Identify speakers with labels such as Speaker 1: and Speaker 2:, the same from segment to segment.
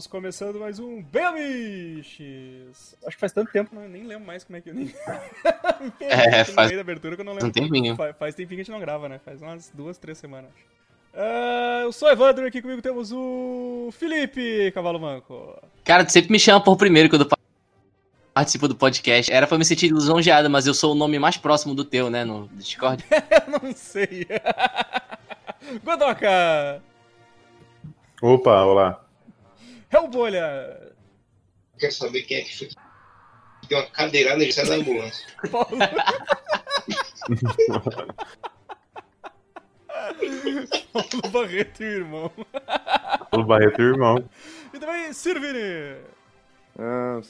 Speaker 1: Estamos começando mais um Bemiches! Acho que faz tanto tempo, não, nem lembro mais como é que eu nem.
Speaker 2: É, faz
Speaker 1: meio da abertura que eu não lembro.
Speaker 2: um tempinho.
Speaker 1: Faz, faz tempinho que a gente não grava, né? Faz umas duas, três semanas. acho. Ah, eu sou o Evandro e aqui comigo temos o Felipe Cavalo Manco.
Speaker 2: Cara, tu sempre me chama por primeiro quando eu participo do podcast. Era pra me sentir lisonjeada, mas eu sou o nome mais próximo do teu, né, no Discord.
Speaker 1: eu não sei. Godoka!
Speaker 3: Opa, olá.
Speaker 1: Hellbolha!
Speaker 4: Quero saber quem é que foi deu uma cadeirada de sair da ambulância.
Speaker 1: Paulo. Paulo Barreto e o irmão.
Speaker 3: O Barreto e o irmão.
Speaker 1: E também Sirvini.
Speaker 5: Ah,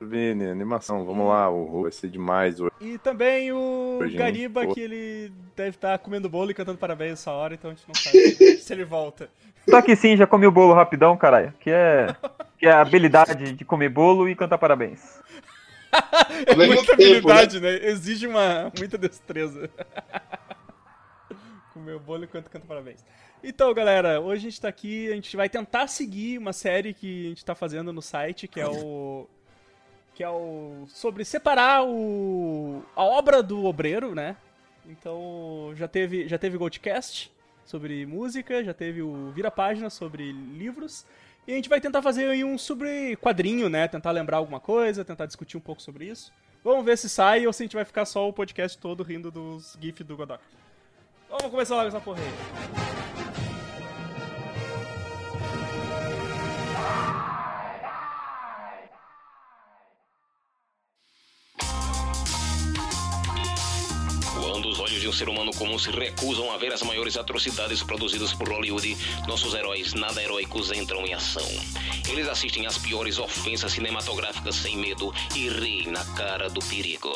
Speaker 5: Servine, animação, vamos lá, o Rô vai ser demais hoje.
Speaker 1: E também o
Speaker 5: Hoje,
Speaker 1: Gariba,
Speaker 5: pô.
Speaker 1: que ele deve estar comendo bolo e cantando parabéns essa hora, então a gente não sabe se ele volta.
Speaker 6: Só que sim, já comi o bolo rapidão, caralho. Que é, que é a habilidade de comer bolo e cantar parabéns.
Speaker 1: É muita
Speaker 4: tempo,
Speaker 1: habilidade, né? Exige uma, muita destreza. Comer o bolo enquanto canta parabéns. Então, galera, hoje a gente tá aqui, a gente vai tentar seguir uma série que a gente tá fazendo no site, que é o. Que é o. Sobre separar o. a obra do obreiro, né? Então, já teve, já teve Goldcast sobre música, já teve o Vira Página sobre livros. E a gente vai tentar fazer aí um sobre quadrinho, né? Tentar lembrar alguma coisa, tentar discutir um pouco sobre isso. Vamos ver se sai ou se a gente vai ficar só o podcast todo rindo dos GIFs do Godok. Vamos começar logo essa porra aí.
Speaker 7: De um ser humano comum se recusam a ver as maiores atrocidades produzidas por Hollywood, nossos heróis nada heróicos entram em ação. Eles assistem às piores ofensas cinematográficas sem medo e riem na cara do perigo.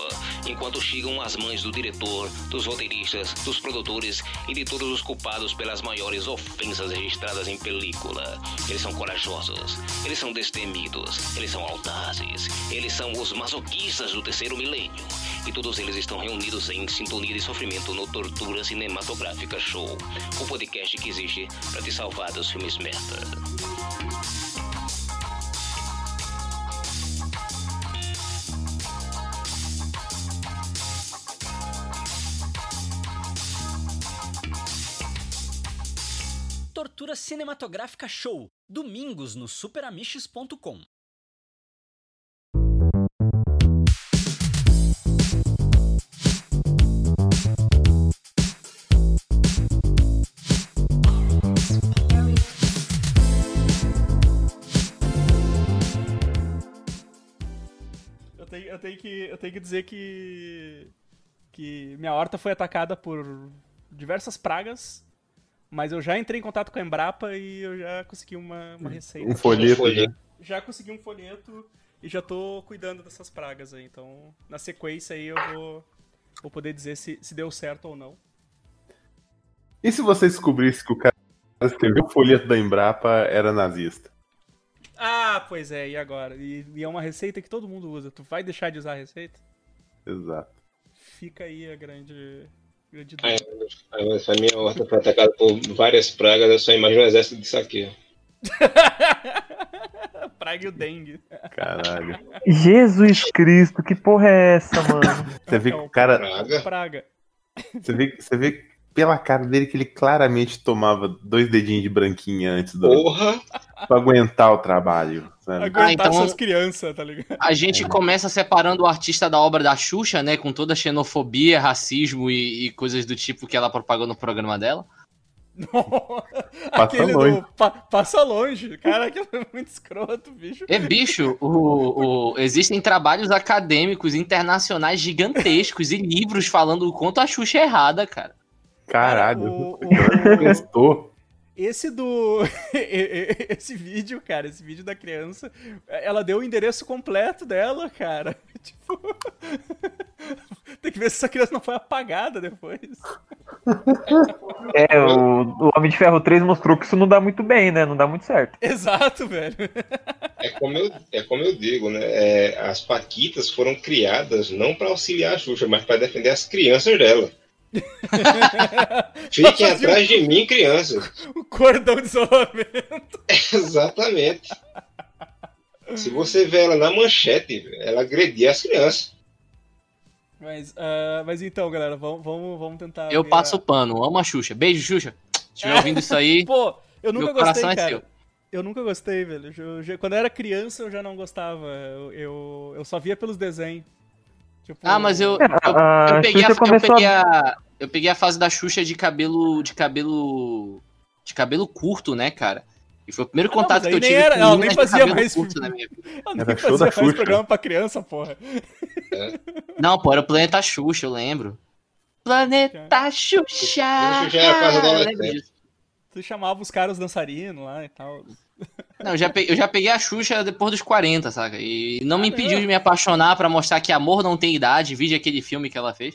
Speaker 7: Enquanto chegam as mães do diretor, dos roteiristas, dos produtores e de todos os culpados pelas maiores ofensas registradas em película. Eles são corajosos, eles são destemidos, eles são audazes, eles são os masoquistas do terceiro milênio. E todos eles estão reunidos em sintonia de sofrimento no Tortura Cinematográfica Show, o podcast que existe para te salvar dos filmes merda.
Speaker 8: Tortura Cinematográfica Show, domingos no superamiches.com.
Speaker 1: tenho, eu tenho, que, eu tenho que dizer que. que minha horta foi atacada por diversas pragas, mas eu já entrei em contato com a Embrapa e eu já consegui uma, uma receita.
Speaker 3: Um folheto. Né?
Speaker 1: Já consegui um folheto e já tô cuidando dessas pragas aí. Então, na sequência aí eu vou, vou poder dizer se, se deu certo ou não.
Speaker 3: E se você descobrisse que o cara que escreveu o folheto da Embrapa era nazista?
Speaker 1: Ah, pois é, e agora? E, e é uma receita que todo mundo usa. Tu vai deixar de usar a receita?
Speaker 3: Exato.
Speaker 1: Fica aí a grande, grande
Speaker 4: Aí,
Speaker 1: dúvida.
Speaker 4: aí, a minha horta foi atacada por várias pragas, eu só imagino um exército disso aqui.
Speaker 1: Praga e o dengue.
Speaker 3: Caralho.
Speaker 6: Jesus Cristo, que porra é essa, mano?
Speaker 3: Você vê
Speaker 1: É
Speaker 3: que o cara.
Speaker 4: Praga.
Speaker 1: Praga.
Speaker 3: Você vê, você vê pela cara dele que ele claramente tomava dois dedinhos de branquinha antes do.
Speaker 4: Porra!
Speaker 3: pra aguentar o trabalho. Sabe?
Speaker 1: Aguentar
Speaker 2: então-
Speaker 1: suas crianças, tá ligado?
Speaker 2: A gente começa separando o artista da obra da Xuxa, né? Com toda a xenofobia, racismo e, e coisas do tipo que ela propagou no programa dela.
Speaker 1: Aquele
Speaker 3: longe.
Speaker 1: do pa- passa longe. Cara, aquilo é muito escroto, bicho.
Speaker 2: É, bicho, o, o- existem trabalhos acadêmicos internacionais gigantescos e livros falando o quanto a Xuxa é errada, cara.
Speaker 3: Caralho.
Speaker 1: O- o-
Speaker 3: Prestou.
Speaker 1: Esse do. Esse vídeo, cara, esse vídeo da criança, ela deu o endereço completo dela, cara. Tipo. Tem que ver se essa criança não foi apagada depois.
Speaker 6: É, o, o Homem de Ferro 3 mostrou que isso não dá muito bem, né? Não dá muito certo.
Speaker 1: Exato, velho.
Speaker 4: É como eu, é como eu digo, né? É, as Paquitas foram criadas não para auxiliar a Xuxa, mas para defender as crianças dela. Fiquem atrás de mim, crianças.
Speaker 1: O cordão de isolamento.
Speaker 4: Exatamente. Se você vê ela na manchete, ela agredia as crianças.
Speaker 1: Mas, ah, mas então, galera, vamos, vamos, vamos tentar.
Speaker 2: Eu passo o pano, amo a Xuxa. Beijo, Xuxa. Se estiver ouvindo isso aí,
Speaker 1: Pô, eu nunca
Speaker 2: meu
Speaker 1: gostei,
Speaker 2: coração é
Speaker 1: cara.
Speaker 2: seu.
Speaker 1: Eu nunca gostei, velho. Eu já- quando eu era criança, eu já não gostava. Eu, eu, eu só via pelos desenhos. Tipo,
Speaker 2: Ah, mas eu,
Speaker 6: É,
Speaker 2: eu,
Speaker 6: a
Speaker 2: eu peguei, a, eu, peguei
Speaker 6: a-
Speaker 2: a, eu peguei a fase da Xuxa de cabelo. de cabelo. de cabelo curto, né, cara? E foi o primeiro
Speaker 1: Ah,
Speaker 2: contato que eu tive
Speaker 1: era-
Speaker 2: com
Speaker 1: ela nem fazia
Speaker 2: cabelo
Speaker 1: mais-
Speaker 2: curto na minha vida.
Speaker 1: Eu nem
Speaker 3: Era show
Speaker 1: fazia
Speaker 3: da
Speaker 1: mais
Speaker 3: Xuxa.
Speaker 1: programa pra criança, porra.
Speaker 2: Não, pô, era o Planeta Xuxa, eu lembro. Planeta Xuxa!
Speaker 4: Xuxa já era quase
Speaker 2: Ah, eu
Speaker 4: adolescente.
Speaker 2: disso.
Speaker 1: Você chamava os caras dançarinos lá e tal.
Speaker 2: Não, eu já, peguei, eu já peguei a Xuxa depois dos 40, saca? E não me
Speaker 1: Ah,
Speaker 2: impediu de me apaixonar pra mostrar que amor não tem idade. Vide aquele filme que ela fez.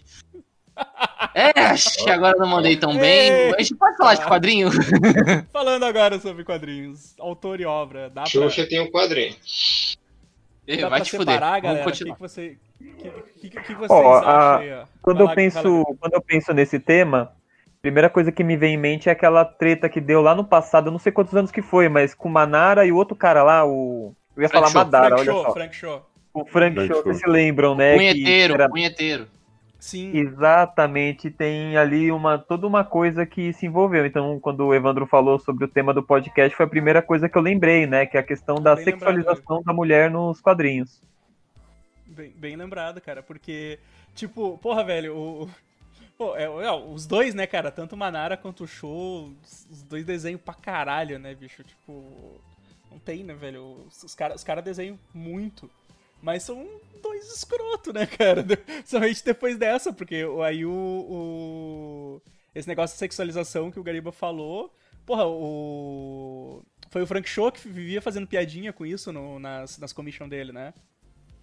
Speaker 2: É, agora não mandei tão bem.
Speaker 1: Ei.
Speaker 2: A gente pode falar de quadrinho?
Speaker 1: Falando agora sobre quadrinhos, autor e obra, dá pra,
Speaker 4: Xuxa tem um quadrinho.
Speaker 1: dá
Speaker 2: Vai
Speaker 1: pra
Speaker 2: te fuder.
Speaker 1: separar,
Speaker 2: Vamos
Speaker 1: galera? O que,
Speaker 2: continuar.
Speaker 1: você, que, que, que vocês
Speaker 6: Ó,
Speaker 1: acham
Speaker 6: a-? Quando
Speaker 1: Vai
Speaker 6: eu
Speaker 1: lá,
Speaker 6: penso,
Speaker 1: lá.
Speaker 6: quando eu penso nesse tema, a primeira coisa que me vem em mente é aquela treta que deu lá no passado, eu não sei quantos anos que foi, mas com o Manara e o outro cara lá, o eu ia
Speaker 2: Frank
Speaker 6: falar
Speaker 2: Show.
Speaker 6: Madara,
Speaker 1: Frank
Speaker 6: olha
Speaker 1: Show,
Speaker 6: só.
Speaker 1: Frank Show.
Speaker 6: O Frank,
Speaker 3: Frank
Speaker 6: Show, vocês se lembram, né? que
Speaker 2: Punheteiro,
Speaker 6: era-
Speaker 2: punheteiro.
Speaker 1: Sim.
Speaker 6: Exatamente, tem ali uma toda uma coisa que se envolveu. Então, quando o Evandro falou sobre o tema do podcast, foi a primeira coisa que eu lembrei, né? Que é a questão da
Speaker 1: Bem lembrado,
Speaker 6: sexualização da mulher nos quadrinhos.
Speaker 1: Bem, bem lembrado, cara, porque, tipo, porra, velho, o. Pô, é, é, os dois, né, cara? Tanto o Manara quanto o Show, os dois desenham pra caralho, né, bicho? Tipo. Não tem, né, velho? Os, os caras os cara desenham muito. Mas são dois escroto, né, cara? Somente depois dessa, porque aí o, o- Esse negócio de sexualização que o Gariba falou. Porra, o. Foi o Frank Show que vivia fazendo piadinha com isso no- nas, nas commission dele, né?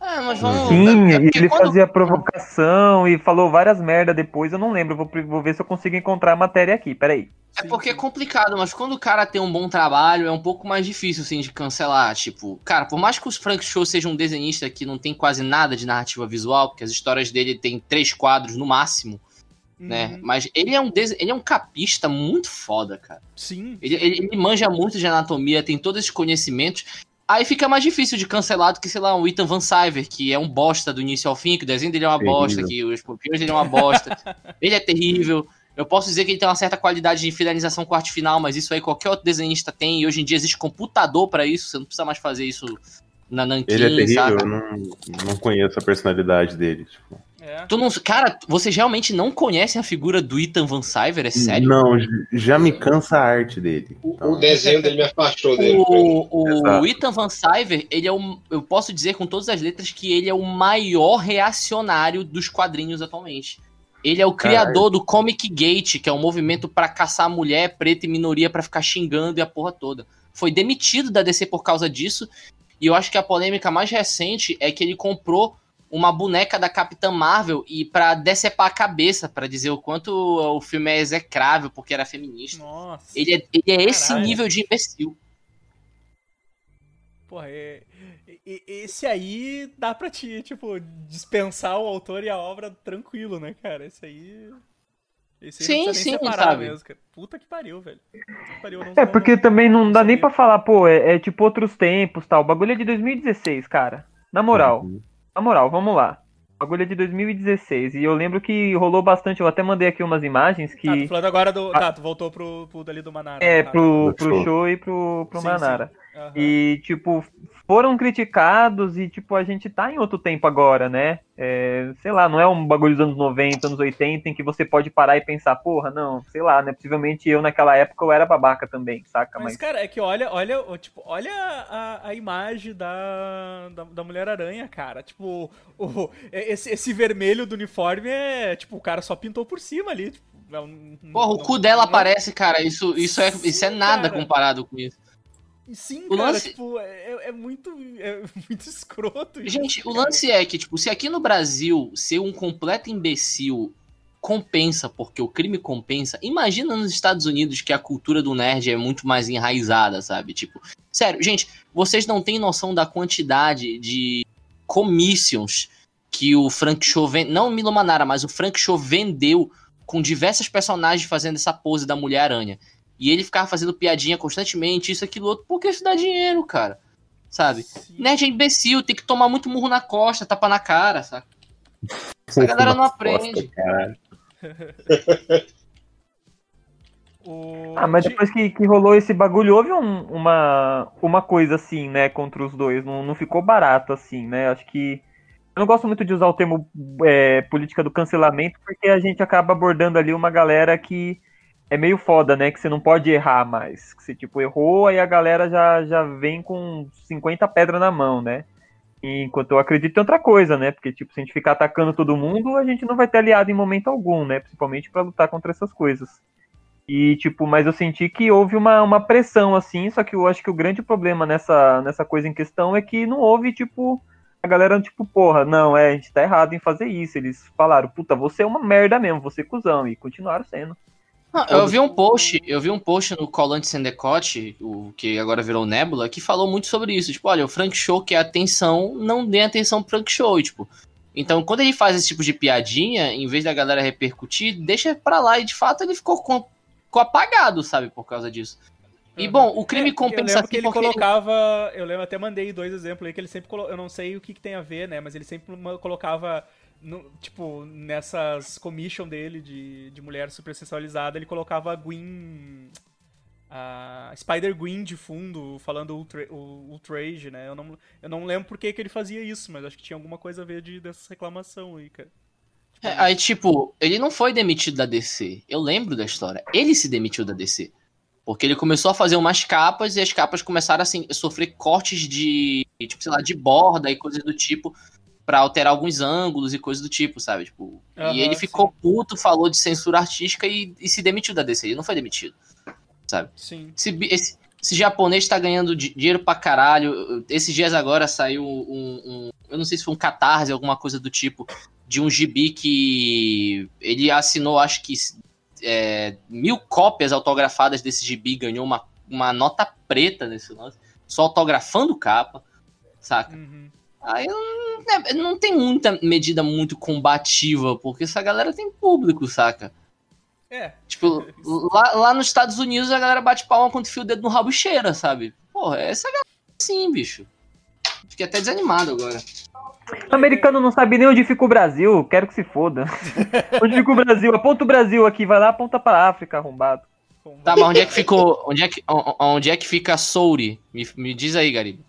Speaker 2: Ah, mas vamos.
Speaker 6: Sim,
Speaker 2: é
Speaker 6: ele
Speaker 2: quando-
Speaker 6: fazia provocação e falou várias merda depois, eu não lembro, vou, vou ver se eu consigo encontrar a matéria aqui, peraí.
Speaker 2: É porque é complicado, mas quando o cara tem um bom trabalho, é um pouco mais difícil, assim, de cancelar. Tipo, cara, por mais que o Frank Show seja um desenhista que não tem quase nada de narrativa visual, porque as histórias dele tem três quadros no máximo, né?
Speaker 1: Uhum.
Speaker 2: Mas ele é um ele é um capista muito foda, cara.
Speaker 1: Sim.
Speaker 2: Ele, ele, ele manja muito de anatomia, tem todos esses conhecimentos. Aí fica mais difícil de cancelar do que, sei lá, um Ethan Van Siver, que é um bosta do início ao fim, que o desenho dele é uma
Speaker 3: Terrível.
Speaker 2: bosta, que os papinhos dele é uma bosta. ele é terrível. Eu posso dizer que ele tem uma certa qualidade de finalização com arte final, mas isso aí qualquer outro desenhista tem, e hoje em dia existe computador pra isso, você não precisa mais fazer isso na Nankin,
Speaker 3: Ele é terrível,
Speaker 2: saca?
Speaker 3: eu não, não conheço a personalidade dele. Tipo.
Speaker 1: É.
Speaker 2: Tu não, cara, vocês realmente não conhecem a figura do Ethan Van Siver? É sério?
Speaker 3: Não, já me cansa a arte dele.
Speaker 4: O
Speaker 3: Então,
Speaker 4: desenho dele me afastou dele.
Speaker 2: O, o
Speaker 3: Exato.
Speaker 2: Ethan Van Siver, ele é um. Eu posso dizer com todas as letras que ele é o maior reacionário dos quadrinhos atualmente. Ele é o criador do Comic Gate, que é um movimento pra caçar mulher preta e minoria pra ficar xingando e a porra toda. Foi demitido da DC por causa disso. E eu acho que a polêmica mais recente é que ele comprou uma boneca da Capitã Marvel e pra decepar a cabeça, pra dizer o quanto o filme é execrável porque era feminista.
Speaker 1: Nossa.
Speaker 2: Ele é, ele é esse nível de imbecil.
Speaker 1: Porra, é- e- esse aí dá pra te, tipo, dispensar o autor e a obra tranquilo, né, cara? Esse aí. Esse aí
Speaker 2: Sim,
Speaker 1: não precisa
Speaker 2: sim,
Speaker 1: nem separar
Speaker 2: sabe?
Speaker 1: mesmo, cara. Puta que pariu, velho. Que pariu, não-
Speaker 6: É,
Speaker 1: não-
Speaker 6: porque também não dá nem pra falar, pô, é, é tipo outros tempos tal. O bagulho é de 2016, cara. Na moral,
Speaker 3: Uhum.
Speaker 6: Na moral, vamos lá. O bagulho é de 2016. E eu lembro que rolou bastante, eu até mandei aqui umas imagens que.
Speaker 1: Ah, tô falando agora do.
Speaker 6: Ah.
Speaker 1: Tá, tu voltou pro, pro dali do Manara.
Speaker 6: É,
Speaker 1: Tá.
Speaker 6: pro, pro
Speaker 3: show.
Speaker 6: show e pro, pro
Speaker 1: Sim,
Speaker 6: Manara.
Speaker 1: Aham.
Speaker 6: E, tipo, foram criticados e, tipo, a gente tá em outro tempo agora, né? É, sei lá, não é um bagulho dos anos 90, anos 80, em que você pode parar e pensar, porra, não, sei lá, né? Possivelmente eu naquela época eu era babaca também, saca?
Speaker 1: Mas,
Speaker 6: Mas,
Speaker 1: cara, é que olha, olha, tipo, olha a, a imagem da, da, da Mulher-Aranha, cara. Tipo, o, esse, esse vermelho do uniforme é, tipo, o cara só pintou por cima ali. Tipo, é um-
Speaker 2: Porra, o
Speaker 1: não-
Speaker 2: cu dela
Speaker 1: não-
Speaker 2: aparece, cara. Isso, isso, é, isso é nada
Speaker 1: cara.
Speaker 2: comparado com isso.
Speaker 1: Sim,
Speaker 2: O
Speaker 1: cara,
Speaker 2: lance-
Speaker 1: tipo, é, é muito, é muito escroto isso,
Speaker 2: Gente, o
Speaker 1: cara.
Speaker 2: lance é que, tipo, se aqui no Brasil ser um completo imbecil compensa, porque o crime compensa, imagina nos Estados Unidos que a cultura do nerd é muito mais enraizada, sabe? Tipo, sério, gente, vocês não têm noção da quantidade de commissions que o Frank Show, não o Milo Manara, mas o Frank Show vendeu com diversas personagens fazendo essa pose da Mulher-Aranha. E ele ficava fazendo piadinha constantemente, isso, aquilo, outro, porque isso dá dinheiro, cara. Sabe?
Speaker 1: Sim.
Speaker 2: Nerd é imbecil, tem que tomar muito murro na costa, tapa na cara, sabe? Essa galera não aprende.
Speaker 1: O...
Speaker 6: Ah, mas
Speaker 1: de-
Speaker 6: depois que, que rolou esse bagulho, houve um- uma, uma coisa assim, né, contra os dois. Não, não ficou barato assim, né? Acho que. Eu não gosto muito de usar o termo é, política do cancelamento, porque a gente acaba abordando ali uma galera que é meio foda, né? Que você não pode errar mais. Que você, tipo, errou, aí a galera já, já vem com 50 pedras na mão, né? Enquanto eu acredito em outra coisa, né? Porque, tipo, se a gente ficar atacando todo mundo, a gente não vai ter aliado em momento algum, né? Principalmente pra lutar contra essas coisas. E, tipo, mas eu senti que houve uma, uma pressão, assim, só que eu acho que o grande problema nessa, nessa coisa em questão é que não houve, tipo, a galera, tipo, porra, não, é, a gente tá errado em fazer isso. Eles falaram, puta, você é uma merda mesmo, você é cuzão, e continuaram sendo.
Speaker 2: Ah, eu vi um post, eu vi um post no Colante Sendecote, o que agora virou Nebula, que falou muito sobre isso. Tipo, olha, o Frank Show quer atenção, não dê atenção pro Frank Show, tipo. Então, quando ele faz esse tipo de piadinha, em vez da galera repercutir, deixa pra lá. E de fato ele ficou, com, ficou apagado, sabe, por causa disso. E
Speaker 1: Uhum.
Speaker 2: bom, o crime
Speaker 1: É, Eu lembro
Speaker 2: compensativo.
Speaker 1: que ele
Speaker 2: porque
Speaker 1: colocava. Eu lembro, até mandei dois exemplos aí que ele sempre colocava. Eu não sei o que, que tem a ver, né? Mas ele sempre colocava. No- tipo, nessas commission dele de, de mulher super sensualizada, ele colocava a Gwen. A Spider-Gwen de fundo, falando o Ultrage, né? Eu não, eu não lembro por que, que ele fazia isso, mas acho que tinha alguma coisa a ver de, dessa reclamação aí, cara.
Speaker 2: É, aí, tipo, ele não foi demitido da DC. Eu lembro da história. Ele se demitiu da DC. Porque ele começou a fazer umas capas e as capas começaram assim, a sofrer cortes de, tipo, sei lá, de borda e coisas do tipo pra alterar alguns ângulos e coisas do tipo, sabe? Tipo,
Speaker 1: Aham,
Speaker 2: e ele ficou
Speaker 1: sim.
Speaker 2: puto, falou de censura artística e, e se demitiu da DC. Ele não foi demitido, sabe?
Speaker 1: Sim.
Speaker 2: Esse, esse, esse japonês tá ganhando di- dinheiro pra caralho. Esses dias agora saiu um, um- Eu não sei se foi um catarse, alguma coisa do tipo, de um gibi que ele assinou, acho que é, mil cópias autografadas desse gibi, ganhou uma, uma nota preta nesse lance, só autografando capa, saca?
Speaker 1: Uhum.
Speaker 2: Aí não, né, não tem muita medida muito combativa, porque essa galera tem público, saca?
Speaker 1: É.
Speaker 2: Tipo, lá, lá nos Estados Unidos a galera bate palma quando enfia o dedo no rabo e cheira, sabe? Porra, essa galera é assim, bicho. Fiquei até desanimado agora.
Speaker 6: O americano não sabe nem onde fica o Brasil, quero que se foda. onde fica o Brasil? Aponta o Brasil aqui, vai lá, aponta pra África, arrombado.
Speaker 2: Tá, mas onde é que ficou. Onde é que, on- onde é que fica Souri? Me, me diz aí, Garibe.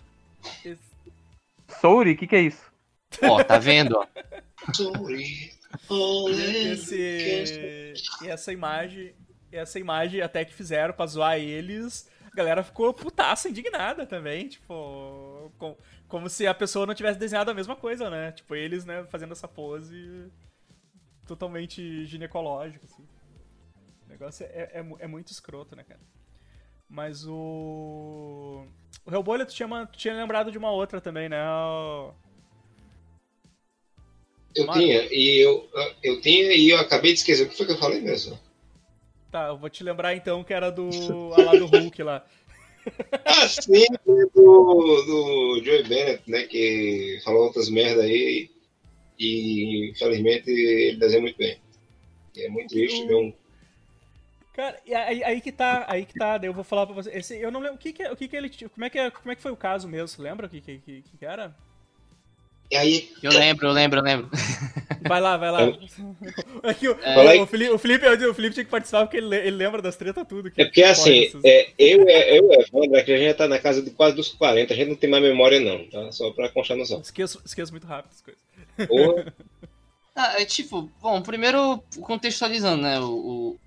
Speaker 6: Souri, o que que é isso?
Speaker 2: Ó, tá vendo? ó?
Speaker 4: Sorry.
Speaker 1: Esse, e essa imagem, essa imagem até que fizeram pra zoar eles, a galera ficou putaça, indignada também, tipo, com- como se a pessoa não tivesse desenhado a mesma coisa, né? Tipo, eles, né, fazendo essa pose totalmente ginecológica, assim. O negócio é, é, é muito escroto, né, cara? Mas o... O Hellboy, tu tinha, tu tinha lembrado de uma outra também, né? O-
Speaker 4: Eu tinha, e eu, eu tinha, e eu acabei de esquecer o que foi que eu falei mesmo.
Speaker 1: Tá, eu vou te lembrar então que era do... a lá do Hulk lá.
Speaker 4: Ah, sim, do, do Joey Bennett, né? Que falou outras merda aí. E infelizmente ele desenha muito bem. E é muito triste ver um.
Speaker 1: Cara, e aí, aí que tá, aí que tá, daí eu vou falar pra você. Esse, eu não lembro o que que, é- o que que ele, como é que é, como é que foi o caso mesmo, você lembra o que que, que, que era?
Speaker 4: E aí,
Speaker 2: Eu lembro, eu lembro, eu lembro.
Speaker 1: Vai lá, vai lá. É que o,
Speaker 4: aí.
Speaker 1: o, Felipe, o, Felipe, o Felipe tinha que participar porque ele, le- ele lembra das tretas tudo. que
Speaker 4: é porque assim, é, eu, é, eu e Evandro, aqui a gente já tá na casa de quase dos 40, a gente não tem mais memória não, tá? Só pra constar noção.
Speaker 1: Esqueço, esqueço muito rápido as coisas.
Speaker 4: Porra,
Speaker 2: Ah, é tipo, bom, primeiro contextualizando, né? O,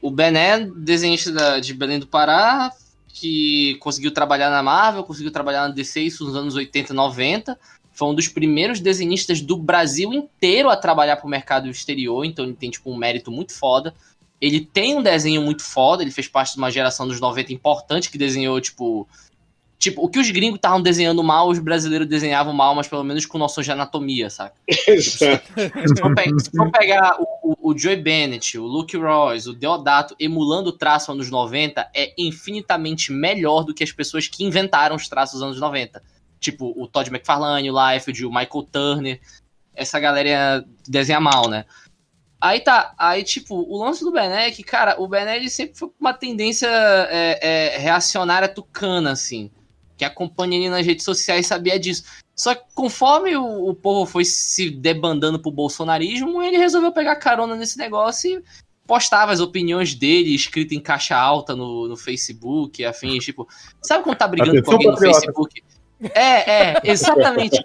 Speaker 2: o, o Bené, desenhista da- de Belém do Pará, que conseguiu trabalhar na Marvel, conseguiu trabalhar na DC isso nos anos 80 e 90. Foi um dos primeiros desenhistas do Brasil inteiro a trabalhar pro mercado exterior, então ele tem, tipo, um mérito muito foda. Ele tem um desenho muito foda, ele fez parte de uma geração dos 90 importante que desenhou, tipo. Tipo, o que os gringos estavam desenhando mal, os brasileiros desenhavam mal, mas pelo menos com noções de anatomia, saca?
Speaker 4: exato.
Speaker 2: Se for, pe- se for pegar o, o, o Joey Bennett, o Luke Royce, o Deodato emulando o traço anos 90, é infinitamente melhor do que as pessoas que inventaram os traços dos anos 90. Tipo, o Todd McFarlane, o Liefeld, o Michael Turner. Essa galera desenha mal, né? Aí tá, aí tipo, o lance do Bené é que, cara, o Bené sempre foi uma tendência é, é, reacionária tucana, assim. Que acompanha ele nas redes sociais sabia disso. Só que conforme o, o povo foi se debandando pro bolsonarismo, ele resolveu pegar carona nesse negócio e postava as opiniões dele escrito em caixa alta no, no Facebook, afins, tipo, sabe quando tá brigando
Speaker 3: Atenção,
Speaker 2: com alguém no
Speaker 3: patriota.
Speaker 2: Facebook? É, é, exatamente.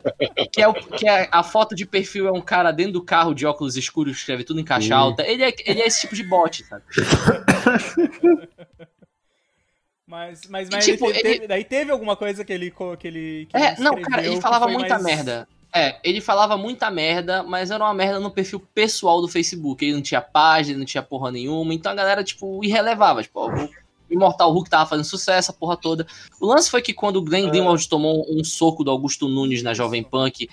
Speaker 2: que é, o, que é a foto de perfil é um cara dentro do carro de óculos escuros, escreve tudo em caixa
Speaker 3: Hum.
Speaker 2: alta. Ele é, ele é esse tipo de bot, sabe?
Speaker 1: Mas, mas,
Speaker 2: E,
Speaker 1: mas
Speaker 2: tipo,
Speaker 1: ele teve,
Speaker 2: ele-
Speaker 1: daí teve alguma coisa que ele. Que ele que
Speaker 2: É, não, cara, ele falava muita
Speaker 1: mais-
Speaker 2: merda. É, ele falava muita merda, mas era uma merda no perfil pessoal do Facebook. Ele não tinha página, não tinha porra nenhuma. Então a galera, tipo, irrelevava. Tipo, ó, o Immortal Hulk tava fazendo sucesso, a porra toda. O lance foi que quando o Glenn Greenwald tomou um soco do Augusto Nunes na Jovem que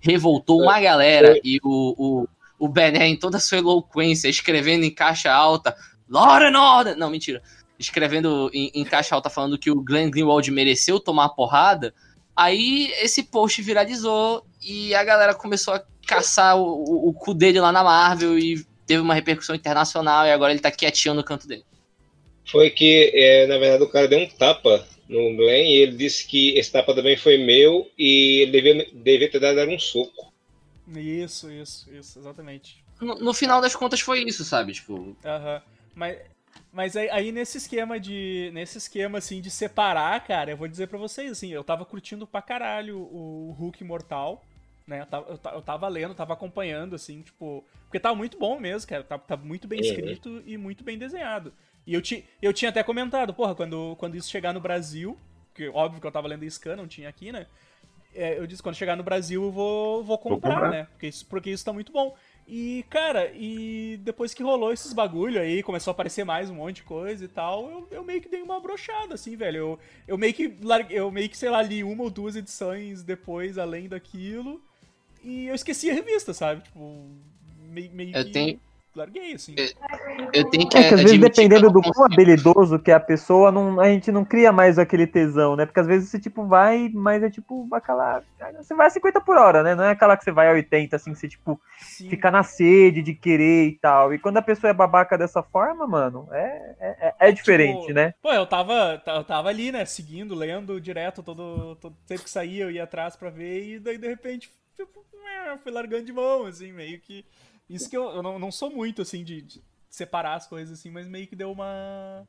Speaker 2: revoltou uma galera, e o, o, o Bené, em toda a sua eloquência, escrevendo em caixa alta, Law and Order! Não, mentira. Escrevendo em, em caixa alta falando que o Glenn Greenwald mereceu tomar a porrada. Aí esse post viralizou e a galera começou a caçar o, o, o cu dele lá na Marvel e teve uma repercussão internacional e agora ele tá quietinho no canto dele.
Speaker 4: Foi que, é, na verdade, o cara deu um tapa no Glenn e ele disse que esse tapa também foi meu e ele devia, devia ter dado um soco.
Speaker 1: Isso, isso, isso, exatamente.
Speaker 2: No, no final das contas foi isso, sabe? Tipo,
Speaker 1: Aham. Mas, mas aí, aí nesse esquema de. Nesse esquema assim de separar, cara, eu vou dizer pra vocês, assim, eu tava curtindo pra caralho o Hulk Mortal. Né, eu, tava, eu eu tava lendo, tava acompanhando, assim, tipo. Porque tava muito bom mesmo, cara. Tá, tá muito bem
Speaker 4: Uhum.
Speaker 1: escrito e muito bem desenhado. E eu, ti, eu tinha até comentado, porra, quando, quando isso chegar no Brasil, que óbvio que eu tava lendo em scan, não tinha aqui, né? É, eu disse, quando chegar no Brasil eu vou, vou comprar,
Speaker 5: comprar.
Speaker 1: né? Porque isso, porque isso tá muito bom. E, cara, e depois que rolou esses bagulho aí, começou a aparecer mais um monte de coisa e tal, eu, eu meio que dei uma brochada, assim, velho. Eu, eu meio que eu meio que, sei lá, li uma ou duas edições depois, além daquilo, e eu esqueci a revista, sabe? Tipo, meio, meio
Speaker 2: Eu
Speaker 1: que
Speaker 2: tenho-
Speaker 1: larguei, assim.
Speaker 2: eu tenho que
Speaker 6: É que às vezes, dependendo do quão habilidoso que é a pessoa, não, a gente não cria mais aquele tesão, né? Porque às vezes você, tipo, vai, mas é tipo aquela. Você vai a 50 por hora, né? Não é aquela que você vai a 80, assim, que você, tipo,
Speaker 1: Sim.
Speaker 6: fica na sede de querer e tal. E quando a pessoa é babaca dessa forma, mano, é, é, é diferente,
Speaker 1: Tipo,
Speaker 6: né?
Speaker 1: Pô, eu tava, ta- eu tava ali, né, seguindo, lendo direto, todo, todo sempre que saía eu ia atrás pra ver, e daí de repente tipo, é, fui largando de mão, assim, meio que. Isso que eu, eu não, não sou muito, assim, de, de separar as coisas, assim, mas meio que deu uma.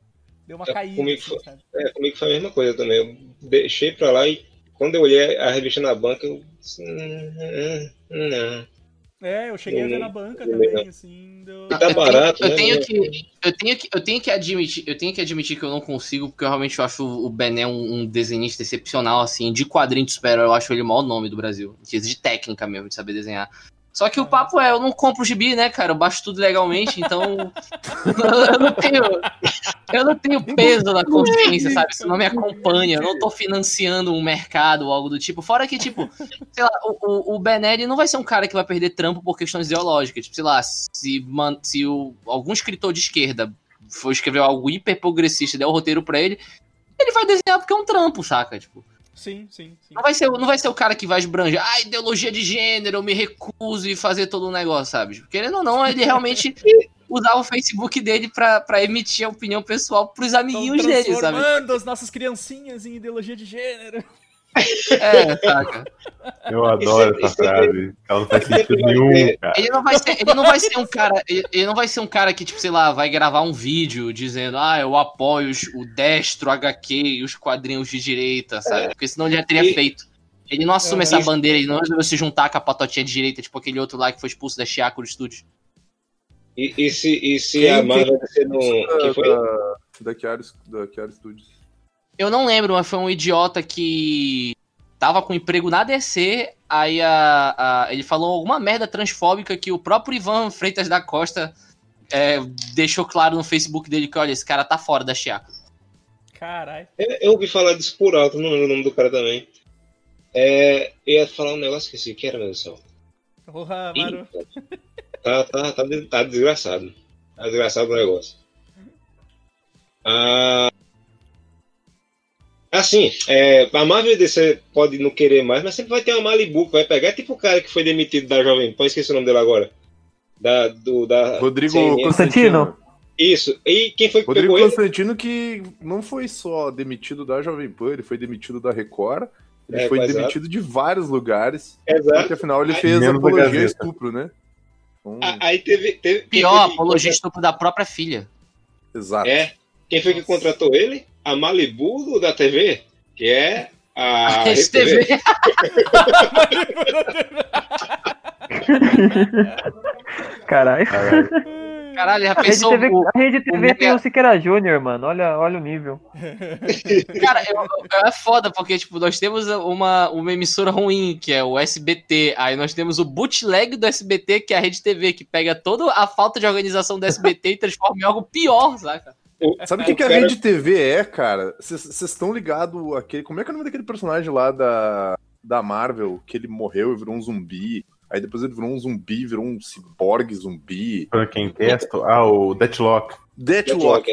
Speaker 1: Deu uma
Speaker 4: É,
Speaker 1: caída,
Speaker 4: comigo
Speaker 1: assim,
Speaker 4: foi-
Speaker 1: sabe?
Speaker 4: É, comigo foi a mesma coisa também. Eu deixei pra lá e quando eu olhei a revista na banca, eu disse, "Hum, hum, hum, não.
Speaker 1: É, eu cheguei a ver na banca
Speaker 4: hum,
Speaker 1: também, assim. Deu...
Speaker 4: Tá
Speaker 2: eu tenho-
Speaker 4: barato,
Speaker 2: eu
Speaker 4: né?
Speaker 2: tenho que- Eu tenho, que, eu, tenho que admitir, eu tenho que admitir que eu não consigo, porque eu realmente acho o Bené um, um desenhista excepcional, assim, de quadrinho de super eu acho ele o maior nome do Brasil. De técnica mesmo, de saber desenhar. Só que o papo é, eu não compro gibi, né, cara? Eu baixo tudo legalmente, então. eu não tenho. Eu não tenho peso na consciência, sabe? Isso não me acompanha. Eu não tô financiando um mercado ou algo do tipo. Fora que, tipo, sei lá, o, o, ele não vai ser um cara que vai perder trampo por questões ideológicas. Tipo, sei lá, se, se o, algum escritor de esquerda for escrever algo hiper progressista e der o roteiro pra ele, ele vai desenhar porque é um trampo, saca? Tipo,
Speaker 1: Sim, sim, sim.
Speaker 2: não vai ser, não vai ser o cara que vai esbranger, ah, ideologia de gênero, eu me recuso e fazer todo o negócio, sabe? Querendo ou não, ele realmente usava o Facebook dele pra, pra emitir a opinião pessoal pros amiguinhos dele, sabe?
Speaker 1: transformando as nossas criancinhas em ideologia de gênero.
Speaker 2: É, saca?
Speaker 3: Eu adoro
Speaker 4: Isso-
Speaker 3: essa
Speaker 4: isso-
Speaker 3: frase. Ela não faz sentido
Speaker 4: Sempre vai
Speaker 3: nenhum, cara.
Speaker 2: Ele não vai ser, ele não vai ser um cara, ele, ele não vai ser um cara que, tipo, sei lá, vai gravar um vídeo dizendo, ah, eu apoio os- o destro HQ e os quadrinhos de direita, sabe? Porque senão ele já teria
Speaker 4: E-
Speaker 2: feito. Ele não assume
Speaker 1: É,
Speaker 2: essa
Speaker 4: isso-
Speaker 2: bandeira, ele não resolveu se juntar com a patotinha de direita, tipo aquele outro lá que foi expulso da Chiaco Studios.
Speaker 4: E, e se, e se
Speaker 5: Quem-
Speaker 4: a Marvel no.
Speaker 5: Da,
Speaker 4: Que foi?
Speaker 5: da, da Chiara, da Chiara Studios.
Speaker 2: Eu não lembro, mas foi um idiota que tava com emprego na DC, aí a, a- ele falou alguma merda transfóbica que o próprio Ivan Freitas da Costa é, deixou claro no Facebook dele que, olha, esse cara tá fora da Chiaco.
Speaker 1: Caralho.
Speaker 4: Eu, eu ouvi falar disso por alto, não lembro o nome do cara também. É, eu ia falar um negócio que esqueci, que era, meu Deus do céu.
Speaker 1: Porra.
Speaker 4: Tá, tá, tá, tá desgraçado. Tá desgraçado o negócio. Ah, assim, é, a Marvel e DC pode não querer mais, mas sempre vai ter uma Malibu que vai pegar. É tipo o cara que foi demitido da Jovem Pan, esqueci o nome dele agora. Da, do, da
Speaker 5: Rodrigo
Speaker 4: CNN.
Speaker 5: Constantino.
Speaker 4: Isso. E quem foi que
Speaker 5: Rodrigo
Speaker 4: pegou ele?
Speaker 5: Constantino que não foi só demitido da Jovem Pan, ele foi demitido da Record, ele
Speaker 4: É,
Speaker 5: foi
Speaker 4: exato.
Speaker 5: demitido de vários lugares,
Speaker 4: Exato.
Speaker 5: porque afinal ele fez
Speaker 3: da
Speaker 5: apologia a
Speaker 3: Gazeta.
Speaker 5: estupro, né? Então,
Speaker 4: Aí teve. teve
Speaker 2: Pior,
Speaker 4: que
Speaker 2: apologia estupro da própria filha.
Speaker 5: exato.
Speaker 4: É. Quem foi que contratou ele? A Malibu da TV, que é a.
Speaker 2: Rede
Speaker 4: RTV.
Speaker 2: TV.
Speaker 6: Caralho.
Speaker 2: Caralho, já
Speaker 6: A Rede
Speaker 2: pensou
Speaker 6: TV,
Speaker 2: o-
Speaker 6: a Rede TV
Speaker 2: mega-
Speaker 6: tem o Siqueira Júnior, mano. Olha, olha o nível.
Speaker 2: Cara, é, é foda, porque, tipo, nós temos uma, uma emissora ruim, que é o SBT. Aí nós temos o bootleg do SBT, que é a Rede TV, que pega toda a falta de organização do SBT e transforma em algo pior, saca?
Speaker 5: Sabe o que, que a
Speaker 4: cara-
Speaker 5: Rede TV é, cara? Vocês estão ligados aquele. Como é que é o nome daquele personagem lá da, da Marvel, que ele morreu e virou um zumbi? Aí depois ele virou um zumbi, virou um ciborgue zumbi.
Speaker 3: Pra quem testa, ah, o Deathlock.
Speaker 5: Deathlock.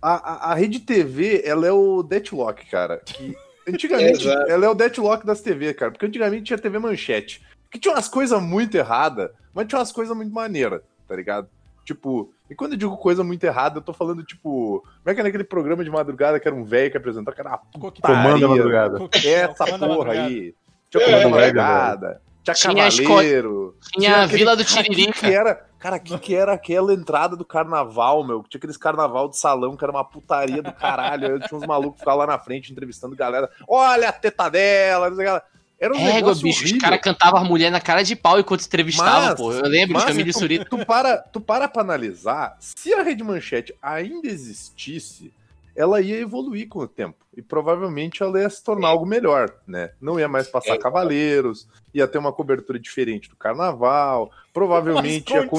Speaker 5: A, a, a Rede TV, ela é o Deathlock, cara. Que antigamente, ela é o Deathlock das TV, cara. Porque antigamente tinha TV Manchete. Que tinha umas coisas muito erradas, mas tinha umas coisas muito maneiras, tá ligado? Tipo, e quando eu digo coisa muito errada, eu tô falando, tipo, como é que é naquele programa de madrugada que era um velho que apresentava, que era uma
Speaker 3: Comanda a
Speaker 5: putaria.
Speaker 3: madrugada.
Speaker 5: Essa
Speaker 1: Comanda a
Speaker 5: porra
Speaker 1: madrugada.
Speaker 5: aí. Tinha
Speaker 4: É,
Speaker 5: comando
Speaker 4: é,
Speaker 5: madrugada. Tinha
Speaker 2: Tinha
Speaker 5: cavaleiro.
Speaker 2: Tinha a
Speaker 5: aquele-
Speaker 2: Vila do Tiririca.
Speaker 5: que era, cara, que, que era aquela entrada do carnaval, meu? Tinha aqueles carnaval de salão que era uma putaria do caralho. Aí tinha uns malucos que ficavam lá na frente entrevistando galera. Olha a teta dela, não sei o que. Era um negócio
Speaker 2: bicho, os
Speaker 5: horrível.
Speaker 2: caras cantavam a mulher na cara de pau enquanto entrevistavam, pô. Eu lembro
Speaker 5: Mas
Speaker 2: de Camille
Speaker 5: tu,
Speaker 2: Surita.
Speaker 5: tu para, tu para pra analisar, se a Rede Manchete ainda existisse, ela ia evoluir com o tempo. E provavelmente ela ia se tornar algo melhor, né? Não ia mais passar
Speaker 4: É.
Speaker 5: cavaleiros, ia ter uma cobertura diferente do carnaval, provavelmente ia, con-.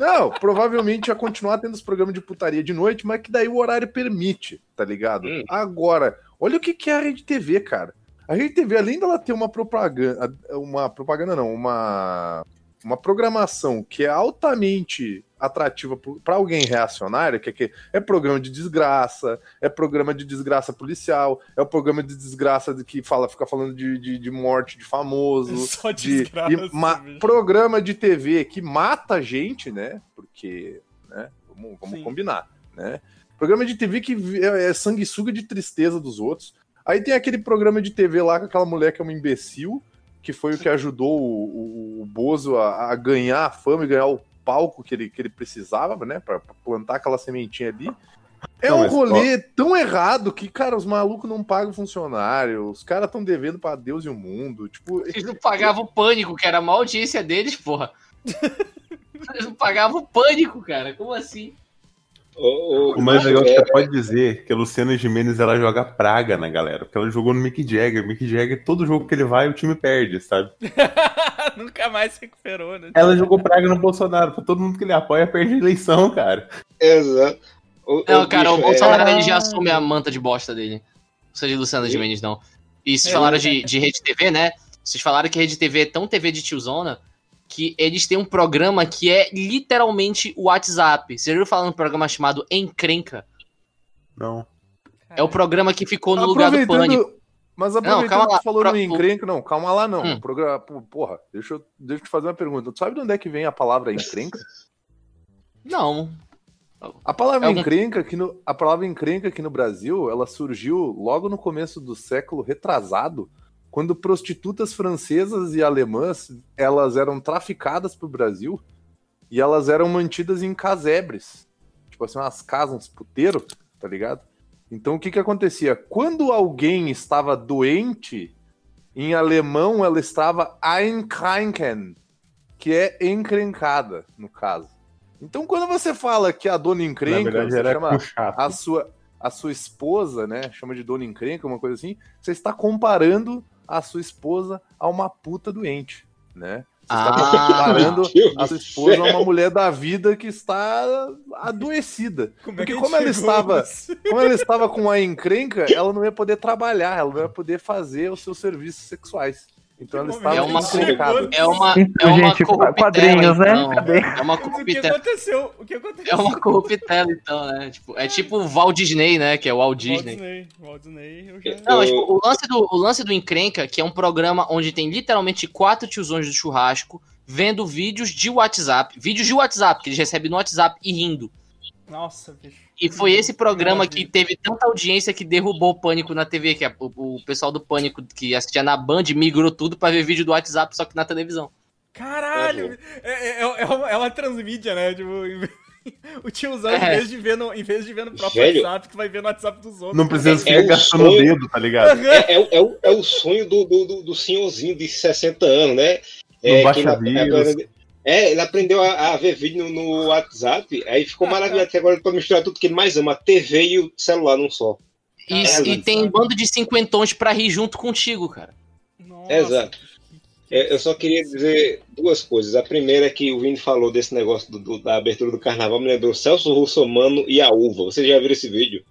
Speaker 5: Não, provavelmente ia continuar tendo os programas de putaria de noite, mas que daí o horário permite, tá ligado?
Speaker 4: Hum.
Speaker 5: Agora, olha o que que é a Rede TV, cara. A Rede TV, além dela ter uma propaganda, uma propaganda não, uma uma programação que é altamente atrativa para alguém reacionário, que é, que é programa de desgraça, é programa de desgraça policial, é o programa de desgraça de que fala, fica falando de, de, de morte de famoso,
Speaker 1: Só
Speaker 5: de,
Speaker 1: desgraça,
Speaker 5: e ma-
Speaker 1: bicho.
Speaker 5: programa de TV que mata gente, né? Porque, né? Vamos, vamos combinar, né? Programa de TV que é, é sanguessuga de tristeza dos outros. Aí tem aquele programa de TV lá com aquela mulher que é uma imbecil, que foi o que ajudou o, o, o Bozo a, a ganhar a fama e ganhar o palco que ele, que ele precisava, né? Pra, pra plantar aquela sementinha ali. É
Speaker 3: Não,
Speaker 5: um rolê tão errado que, cara, os malucos não pagam funcionário, os caras estão devendo pra Deus e o mundo. Tipo,
Speaker 2: Eles não pagavam o pânico, que era a maior audiência deles, porra. Eles não pagavam o pânico, cara. Como assim?
Speaker 4: O,
Speaker 3: O mais legal é que
Speaker 4: é,
Speaker 3: você pode dizer que a Luciana Gimenez ela joga praga na galera, porque ela jogou no Mick Jagger. Mick Jagger, todo jogo que ele vai, o time perde, sabe?
Speaker 1: Nunca mais se recuperou, né?
Speaker 3: Ela jogou praga no Bolsonaro, pra todo mundo que ele apoia perde a eleição, cara.
Speaker 4: Exato. O-
Speaker 2: Não,
Speaker 4: o
Speaker 2: cara, o
Speaker 4: bicho,
Speaker 2: Bolsonaro
Speaker 4: é-
Speaker 2: ele já assume a manta de bosta dele. Não precisa de Luciana
Speaker 4: Sim.
Speaker 2: Gimenez, não. E vocês
Speaker 1: É,
Speaker 2: falaram
Speaker 1: é.
Speaker 2: de, de Rede TV, né? Vocês falaram que Rede TV é tão TV de tiozona que eles têm um programa que é literalmente o WhatsApp. Vocês viram falando um programa chamado Encrenca?
Speaker 3: Não.
Speaker 2: É o programa que ficou no lugar do Pânico.
Speaker 5: Mas aproveitando
Speaker 2: calma
Speaker 5: que
Speaker 2: lá.
Speaker 5: tu falou
Speaker 2: Pro-
Speaker 5: no encrenca, não, calma lá não.
Speaker 2: Hum.
Speaker 5: Programa, porra, deixa eu, deixa eu te fazer uma pergunta. Tu sabe de onde é que vem a palavra encrenca?
Speaker 2: Não.
Speaker 5: A palavra
Speaker 2: É algum-
Speaker 5: encrenca aqui no, a palavra encrenca aqui no Brasil, ela surgiu logo no começo do século retrasado, quando prostitutas francesas e alemãs, elas eram traficadas pro Brasil e elas eram mantidas em casebres. Tipo assim, umas casas, uns puteiros, tá ligado? Então o que que acontecia? Quando alguém estava doente, em alemão ela estava einkranken, que é encrencada, no caso. Então quando você fala que a dona
Speaker 3: Na
Speaker 5: encrenca, você
Speaker 3: era
Speaker 5: chama a sua, a sua esposa, né? Chama de dona encrenca, uma coisa assim. Você está comparando a sua esposa a uma puta doente, né? Você está
Speaker 2: Ah.
Speaker 5: comparando a sua esposa a uma mulher da vida que está adoecida.
Speaker 1: Como
Speaker 5: Porque
Speaker 1: é
Speaker 5: como ela estava-? Como ela estava com a encrenca, ela não ia poder trabalhar, ela não ia poder fazer os seus serviços sexuais. Então ela
Speaker 1: Que
Speaker 5: estava
Speaker 2: É uma-. É uma, é uma
Speaker 6: gente,
Speaker 2: corruptela,
Speaker 6: quadrinhos, né?
Speaker 2: então. É uma
Speaker 1: O que
Speaker 2: corruptela.
Speaker 1: aconteceu? O que aconteceu?
Speaker 2: É uma corruptela, então, né? Tipo, é tipo o Walt Disney, né? Que é o Walt
Speaker 1: Walt
Speaker 2: Disney.
Speaker 1: Disney. Walt Disney, eu já...
Speaker 2: Não, mas, tipo, o lance, do, o lance do Encrenca, que é um programa onde tem literalmente quatro tiozões do churrasco vendo vídeos de WhatsApp, vídeos de WhatsApp que eles recebem no WhatsApp e rindo.
Speaker 1: Nossa, bicho.
Speaker 2: E foi esse programa que teve tanta audiência que derrubou o Pânico na TV, que a- o, o pessoal do Pânico que assistia na Band migrou tudo pra ver vídeo do WhatsApp, só que na televisão.
Speaker 1: Caralho! É, é, é uma, é uma transmídia, né? Tipo, o tiozão, em,
Speaker 2: É.
Speaker 1: vez de ver no, em vez de ver no próprio
Speaker 4: Velho.
Speaker 1: WhatsApp, tu vai ver no WhatsApp dos outros.
Speaker 3: Não precisa
Speaker 4: É-
Speaker 3: ficar
Speaker 4: é o
Speaker 3: gastando o
Speaker 4: sonho.
Speaker 3: dedo, tá ligado?
Speaker 4: É, é o- é o, é o sonho do, do, do, senhorzinho de 60 anos, né? É,
Speaker 3: Não baixa vírus.
Speaker 4: É, ele aprendeu a, a ver vídeo no, no WhatsApp, aí ficou maravilhado, que agora ele pode misturar tudo que ele mais ama, a TV e o celular num só.
Speaker 2: E,
Speaker 4: É,
Speaker 2: e tem
Speaker 1: sabe?
Speaker 2: bando de cinquentões pra rir junto contigo, cara.
Speaker 1: Nossa,
Speaker 4: Exato. É, eu só queria dizer duas coisas. A primeira é que o Vini falou desse negócio do- do- da abertura do carnaval, me lembrou Celso Russomano e a Uva. Vocês já viram esse vídeo?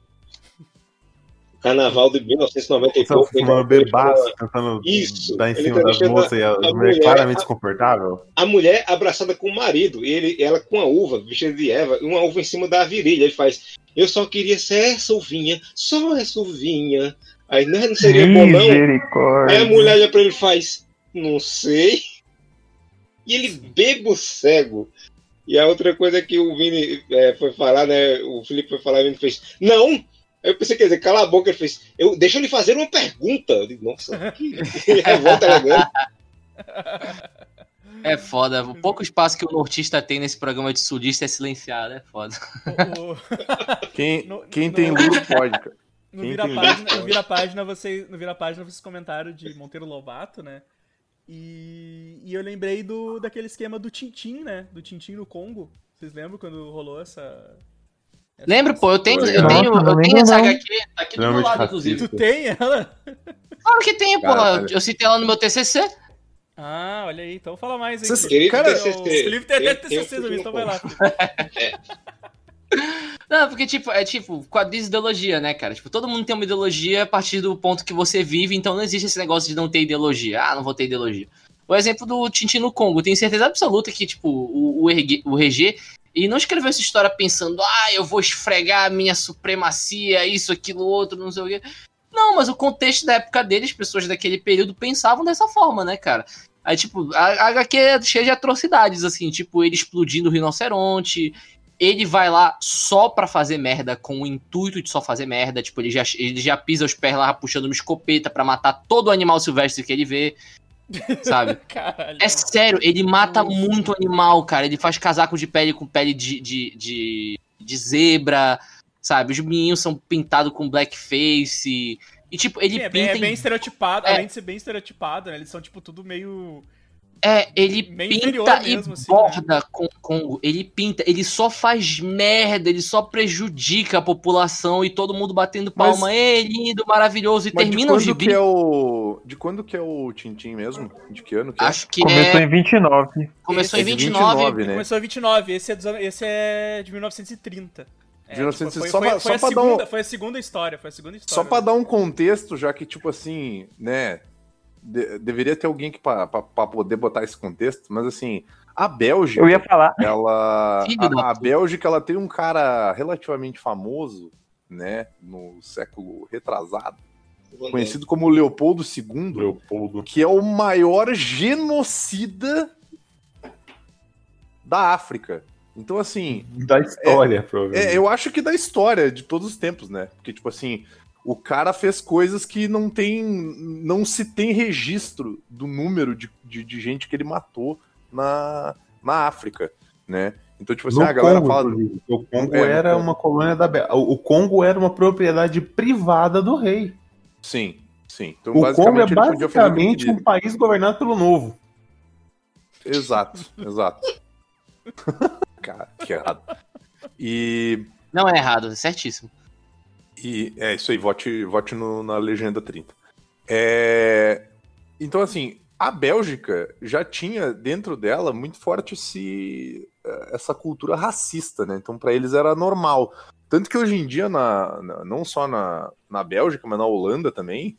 Speaker 4: Carnaval de 1990 e
Speaker 3: Só
Speaker 4: pouco.
Speaker 3: fumando
Speaker 4: ele-
Speaker 3: bebaço, tentando
Speaker 4: Isso.
Speaker 3: dar em cima
Speaker 4: tá
Speaker 3: das moças e
Speaker 4: a- a mulher-
Speaker 3: claramente desconfortável.
Speaker 4: A mulher abraçada com o marido, e ele, ela com a uva, vestida de Eva, e uma uva em cima da virilha. Ele faz: Eu só queria ser essa uvinha, só essa uvinha. Aí não, não seria bom, não. Aí a mulher olha pra ele e faz: Não sei. E ele bebo cego. E a outra coisa que o Vini é, foi falar, né? O Felipe foi falar e o Vini fez: Não! Aí eu pensei, quer dizer, cala a boca. Ele fez: eu, Deixa eu lhe fazer uma pergunta. Eu digo, Nossa, que revolta elegante.
Speaker 2: É foda. O pouco espaço que o nortista tem nesse programa de sulista é silenciado, é foda.
Speaker 1: O- o-
Speaker 5: Quem,
Speaker 1: No-
Speaker 5: quem
Speaker 1: no-
Speaker 5: tem luz pode, cara.
Speaker 1: no
Speaker 5: Quem
Speaker 1: vira página, no vira página vocês, no vira página vocês comentaram de Monteiro Lobato, né? E, e eu lembrei do daquele esquema do Tintim, né? Do Tintim no Congo. Vocês lembram quando rolou essa-
Speaker 2: Lembro, pô, eu tenho, eu tenho, eu tenho essa. HQ, tá aqui do meu lado, inclusive.
Speaker 1: Tu tem ela?
Speaker 2: Claro que tem, pô. Eu citei ela no meu TCC.
Speaker 1: Ah, olha aí, então fala mais aí.
Speaker 4: Querido
Speaker 5: Cara,
Speaker 4: TCC,
Speaker 1: o Felipe tem até TCC do então vai lá.
Speaker 2: Não, porque, tipo, é tipo, quadrinhos de ideologia, né, cara? Tipo, todo mundo tem uma ideologia a partir do ponto que você vive, então não existe esse negócio de não ter ideologia. Ah, não vou ter ideologia. O exemplo do Tintin no Congo, tenho certeza absoluta que, tipo, o, o, RG, o RG, ele não escreveu essa história pensando, ah, eu vou esfregar a minha supremacia, isso, aquilo, outro, não sei o quê. Não, mas o contexto da época dele, as pessoas daquele período pensavam dessa forma, né, cara? Aí, tipo, a, a HQ é cheia de atrocidades, assim, tipo, ele explodindo o rinoceronte, ele vai lá só pra fazer merda, com o intuito de só fazer merda. Tipo, ele já, ele já pisa os pés lá puxando uma escopeta pra matar todo animal silvestre que ele vê. Sabe?
Speaker 1: Caralho.
Speaker 2: É sério, ele mata muito animal, cara. Ele faz casaco de pele com pele de, de, de, de zebra, sabe? Os meninos são pintados com blackface. E, tipo, ele
Speaker 1: Sim, é, bem, é bem estereotipado,
Speaker 2: É.
Speaker 1: além de ser bem estereotipado, né? Eles são, tipo, tudo meio.
Speaker 2: É, ele
Speaker 1: Bem
Speaker 2: pinta e
Speaker 1: mesmo, assim,
Speaker 2: borda com Congo. Ele pinta, ele só faz merda, ele só prejudica a população e todo mundo batendo
Speaker 5: Mas-
Speaker 2: palma. Ê, lindo, maravilhoso. E
Speaker 5: Mas
Speaker 2: termina o
Speaker 5: quando
Speaker 2: gibi.
Speaker 5: que é o. De quando que é o Tintim mesmo? De que ano que é?
Speaker 2: Acho que
Speaker 6: Começou
Speaker 2: é...
Speaker 6: em 29.
Speaker 2: começou
Speaker 5: É
Speaker 2: em
Speaker 5: de
Speaker 2: 29.
Speaker 5: 29, né?
Speaker 1: Começou em 29, esse é, dos esse é de 1930. É,
Speaker 5: 1930,
Speaker 1: tipo, foi,
Speaker 5: só
Speaker 1: foi-
Speaker 5: pra-
Speaker 1: foi
Speaker 5: só
Speaker 1: a segunda,
Speaker 5: um-
Speaker 1: foi a segunda história, foi a segunda história.
Speaker 5: Só pra dar um contexto, já que, tipo assim, né? De- deveria ter alguém que pra poder botar esse contexto, mas assim, a Bélgica.
Speaker 6: Eu ia falar.
Speaker 5: ela a, a. Bélgica ela tem um cara relativamente famoso, né, no século retrasado, conhecido como Leopoldo II,
Speaker 3: Leopoldo.
Speaker 5: que é o maior genocida da África. Então assim,
Speaker 3: Da história, provavelmente.
Speaker 5: é, eu acho que da história de todos os tempos, né? Porque tipo assim, o cara fez coisas que não tem não se tem registro do número de, de, de gente que ele matou na, na África, né? Então, tipo assim,
Speaker 3: No
Speaker 5: a galera
Speaker 3: Congo,
Speaker 5: fala.
Speaker 3: o Congo
Speaker 5: É,
Speaker 3: era
Speaker 5: Congo.
Speaker 3: uma colônia da Bélgica. O Congo era uma propriedade privada do rei.
Speaker 5: Sim, sim. Então,
Speaker 3: O Congo é basicamente um país governado pelo Novo.
Speaker 5: Exato, exato. Cara, que errado. E,
Speaker 2: Não é errado, é certíssimo.
Speaker 5: E é isso aí, vote, vote no- na legenda 30. É, então, assim, a Bélgica já tinha dentro dela muito forte esse, eh, essa cultura racista, né? Então, para eles era normal. Tanto que hoje em dia, na, na- não só na, na Bélgica, mas na Holanda também,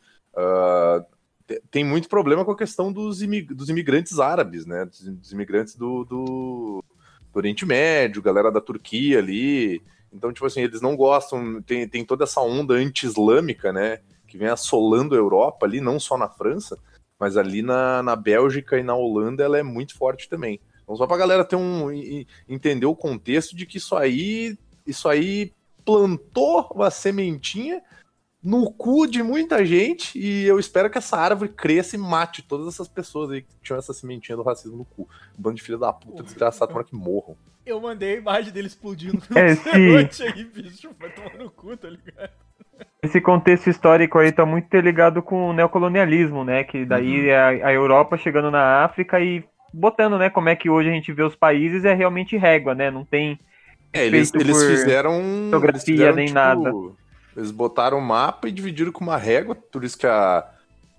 Speaker 5: te- tem muito problema com a questão dos, imi- dos imigrantes árabes, né? Dos, dos imigrantes do, do, do Oriente Médio, galera da Turquia ali. Então, tipo assim, eles não gostam, tem, tem toda essa onda anti-islâmica, né? Que vem assolando a Europa ali, não só na França, Mas ali na, na Bélgica e na Holanda ela é muito forte também. Então, só pra galera ter um. entender o contexto de que isso aí. Isso aí plantou uma sementinha no cu de muita gente e eu espero que essa árvore cresça e mate todas essas pessoas aí que tinham essa sementinha do racismo no cu. Bando de filha da puta, desgraçado, tomara que morram.
Speaker 1: Eu mandei a imagem dele explodindo
Speaker 6: É,
Speaker 1: noite aí, bicho. Vai tomar no cu, tá ligado?
Speaker 6: Esse contexto histórico aí tá muito interligado com o neocolonialismo, né? Que daí é a, a Europa chegando na África e botando, né? Como é que hoje a gente vê os países é realmente régua, né? Não tem.
Speaker 5: É, eles, eles fizeram.
Speaker 6: geografia,
Speaker 5: eles fizeram,
Speaker 6: nem
Speaker 5: tipo,
Speaker 6: nada.
Speaker 5: Eles botaram o mapa e dividiram com uma régua, por isso que a,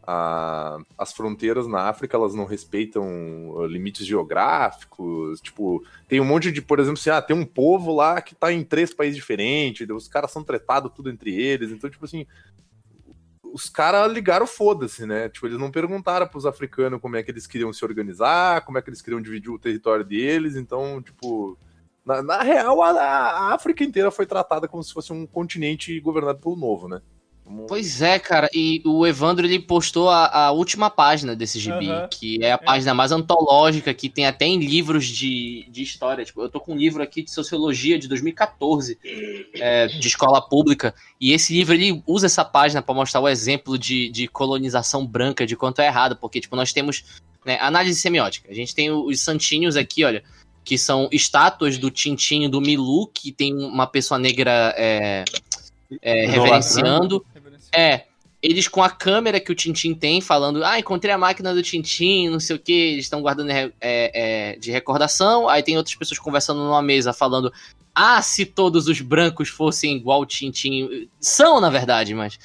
Speaker 5: a- as fronteiras na África elas não respeitam uh, limites geográficos. Tipo, tem um monte de, por exemplo, assim, ah, tem um povo lá que tá em três países diferentes, os caras são tretados tudo entre eles, então, tipo assim. Os caras ligaram foda-se, né? Tipo, eles não perguntaram pros africanos como é que eles queriam se organizar, como é que eles queriam dividir o território deles, então, tipo, na, na real, a, a África inteira foi tratada como se fosse um continente governado pelo novo, né? Como-
Speaker 2: Pois é, cara, e o Evandro ele postou a, a última página desse gibi, que é a página mais antológica, que tem até em livros de, de história. Tipo, eu tô com um livro aqui de sociologia de 2014, é, de escola pública, e esse livro ele usa essa página para mostrar o exemplo de, de colonização branca, de quanto é errado, porque tipo, nós temos né, análise semiótica. A gente tem os santinhos aqui, olha, que são estátuas do Tintinho do Milu, que tem uma pessoa negra é, é, reverenciando. É, eles com a câmera que o Tintin tem, falando, ah, encontrei a máquina do Tintin, não sei o que, eles estão guardando é, é, de recordação. Aí tem outras pessoas conversando numa mesa, falando, ah, se todos os brancos fossem igual o Tintin. São, na verdade, mas.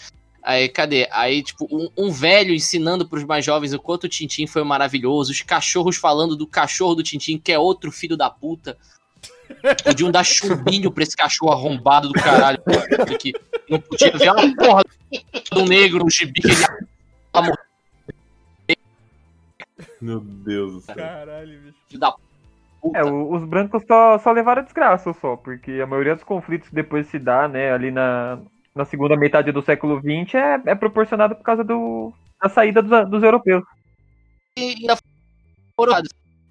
Speaker 2: Aí, cadê? Aí, tipo, um, um velho ensinando pros mais jovens o quanto o Tintin foi maravilhoso, os cachorros falando do cachorro do Tintin, que é outro filho da puta. Podiam dar chumbinho pra esse cachorro arrombado do caralho. Que não podia ver uma porra do negro, um gibi que ele
Speaker 3: Meu Deus do céu.
Speaker 1: Caralho, bicho.
Speaker 2: filho da puta.
Speaker 6: É, os brancos só, só levaram desgraça só, porque a maioria dos conflitos que depois se dá, né, ali na, na segunda metade do século XX é, é proporcionado por causa do, da saída dos, dos europeus.
Speaker 2: E ainda foram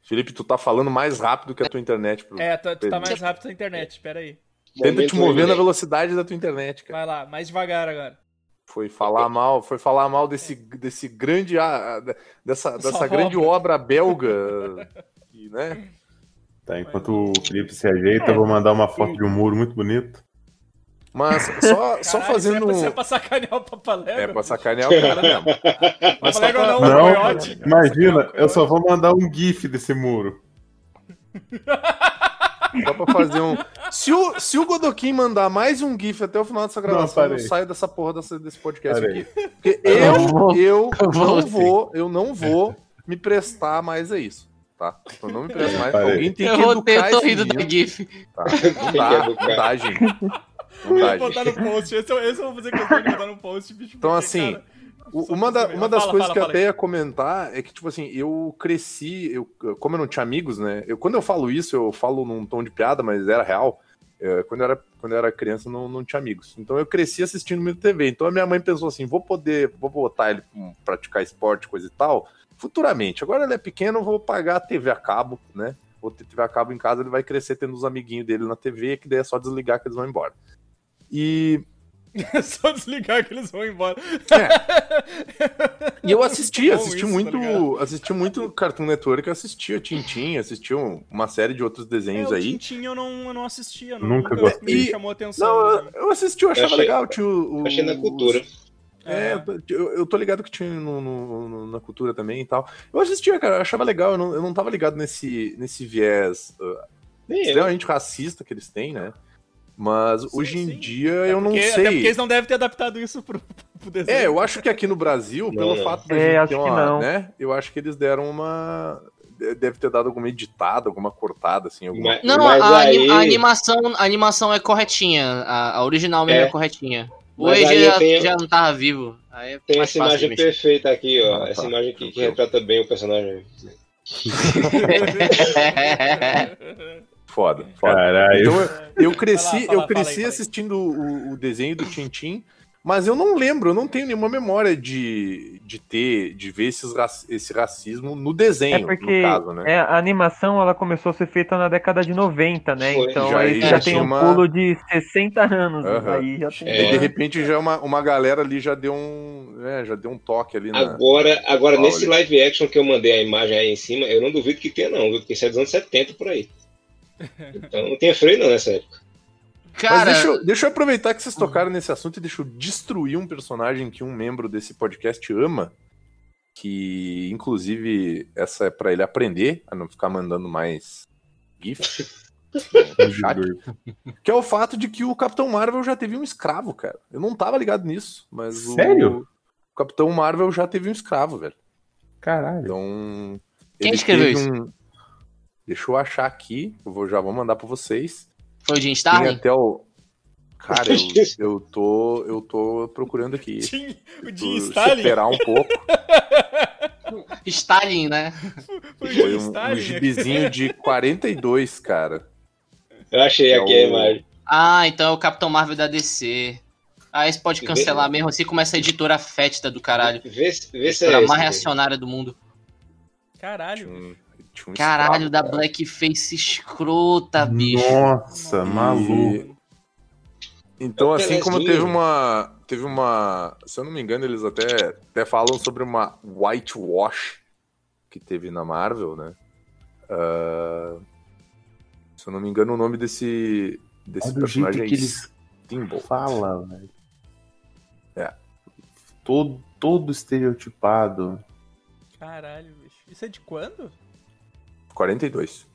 Speaker 5: Felipe, tu tá falando mais rápido que a tua internet. Pro...
Speaker 1: É, tu, tu tá mais rápido na internet, pera aí.
Speaker 5: Tenta te mover na velocidade da tua internet, cara.
Speaker 1: Vai lá, mais devagar agora.
Speaker 5: Foi falar mal, foi falar mal desse, desse grande, ah, dessa, dessa
Speaker 1: Essa
Speaker 5: grande
Speaker 1: obra.
Speaker 5: obra belga, e, né?
Speaker 3: Tá, enquanto o Felipe se ajeita, eu vou mandar uma foto de um muro muito bonito.
Speaker 5: Mas só, só
Speaker 1: Caralho,
Speaker 5: fazendo.
Speaker 1: Isso é pra, isso é pra sacanear o Papalego?
Speaker 5: É, pra sacanear o cara mesmo. Mas só
Speaker 1: Papalego
Speaker 5: pra-
Speaker 1: não,
Speaker 3: Não,
Speaker 1: o coiote.
Speaker 3: Imagina, eu só vou mandar um GIF desse muro.
Speaker 5: Só pra fazer um. Se o, se o Godokin mandar mais um GIF até o final dessa gravação,
Speaker 3: parei.
Speaker 5: eu saio dessa porra dessa- desse podcast
Speaker 3: Parei.
Speaker 5: aqui. Porque
Speaker 2: Eu
Speaker 5: eu,
Speaker 2: vou-
Speaker 5: eu
Speaker 2: eu
Speaker 5: não vou, eu não vou me prestar mais a isso. Tá? Eu não me presto mais.
Speaker 3: Parei.
Speaker 5: Alguém tem
Speaker 2: Eu
Speaker 5: que
Speaker 2: rotei,
Speaker 5: educar
Speaker 2: eu tô rindo da
Speaker 5: menino.
Speaker 2: GIF.
Speaker 5: Tá? Não dá, não dá, gente. Não dá,
Speaker 1: Vou botar no post. Esse, eu- esse eu vou fazer questão de botar no post, bicho.
Speaker 5: Então,
Speaker 1: porque,
Speaker 5: assim,
Speaker 1: cara,
Speaker 5: Uma, da- uma das
Speaker 1: Fala,
Speaker 5: coisas
Speaker 1: fala,
Speaker 5: que eu
Speaker 1: fala
Speaker 5: até ia comentar é que, tipo assim, eu cresci, eu, como eu não tinha amigos, né? Eu, quando eu falo isso, eu falo num tom de piada, mas era real. É, quando, eu era, quando eu era criança, eu não, não tinha amigos. Então eu cresci assistindo muito TV. Então a minha mãe pensou assim: vou poder, vou botar ele pra praticar esporte, coisa e tal, futuramente. Agora ele é pequeno, eu vou pagar a TV a cabo, né? Vou ter TV a cabo em casa, ele vai crescer tendo os amiguinhos dele na TV, que daí é só desligar que eles vão embora. E
Speaker 1: É só desligar que eles vão embora.
Speaker 5: E eu assisti,
Speaker 1: Bom
Speaker 5: assisti
Speaker 1: isso, tá
Speaker 5: muito,
Speaker 1: ligado?
Speaker 5: assisti muito Cartoon Network, assistia Tintin, assistia um- uma série de outros desenhos
Speaker 1: é, o
Speaker 5: aí.
Speaker 1: Tintin eu não, eu não assistia. Não,
Speaker 3: Nunca gostei.
Speaker 1: me chamou atenção.
Speaker 5: Não,
Speaker 1: sabe?
Speaker 5: eu, eu assisti, eu achava
Speaker 4: achei-
Speaker 5: legal, tinha o, o-
Speaker 4: Achei na cultura.
Speaker 5: É, eu, eu tô ligado que tinha no, no- no- na cultura também e tal. Eu assistia, cara, eu achava legal, eu não, eu não tava ligado nesse, nesse viés uh,
Speaker 4: eu.
Speaker 5: extremamente racista que eles têm, né? Mas
Speaker 1: Sim,
Speaker 5: hoje em
Speaker 1: sim.
Speaker 5: dia
Speaker 1: É
Speaker 5: eu não
Speaker 1: porque- Até
Speaker 5: sei.
Speaker 1: porque eles não devem ter adaptado isso pro, pro desenho.
Speaker 5: É, eu acho que aqui no Brasil,
Speaker 4: Não,
Speaker 5: pelo
Speaker 4: não.
Speaker 5: fato da
Speaker 6: É,
Speaker 5: ter
Speaker 6: que
Speaker 5: uma,
Speaker 6: não.
Speaker 5: né? Eu acho que eles deram uma deve ter dado alguma editada, alguma cortada assim, alguma
Speaker 4: Mas-
Speaker 2: Não,
Speaker 4: mas
Speaker 2: a,
Speaker 4: aí-
Speaker 2: a animação, a animação é corretinha. A, a original mesmo é,
Speaker 4: É.
Speaker 2: corretinha. O
Speaker 4: Mas
Speaker 2: Age
Speaker 4: aí eu
Speaker 2: já,
Speaker 4: tenho-
Speaker 2: já não tava vivo. Aí é
Speaker 4: Tem essa imagem
Speaker 2: de
Speaker 4: perfeita aqui, ó.
Speaker 5: Ah,
Speaker 4: essa
Speaker 5: tá.
Speaker 4: imagem aqui que retrata bem o personagem.
Speaker 5: foda, foda.
Speaker 3: Caralho.
Speaker 5: Então eu, eu cresci,
Speaker 1: Fala lá, fala,
Speaker 5: eu
Speaker 1: fala
Speaker 5: cresci
Speaker 1: aí, fala aí.
Speaker 5: assistindo o, o desenho do Tintin, Mas eu não lembro, eu não tenho nenhuma memória de, de ter, de ver esses, esse racismo no
Speaker 6: É
Speaker 5: desenho,
Speaker 6: porque
Speaker 5: no caso, né?
Speaker 6: é, a animação ela começou a ser feita na década de 90, né?
Speaker 4: Foi.
Speaker 6: Então
Speaker 5: Já-
Speaker 6: aí
Speaker 5: já
Speaker 6: já, tem um
Speaker 5: uma-
Speaker 6: pulo de 60 anos.
Speaker 5: Aham.
Speaker 6: Aí já tem.
Speaker 5: E
Speaker 4: É.
Speaker 5: de repente já uma, uma galera ali já deu um, é, já deu um toque ali na...
Speaker 4: Agora, agora
Speaker 5: Olha.
Speaker 4: nesse live action que eu mandei a imagem aí em cima, eu não duvido que tenha, não, viu? Porque isso é dos anos 70 por aí. Então não tinha freio não nessa época.
Speaker 2: Cara,
Speaker 5: Mas deixa, eu- deixa eu aproveitar que vocês tocaram nesse assunto e deixa eu destruir um personagem que um membro desse podcast ama, que inclusive essa é pra ele aprender a não ficar mandando mais GIF no chat, que é o fato de que o Capitão Marvel já teve um escravo, cara. Eu não tava ligado nisso, mas o-
Speaker 3: Sério?
Speaker 5: o Capitão Marvel já teve um escravo, velho.
Speaker 3: Caralho.
Speaker 5: Então.
Speaker 2: Quem escreveu isso?
Speaker 5: um- Deixa eu achar aqui, eu vou, já vou mandar pra vocês.
Speaker 2: foi o Jim
Speaker 5: Tem
Speaker 2: Starlin?
Speaker 5: até o. Cara, eu, eu tô. Eu tô procurando aqui.
Speaker 1: O Jim Stalin.
Speaker 5: Superar um pouco.
Speaker 2: Stalin, né?
Speaker 1: O
Speaker 5: Foi um, um gibizinho de 42, cara.
Speaker 4: Eu achei
Speaker 5: É
Speaker 4: aqui a
Speaker 5: o-
Speaker 4: imagem.
Speaker 2: Ah, então é o Capitão Marvel da DC. Ah, esse pode cancelar mesmo assim como essa editora fétida do caralho.
Speaker 4: Vê, se- vê se é esse.
Speaker 2: mais reacionária do mundo.
Speaker 1: Caralho.
Speaker 5: um, tinha um
Speaker 2: Caralho,
Speaker 5: escravo,
Speaker 2: da
Speaker 5: cara.
Speaker 2: blackface escrota, bicho.
Speaker 3: Nossa, maluco.
Speaker 5: Então,
Speaker 4: É o
Speaker 5: assim como teve uma. Teve uma. Se eu não me engano, eles até, até falam sobre uma whitewash que teve na Marvel, né? Ah, se eu não me engano, o nome desse, desse
Speaker 3: Olha
Speaker 5: personagem
Speaker 3: que
Speaker 5: é
Speaker 3: eles
Speaker 5: Steamboat.
Speaker 3: falam, velho.
Speaker 5: É.
Speaker 3: Todo, todo estereotipado.
Speaker 1: Caralho, bicho. Isso é de quando?
Speaker 5: 42.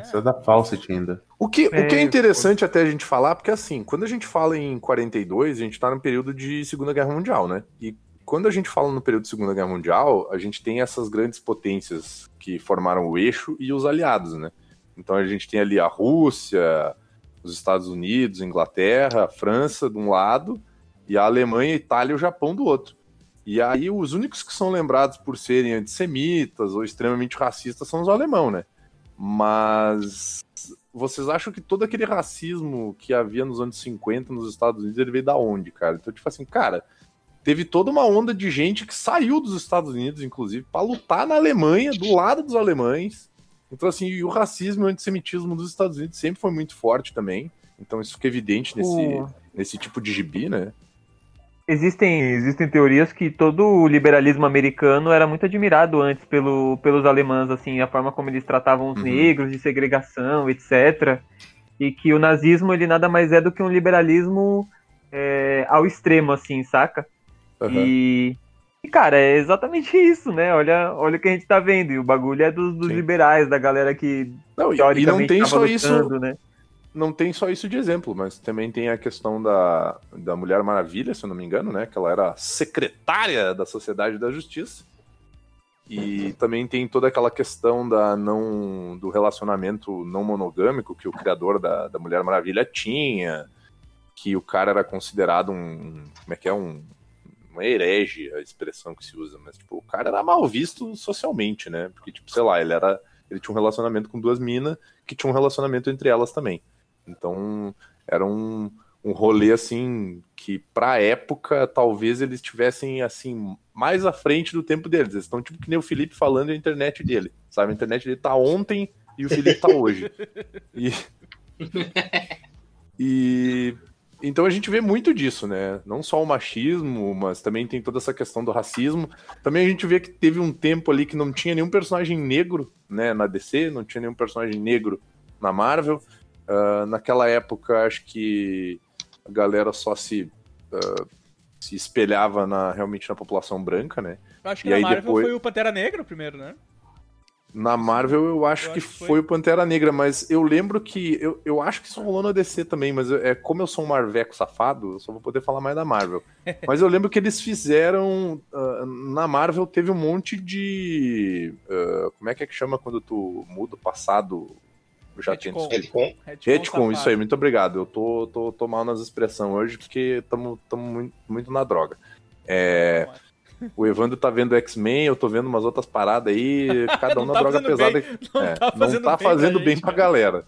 Speaker 3: Isso é da Fawcett ainda.
Speaker 5: O que, o que é
Speaker 6: É,
Speaker 5: interessante até a gente falar, porque assim, quando a gente fala em 42, a gente tá no período de Segunda Guerra Mundial, né? E quando a gente fala no período de Segunda Guerra Mundial, a gente tem essas grandes potências que formaram o eixo e os aliados, né? Então a gente tem ali a Rússia, os Estados Unidos, a Inglaterra, a França de um lado, e a Alemanha, a Itália e o Japão do outro. E aí os únicos que são lembrados por serem antissemitas ou extremamente racistas são os alemão, né? Mas vocês acham que todo aquele racismo que havia nos anos 50 nos Estados Unidos, ele veio da onde, cara? Então, tipo assim, cara, teve toda uma onda de gente que saiu dos Estados Unidos, inclusive, pra lutar na Alemanha, do lado dos alemães. Então, assim, e o racismo e o antissemitismo dos Estados Unidos sempre foi muito forte também. Então, isso fica evidente nesse,
Speaker 6: O-
Speaker 5: nesse tipo de gibi, né?
Speaker 6: Existem, existem teorias que todo o liberalismo americano era muito admirado antes pelo, pelos alemães, assim, a forma como eles tratavam os
Speaker 5: Uhum.
Speaker 6: negros, de segregação, etc. E que o nazismo, ele nada mais é do que um liberalismo é, ao extremo, assim, saca?
Speaker 5: Aham.
Speaker 6: E, e, cara, é exatamente isso, né? Olha, olha o que a gente tá vendo. E o bagulho é dos, dos liberais, da galera que
Speaker 5: Não, e, não tem só isso.
Speaker 6: lutando, né?
Speaker 5: Não tem só isso de exemplo, mas também tem a questão da, da Mulher Maravilha, se eu não me engano, né? Que ela era secretária da Sociedade da Justiça. E também tem toda aquela questão da não do relacionamento não monogâmico que o criador da, da Mulher Maravilha tinha, que o cara era considerado um. Como é que é? Um, uma herege, a expressão que se usa, mas tipo, o cara era mal visto socialmente, né? Porque, tipo, sei lá, ele era. Ele tinha um relacionamento com duas minas que tinha um relacionamento entre elas também. Então, era um, um rolê assim que pra época talvez eles estivessem assim mais à frente do tempo deles. Eles estão tipo que nem o Felipe falando e a internet dele, sabe? A internet dele tá ontem e o Felipe tá hoje. E E então a gente vê muito disso, né? Não só o machismo, mas também tem toda essa questão do racismo. Também a gente vê que teve um tempo ali que não tinha nenhum personagem negro, né, na DC, não tinha nenhum personagem negro na Marvel. Ah, naquela época, acho que a galera só se ah, se espelhava na, realmente na população branca, né?
Speaker 1: Eu acho que
Speaker 5: E
Speaker 1: na Marvel
Speaker 5: depois-
Speaker 1: foi o Pantera Negra primeiro, né?
Speaker 5: Na Marvel eu acho
Speaker 1: Eu
Speaker 5: que
Speaker 1: acho que foi.
Speaker 5: foi o Pantera Negra, mas eu lembro que. Eu, eu acho que isso rolou na DC também, mas eu- é como eu sou um marveco safado, eu só vou poder falar mais da Marvel. mas eu lembro que eles fizeram. ah, na Marvel teve um monte de. ah, como é que é que chama quando tu muda o passado? Eu já
Speaker 1: Retcon.
Speaker 5: tenho
Speaker 4: Retcon?
Speaker 5: Retcon, isso aí, muito obrigado. Eu tô, tô, tô mal nas expressões hoje porque estamos muito, muito na droga. É, o Evandro tá vendo X-Men, eu tô vendo umas outras paradas aí, cada um
Speaker 1: Não
Speaker 5: na
Speaker 1: tá
Speaker 5: droga
Speaker 1: fazendo
Speaker 5: pesada.
Speaker 1: bem, Não
Speaker 5: É,
Speaker 1: tá fazendo
Speaker 5: não tá
Speaker 1: bem
Speaker 5: fazendo
Speaker 1: pra
Speaker 5: bem pra galera.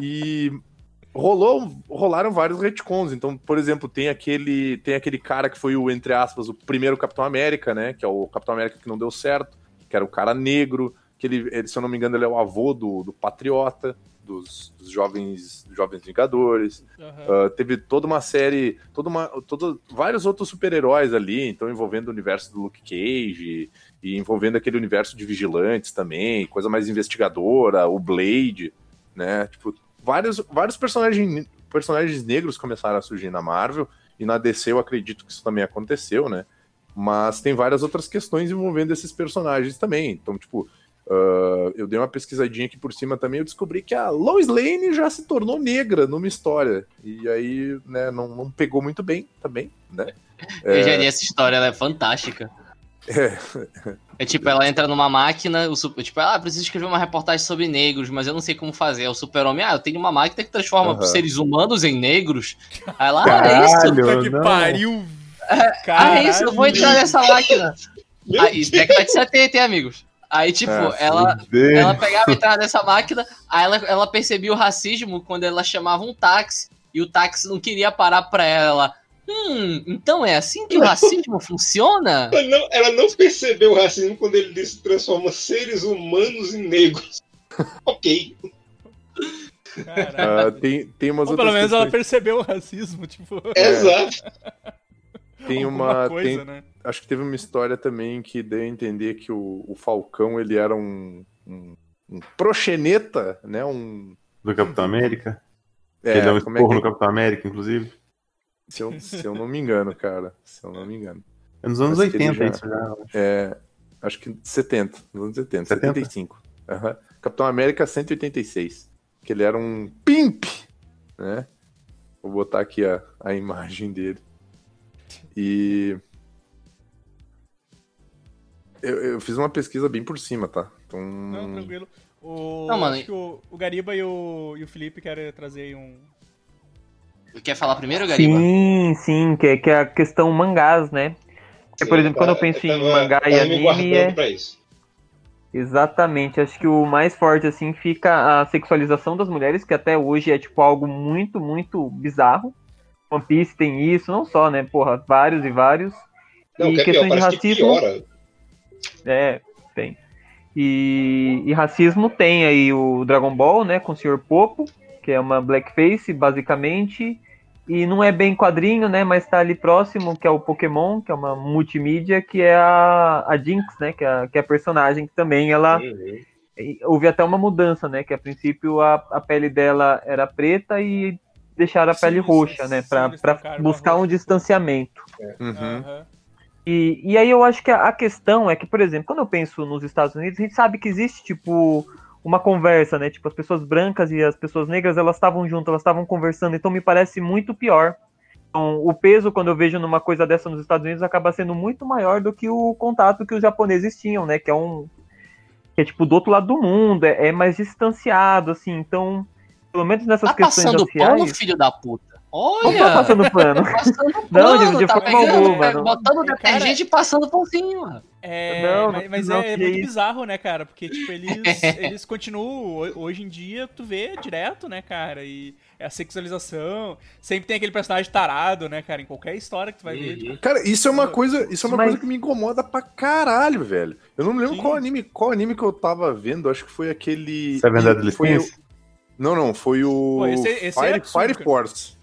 Speaker 5: E, rolou, rolaram vários retcons. Então, por exemplo, tem aquele, tem aquele cara que foi o, entre aspas, o primeiro Capitão América, né? Que é o Capitão América que não deu certo, que era o cara negro, que ele, ele se eu não me engano, ele é o avô do, do Patriota, dos, dos jovens, jovens Vingadores.
Speaker 1: Aham.
Speaker 5: Uh, teve toda uma série, toda uma, todo, vários outros super-heróis ali, então envolvendo o universo do Luke Cage e envolvendo aquele universo de vigilantes também, coisa mais investigadora, o Blade, né? Tipo, vários, vários personagens, personagens negros começaram a surgir na Marvel e na DC eu acredito que isso também aconteceu, né? Mas tem várias outras questões envolvendo esses personagens também. Então, tipo, uh, eu dei uma pesquisadinha aqui por cima também, eu descobri que a Lois Lane já se tornou negra numa história. E aí, né, não, não pegou muito bem também, né?
Speaker 2: Eu já li essa história, ela é fantástica.
Speaker 5: É.
Speaker 2: É tipo, ela entra numa máquina, o super, tipo, ah, preciso escrever uma reportagem sobre negros, mas eu não sei como fazer. É o super-homem, ah, eu tenho uma máquina que transforma
Speaker 5: Aham.
Speaker 2: seres humanos em negros. Aí ela, ah, é isso?
Speaker 3: Caralho,
Speaker 1: Puta que
Speaker 3: não.
Speaker 1: pariu!
Speaker 2: Ah, é isso, eu vou entrar nessa máquina. Aí, década de 70, hein, amigos? Aí, tipo,
Speaker 5: Ah,
Speaker 2: ela, ela pegava e entrava nessa máquina, aí ela, ela percebia o racismo quando ela chamava um táxi, e o táxi não queria parar pra ela. Hum, então é assim que o racismo funciona?
Speaker 4: Ela não, ela não percebeu o racismo quando ele disse que transforma seres humanos em negros. ok.
Speaker 5: Uh, tem, tem umas
Speaker 1: Ou pelo menos ela
Speaker 5: questões.
Speaker 1: percebeu o racismo, tipo.
Speaker 4: Exato.
Speaker 5: Tem uma.
Speaker 1: coisa,
Speaker 5: tem-
Speaker 1: né?
Speaker 5: Acho que teve uma história também que deu a entender que o, o Falcão ele era um, um, um proxeneta, né? Um.
Speaker 3: Do Capitão América.
Speaker 5: É,
Speaker 3: ele deu um
Speaker 5: é
Speaker 3: esporro
Speaker 5: que-
Speaker 3: no Capitão América, inclusive.
Speaker 5: se, eu, se eu não me engano, cara. Se eu não me engano.
Speaker 3: É nos anos
Speaker 5: ele
Speaker 3: 80
Speaker 5: já-
Speaker 3: isso já.
Speaker 5: É, acho que 70, nos anos 70,
Speaker 3: 70?
Speaker 5: 75. Aham. Capitão América 186. Que ele era um pimp, né? Vou botar aqui a, a imagem dele. E. Eu, eu fiz uma pesquisa bem por cima, tá? Então.
Speaker 1: Não, tranquilo. O,
Speaker 2: Não, mano,
Speaker 1: acho que o, o Gariba e o, e o Felipe querem trazer aí um.
Speaker 2: Quer falar primeiro, Gariba?
Speaker 6: Sim, sim, que é, que é a questão mangás, né? É, por exemplo, quando eu penso em
Speaker 4: tava-
Speaker 6: mangá e anime, é-. Exatamente, acho que o mais forte assim fica a sexualização das mulheres, que até hoje é tipo algo muito, muito bizarro. One Piece tem isso, não só, né? Porra, vários e vários.
Speaker 4: Não,
Speaker 6: e
Speaker 4: que é pior,
Speaker 6: questões de
Speaker 4: parece que
Speaker 6: racismo.
Speaker 4: piora.
Speaker 6: É, tem. E, e racismo tem aí o Dragon Ball, né, com o Sr. Popo, que é uma blackface, basicamente. E não é bem quadrinho, né, mas tá ali próximo, que é o Pokémon, que é uma multimídia, que é a, a Jinx, né, que é a, que é a personagem que também ela
Speaker 4: Uhum.
Speaker 6: houve até uma mudança, né? Que a princípio a, a pele dela era preta e deixaram a
Speaker 1: Sim,
Speaker 6: pele roxa, né?
Speaker 1: sim, trocaram pra
Speaker 6: buscar um
Speaker 1: roxa.
Speaker 6: distanciamento.
Speaker 5: Uhum.
Speaker 1: Aham.
Speaker 6: E, e aí eu acho que a, a questão é que, por exemplo, quando eu penso nos Estados Unidos, a gente sabe que existe, tipo, uma conversa, né? Tipo, as pessoas brancas e as pessoas negras, elas estavam juntas, elas estavam conversando, então me parece muito pior. Então, o peso, quando eu vejo numa coisa dessa nos Estados Unidos, acaba sendo muito maior do que o contato que os japoneses tinham, né? Que é um. Que é tipo do outro lado do mundo, é, é mais distanciado, assim. Então, pelo menos nessas
Speaker 2: Tá
Speaker 6: questões
Speaker 2: passando
Speaker 6: raciais.
Speaker 2: pano, filho da puta?
Speaker 6: Não
Speaker 2: Olha!
Speaker 6: passando pano.
Speaker 2: Passando
Speaker 6: Não,
Speaker 2: pano,
Speaker 6: de- de
Speaker 2: tá
Speaker 6: forma
Speaker 2: pegando,
Speaker 6: alguma,
Speaker 2: é,
Speaker 6: não.
Speaker 2: botando detergente e passando pãozinho, mano.
Speaker 1: É,
Speaker 6: Não,
Speaker 1: mas,
Speaker 6: não
Speaker 1: mas
Speaker 6: não,
Speaker 1: é, é muito
Speaker 6: isso.
Speaker 1: bizarro, né, cara? Porque, tipo, eles, eles continuam. ho- Hoje em dia, tu vê direto, né, cara? E é a sexualização. Sempre tem aquele personagem tarado, né, cara? Em qualquer história que tu vai ver. tipo,
Speaker 5: Cara, isso é uma coisa, isso é uma
Speaker 6: Mas-
Speaker 5: coisa que me incomoda pra caralho, velho. Eu não me lembro
Speaker 1: Sim.
Speaker 5: qual anime, qual anime que eu tava vendo, acho que foi aquele
Speaker 3: Seven Deadly
Speaker 5: foi
Speaker 3: Sins?
Speaker 5: Não, não, foi o
Speaker 1: Pô, esse- esse é
Speaker 5: Fire,
Speaker 1: absurdo,
Speaker 5: Fire. Force.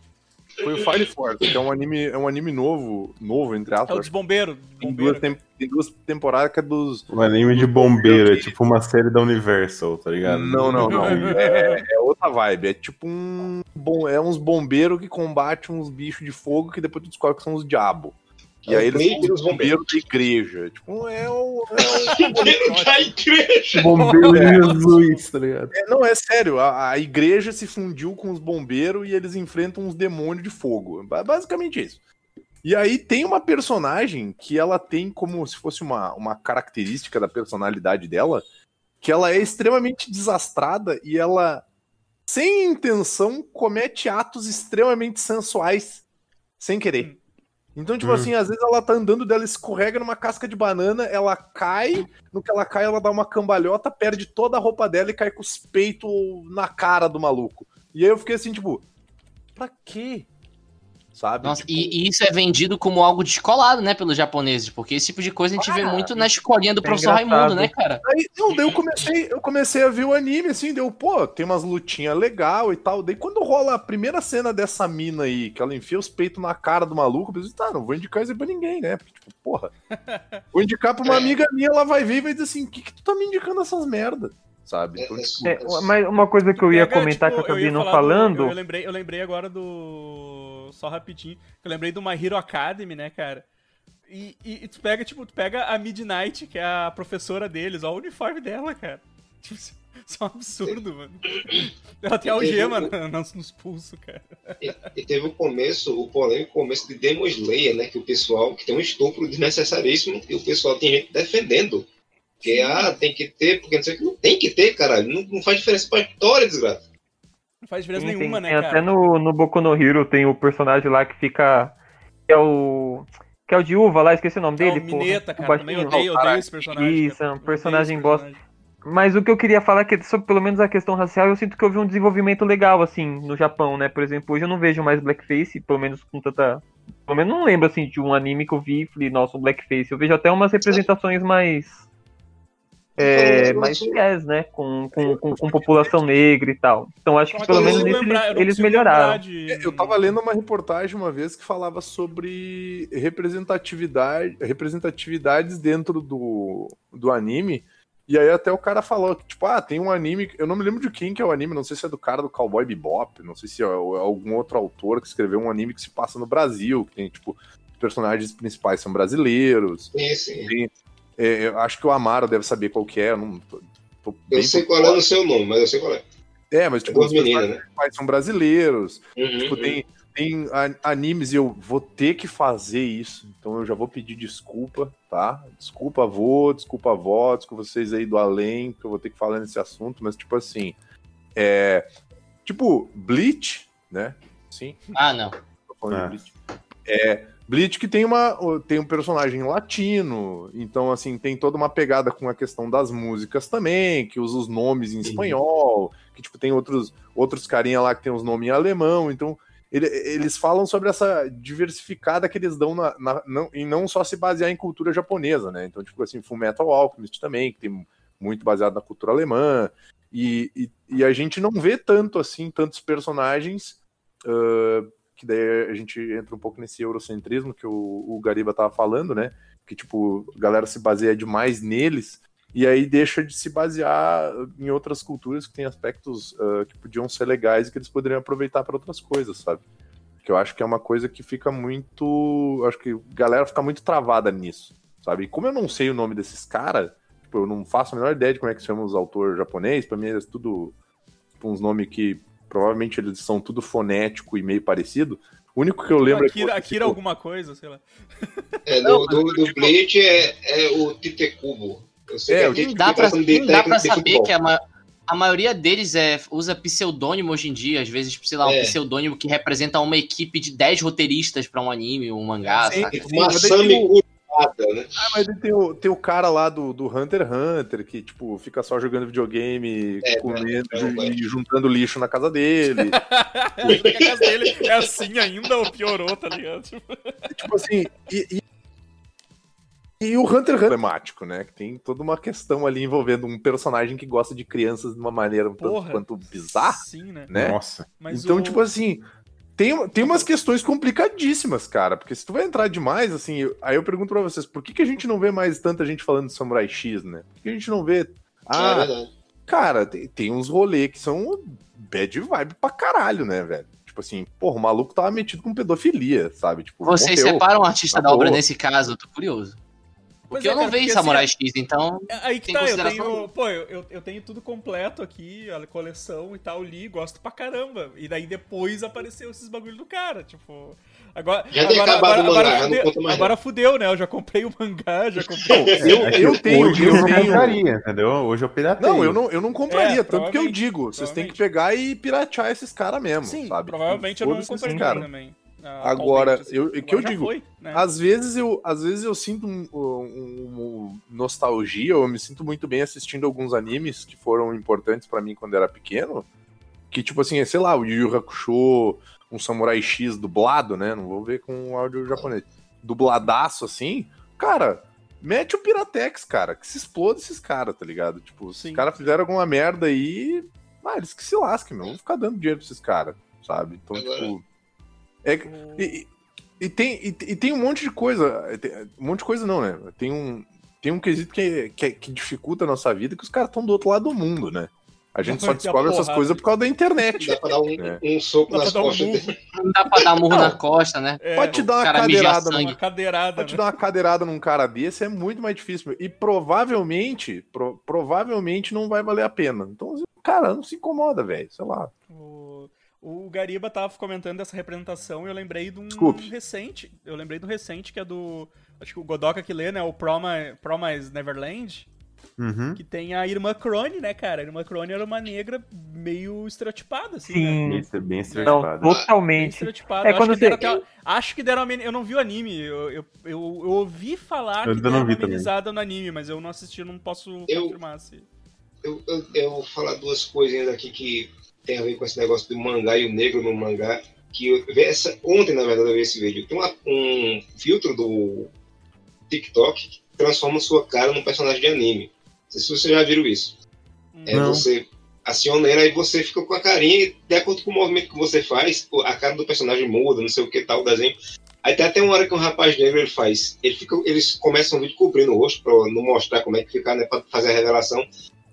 Speaker 5: Foi o Fire Force, que é um anime, é um anime novo, novo entre
Speaker 1: É o
Speaker 5: aspas.
Speaker 1: dos bombeiros.
Speaker 5: Tem
Speaker 1: Bombeiro.
Speaker 5: duas, tem, tem duas temporadas que é dos
Speaker 3: Um anime de bombeiro, é tipo uma série da Universal, tá ligado?
Speaker 5: Não, não, não. É, é outra vibe. É tipo um. Bom, é uns bombeiros que combatem uns bichos de fogo que depois tu descobre que são os diabos. E
Speaker 4: É
Speaker 5: aí eles são os bombeiros da igreja. Tipo, é o. É
Speaker 4: Bombeiro da igreja!
Speaker 3: Bombeiro de Jesus, tá ligado?
Speaker 5: é- não, é sério. A, a igreja se fundiu com os bombeiros e eles enfrentam uns demônios de fogo. Ba- Basicamente isso. E aí tem uma personagem que ela tem como se fosse uma, uma característica da personalidade dela, que ela é extremamente desastrada e ela, sem intenção, comete atos extremamente sensuais sem querer. Então, tipo
Speaker 3: Hum.
Speaker 5: assim, às vezes ela tá andando dela, escorrega numa casca de banana, ela cai, no que ela cai, ela dá uma cambalhota, perde toda a roupa dela e cai com os peitos na cara do maluco. E aí eu fiquei assim, tipo, pra quê? Sabe?
Speaker 2: Nossa,
Speaker 5: Tipo,
Speaker 2: e, e isso é vendido como algo descolado, né, pelos japoneses, porque esse tipo de coisa a gente vê
Speaker 5: Ah,
Speaker 2: muito na escolinha do
Speaker 6: é
Speaker 2: professor
Speaker 6: engraçado.
Speaker 2: Raimundo, né, cara?
Speaker 5: Aí, não, daí eu comecei, eu comecei a ver o anime, assim, deu, pô, tem umas lutinhas legal e tal. Daí quando rola a primeira cena dessa mina aí, que ela enfia os peitos na cara do maluco, eu pensei, tá, não vou indicar isso aí pra ninguém, né? Porque, tipo, porra. Vou indicar pra uma
Speaker 4: É.
Speaker 5: amiga minha, ela vai ver e vai dizer assim, o que, que tu tá me indicando essas merda? Sabe? Então,
Speaker 4: É, é
Speaker 5: tipo,
Speaker 6: É, mas uma coisa que eu ia comentar
Speaker 1: tipo,
Speaker 6: que eu
Speaker 1: eu
Speaker 6: acabei não
Speaker 1: falar do-
Speaker 6: falando.
Speaker 1: eu, lembrei, eu lembrei agora do. Só rapidinho. Eu lembrei do My Hero Academy, né, cara? E, e- e tu pega, tipo, tu pega a Midnight, que é a professora deles, ó, o uniforme dela, cara. Tipo, isso é um absurdo, mano. Ela tem algema na- nos, nos pulsos, cara.
Speaker 4: E, e teve o começo, o polêmico começo de Demon Slayer, né? Que o pessoal, que tem um estupro desnecessaríssimo, e o pessoal tem gente defendendo. Que, ah, tem que ter, porque não sei o que, não tem que ter, caralho. Não, não faz diferença pra história, desgraça.
Speaker 1: Não faz diferença
Speaker 6: Tem,
Speaker 1: nenhuma, né,
Speaker 6: tem
Speaker 1: cara?
Speaker 6: Até no, no Boku no Hero tem o personagem lá que fica. Que é o. Que é o de uva lá, esqueci o nome
Speaker 1: É
Speaker 6: dele.
Speaker 1: o Mineta,
Speaker 6: porra,
Speaker 1: cara. Também odeio, odeio esse personagem.
Speaker 6: Isso, é um personagem bosta. Mas o que eu queria falar é que sobre pelo menos a questão racial, eu sinto que houve um desenvolvimento legal, assim, no Japão, né? Por exemplo, hoje eu não vejo mais blackface, pelo menos com tanta. Pelo menos não lembro, assim, de um anime que eu vi e falei, nossa, um blackface. Eu vejo até umas representações mais. É, mais fiéis, né? Com, com, com, com população negra e tal. Então acho que pelo menos nisso
Speaker 1: lembrar-
Speaker 6: eles, eles melhoraram.
Speaker 1: de-
Speaker 5: É, Eu tava lendo uma reportagem uma vez que falava sobre representatividade, representatividades dentro do, do anime. E aí até o cara falou que, tipo, ah, tem um anime. Eu não me lembro de quem que é o anime, não sei se é do cara do Cowboy Bebop, não sei se é algum outro autor que escreveu um anime que se passa no Brasil, que tem, tipo, os personagens principais são brasileiros.
Speaker 4: Sim, sim.
Speaker 5: É, eu acho que o Amaro deve saber qual que é. Eu, não, tô, tô
Speaker 4: Eu sei qual é o seu nome, mas eu sei qual é.
Speaker 5: É, mas tipo, os
Speaker 4: meninas, né?
Speaker 5: são brasileiros.
Speaker 4: Uhum,
Speaker 5: Tipo,
Speaker 4: uhum.
Speaker 5: tem, tem animes e eu vou ter que fazer isso. Então eu já vou pedir desculpa, tá? Desculpa, avô, desculpa, avó, desculpa vocês aí do além, que eu vou ter que falar nesse assunto, mas tipo assim. É. Tipo, Bleach, né? Sim,
Speaker 2: Ah, não.
Speaker 5: tô falando
Speaker 3: É.
Speaker 5: de Bleach. É. Bleach que tem, uma, tem um personagem latino, então assim, tem toda uma pegada com a questão das músicas também, que usa os nomes em espanhol, que tipo, tem outros, outros carinha lá que tem os nomes em alemão, então ele- eles falam sobre essa diversificada que eles dão na, na- não, em não só se basear em cultura japonesa, né? Então, tipo assim, Full Metal Alchemist também, que tem muito baseado na cultura alemã, e, e, e a gente não vê tanto assim, tantos personagens ah, que daí a gente entra um pouco nesse eurocentrismo que o, o Gariba tava falando, né? Que, tipo, a galera se baseia demais neles e aí deixa de se basear em outras culturas que têm aspectos ah, que podiam ser legais e que eles poderiam aproveitar para outras coisas, sabe? Que eu acho que é uma coisa que fica muito. Acho que a galera fica muito travada nisso, sabe? E como eu não sei o nome desses caras, tipo, eu não faço a menor ideia de como é que se chama os autores japonês, pra mim é tudo tipo, uns nomes que provavelmente eles são tudo fonético e meio parecido. O único que eu lembro é que.
Speaker 1: Akira, Akira
Speaker 5: citou-
Speaker 1: alguma coisa, sei lá.
Speaker 4: É, do, do, do Bleach é, é o Titecubo. Eu sei
Speaker 5: É,
Speaker 4: que
Speaker 2: Nem dá pra,
Speaker 4: de
Speaker 2: dá pra saber que a, ma- a maioria deles é, usa pseudônimo hoje em dia. Às vezes, sei lá, um
Speaker 4: É.
Speaker 2: pseudônimo que representa uma equipe de 10 roteiristas pra um anime, um mangá,
Speaker 5: Sim,
Speaker 2: saca?
Speaker 5: sim, mas
Speaker 4: Kurumada, né?
Speaker 5: Ah, mas tem o, tem o cara lá do, do Hunter x Hunter, que, tipo, fica só jogando videogame,
Speaker 4: É,
Speaker 5: comendo
Speaker 4: é, é,
Speaker 5: e juntando lixo na casa dele.
Speaker 1: A casa dele é assim ainda ou piorou, tá ligado? Tipo,
Speaker 5: tipo assim, e, e, e o Hunter x Hunter é emblemático, né? Que tem toda uma questão ali envolvendo um personagem que gosta de crianças de uma maneira um tanto
Speaker 1: Porra.
Speaker 5: quanto bizarra,
Speaker 1: Sim, né?
Speaker 5: né?
Speaker 3: Nossa.
Speaker 1: Mas
Speaker 5: então,
Speaker 1: o-
Speaker 5: tipo assim, tem, tem umas questões complicadíssimas, cara. Porque se tu vai entrar demais, assim, eu- aí eu pergunto pra vocês, por que, que a gente não vê mais tanta gente falando de Samurai X, né? Por que a gente não vê.
Speaker 4: é
Speaker 5: Ah,
Speaker 4: verdade.
Speaker 5: cara, tem, tem uns rolês que são bad vibe pra caralho, né, velho? Tipo assim, porra, o maluco tava metido com pedofilia, sabe? Tipo,
Speaker 2: Vocês
Speaker 5: morreu.
Speaker 2: separam o artista da obra nesse caso? Eu tô curioso. Porque
Speaker 1: é,
Speaker 2: eu não
Speaker 1: cara,
Speaker 2: vejo
Speaker 1: porque,
Speaker 2: Samurai
Speaker 1: assim,
Speaker 2: X, então.
Speaker 1: É, Aí que
Speaker 2: Tem
Speaker 1: tá, eu tenho. Pô, eu, eu, eu tenho tudo completo aqui, a coleção e tal, li, gosto pra caramba. E daí depois apareceu esses bagulho do cara, tipo. Agora,
Speaker 4: Já
Speaker 1: agora, agora,
Speaker 4: mangá,
Speaker 1: agora,
Speaker 4: não
Speaker 1: fudeu, agora fudeu, né? Eu já comprei o mangá, já comprei.
Speaker 5: Eu,
Speaker 3: É
Speaker 5: eu tenho,
Speaker 3: hoje
Speaker 5: eu
Speaker 3: eu
Speaker 5: tenho.
Speaker 3: compraria, entendeu? Hoje eu pirateio.
Speaker 5: Não, eu não, eu não compraria,
Speaker 1: É,
Speaker 5: tanto que eu digo, vocês têm que pegar e piratear esses caras mesmo,
Speaker 1: Sim,
Speaker 5: sabe?
Speaker 1: provavelmente eu não compraria também. Ah,
Speaker 5: Agora,
Speaker 1: assim.
Speaker 5: eu, que
Speaker 1: Agora
Speaker 5: eu digo,
Speaker 1: foi, né?
Speaker 5: às vezes eu, às vezes eu sinto um, um- um nostalgia, eu me sinto muito bem assistindo alguns animes que foram importantes pra mim quando era pequeno, que tipo assim, sei lá, o Yu Yu Hakusho, um Samurai X dublado, né? Não vou ver com o áudio japonês. Dubladaço assim, cara, mete o Piratex, cara, que se exploda esses caras, tá ligado? Tipo, se
Speaker 1: Sim.
Speaker 5: os caras fizeram alguma merda aí, ah, eles que se lasquem, meu. Não vou ficar dando dinheiro pra esses caras, sabe? Então,
Speaker 4: Agora-
Speaker 5: tipo. É,
Speaker 1: O-
Speaker 5: e, e- tem, e, e tem um monte de coisa. tem- um monte de coisa não, né? Tem um, tem um quesito que, que, que dificulta a nossa vida, que os caras estão do outro lado do mundo, né? A gente só descobre essas coisas por causa da internet.
Speaker 4: Dá pra dar um,
Speaker 5: É.
Speaker 4: um soco
Speaker 1: Dá
Speaker 4: nas
Speaker 1: dar um
Speaker 4: costas dele.
Speaker 2: Não dá pra dar murro
Speaker 5: Não.
Speaker 2: na costa, né?
Speaker 1: É,
Speaker 5: Pode te dar uma cadeirada num
Speaker 1: uma cadeirada.
Speaker 5: Te
Speaker 1: né?
Speaker 5: dar uma cadeirada num cara desse é muito mais difícil. meu. E provavelmente, pro- provavelmente não vai valer a pena. Então, cara, não se incomoda, velho. Sei lá.
Speaker 1: O, o Gariba tava comentando dessa representação e eu lembrei de um
Speaker 5: Desculpe.
Speaker 1: recente. Eu lembrei do recente que é do. Acho que o Godoka que lê, né? O Promise, Promise Neverland.
Speaker 3: Uhum.
Speaker 1: Que tem a irmã Crone, né, cara? A irmã Crone era uma negra meio estereotipada, assim. Né?
Speaker 6: Sim.
Speaker 3: Bem, bem
Speaker 6: Não,
Speaker 3: estereotipado.
Speaker 1: Bem
Speaker 6: totalmente.
Speaker 1: estereotipada.
Speaker 6: É,
Speaker 1: acho,
Speaker 6: quando
Speaker 1: que deram
Speaker 6: você-
Speaker 1: até- acho que deram. Eu não vi o anime. Eu, eu, eu, eu ouvi falar
Speaker 3: Eu
Speaker 1: que deram uma amenizada no anime, mas eu não assisti, não posso
Speaker 4: Eu-
Speaker 1: confirmar se.
Speaker 4: Eu, eu, eu vou falar duas coisinhas aqui que tem a ver com esse negócio do mangá e o negro no mangá. Que eu essa, ontem, na verdade, eu vi esse vídeo. Tem uma- um filtro do TikTok que transforma sua cara num personagem de anime. Não sei se vocês já viram isso. É,
Speaker 3: Não.
Speaker 4: você aciona ele, aí você fica com a carinha e de acordo com o movimento que você faz, a cara do personagem muda, não sei o que tal, o desenho. Aí tem até uma hora que um rapaz negro ele faz. Ele fica, eles começam o vídeo cobrindo o rosto pra não mostrar como é que fica, né? Pra fazer a revelação.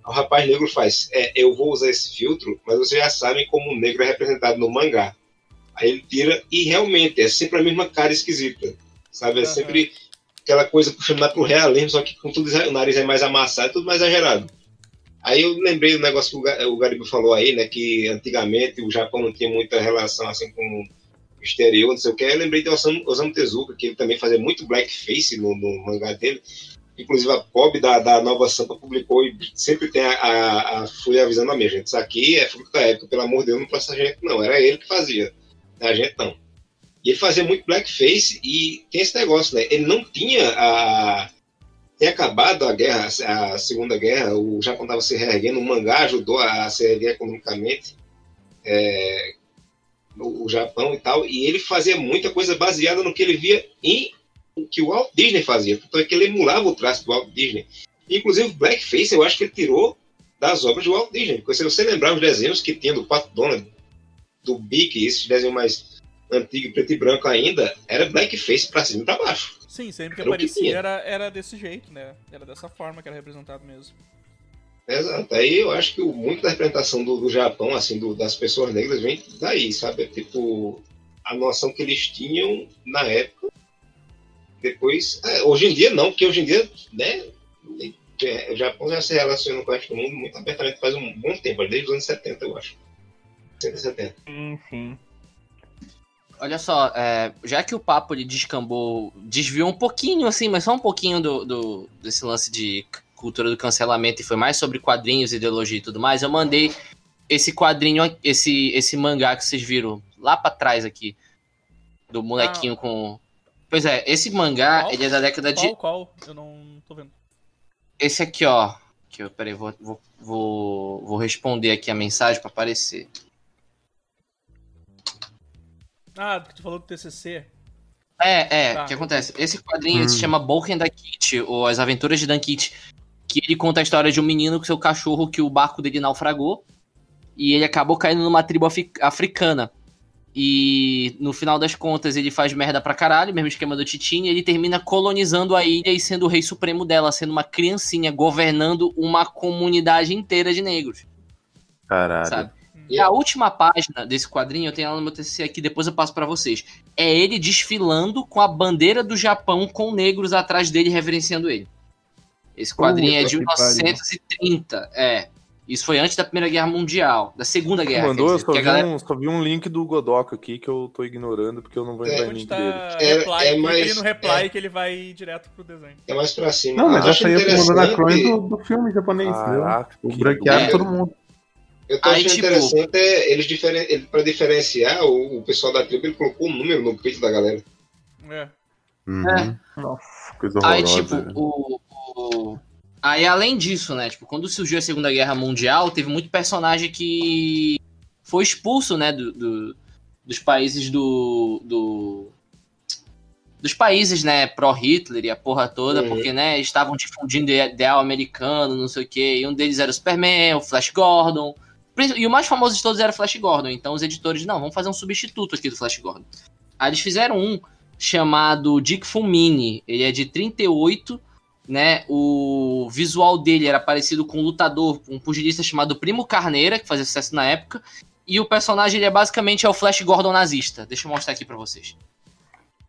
Speaker 4: O rapaz negro faz. É, eu vou usar esse filtro, mas vocês já sabem como o negro é representado no mangá. Aí ele tira e realmente é sempre a mesma cara esquisita. Sabe? É
Speaker 1: Aham.
Speaker 4: sempre aquela coisa puxando mais pro realismo, só que com tudo o nariz é mais amassado, tudo mais exagerado. Aí eu lembrei do negócio que o Ga- o Gariba falou aí, né? Que antigamente o Japão não tinha muita relação assim com o exterior, não sei o que. Eu lembrei de Osamu, Osamu Tezuka, que ele também fazia muito blackface no, no mangá dele. Inclusive a Bob da, da Nova Sampa publicou e sempre tem a, a, a avisando a minha gente. Isso aqui é fruto da época, pelo amor de Deus, não passa a gente, não. Era ele que fazia. A gente não. E ele fazia muito blackface e tem esse negócio, né? Ele não tinha a. Tem acabado a guerra, a Segunda Guerra, o Japão estava se reerguendo, o mangá ajudou a se erguer economicamente, é, o, Japão e tal, e ele fazia muita coisa baseada no que ele via em que o Walt Disney fazia. Tanto é que ele emulava o traço do Walt Disney. Inclusive, o Blackface, eu acho que ele tirou das obras do Walt Disney. Porque se você lembrar os desenhos que tinha do Pato Donald, do Bic, esses desenhos mais antigos, preto e branco ainda, era Blackface pra cima e pra baixo.
Speaker 1: Sim, sempre que
Speaker 4: Era que
Speaker 1: aparecia
Speaker 4: tinha.
Speaker 1: era, era desse jeito, né? Era dessa forma que era representado mesmo.
Speaker 4: Exato. Aí eu acho que o- muito da representação do, do Japão, assim, do- das pessoas negras, vem daí, sabe? É Tipo, a noção que eles tinham na época. Depois, é, hoje em dia não, porque hoje em dia, né? é, O Japão já se relaciona com o resto do mundo muito abertamente faz um bom tempo, desde os anos 70, eu acho. 60, 70.
Speaker 6: Sim, sim.
Speaker 2: Olha só, é, já que o papo ele descambou, desviou um pouquinho, assim, mas só um pouquinho do, do- desse lance de cultura do cancelamento e foi mais sobre quadrinhos, ideologia e tudo mais, eu mandei esse quadrinho, esse, esse mangá que vocês viram lá pra trás aqui, do molequinho com... Pois é, esse mangá,
Speaker 1: Qual?
Speaker 2: ele é da década de...
Speaker 1: Qual, qual? Eu não tô vendo.
Speaker 2: Esse aqui, ó, que eu, peraí, vou, vou, vou, vou responder aqui a mensagem pra aparecer.
Speaker 1: Ah, do que tu falou do TCC.
Speaker 2: É, é,
Speaker 1: Tá.
Speaker 2: o que acontece? Esse quadrinho
Speaker 3: Hum.
Speaker 2: se chama Boken da Kit, ou As Aventuras de Dan Kit, que ele conta a história de um menino com seu cachorro que o barco dele naufragou e ele acabou caindo numa tribo afri- africana. E no final das contas ele faz merda pra caralho, mesmo esquema do Titini, e ele termina colonizando a ilha e sendo o rei supremo dela, sendo uma criancinha, governando uma comunidade inteira de negros,
Speaker 3: Caralho.
Speaker 2: sabe? E a última página desse quadrinho, eu tenho ela no meu TCC aqui, depois eu passo pra vocês. É ele desfilando com a bandeira do Japão com negros atrás dele reverenciando ele. Esse quadrinho é de
Speaker 6: Puta que pariu.
Speaker 2: 1930, é. Isso foi antes da Primeira Guerra Mundial, da Segunda Guerra,
Speaker 5: Mandou,
Speaker 2: quer
Speaker 5: eu
Speaker 2: dizer,
Speaker 5: só vi,
Speaker 2: galera...
Speaker 5: um, só vi um link do Godoka aqui que eu tô ignorando porque eu não vou entrar em
Speaker 1: Onde
Speaker 5: link
Speaker 1: tá
Speaker 5: dele.
Speaker 4: É-
Speaker 1: reply,
Speaker 4: é
Speaker 1: clica
Speaker 4: mais-
Speaker 1: no reply que ele vai direto pro desenho.
Speaker 4: É mais pra cima.
Speaker 3: Não, mas essa aí eu tô mandando a do, do filme japonês?
Speaker 5: Caraca,
Speaker 3: O branqueado
Speaker 2: doido.
Speaker 3: todo mundo.
Speaker 4: Eu tô
Speaker 2: Aí,
Speaker 4: achando
Speaker 2: tipo-
Speaker 4: interessante é eles diferen... ele, pra diferenciar o, o pessoal da tribo, ele colocou um número no peito da galera.
Speaker 1: É.
Speaker 3: Uhum.
Speaker 6: Nossa.
Speaker 3: Coisa
Speaker 2: Aí,
Speaker 3: horrorosa.
Speaker 2: tipo,
Speaker 3: né?
Speaker 2: o, o- Aí, além disso, né? Tipo, quando surgiu a Segunda Guerra Mundial, teve muito personagem que foi expulso, né? Do, do- dos países do. do dos países, né, pró-Hitler e a porra toda,
Speaker 4: Uhum.
Speaker 2: porque, né, estavam difundindo o ideal americano, não sei o quê, e um deles era o Superman, o Flash Gordon, e o mais famoso de todos era o Flash Gordon, então os editores, não, vamos fazer um substituto aqui do Flash Gordon. Aí eles fizeram um chamado Dick Fulmini, ele é de 38, né, o visual dele era parecido com um lutador, um pugilista chamado Primo Carneira, que fazia sucesso na época, e o personagem ele é basicamente é o Flash Gordon nazista. Deixa eu mostrar aqui pra vocês.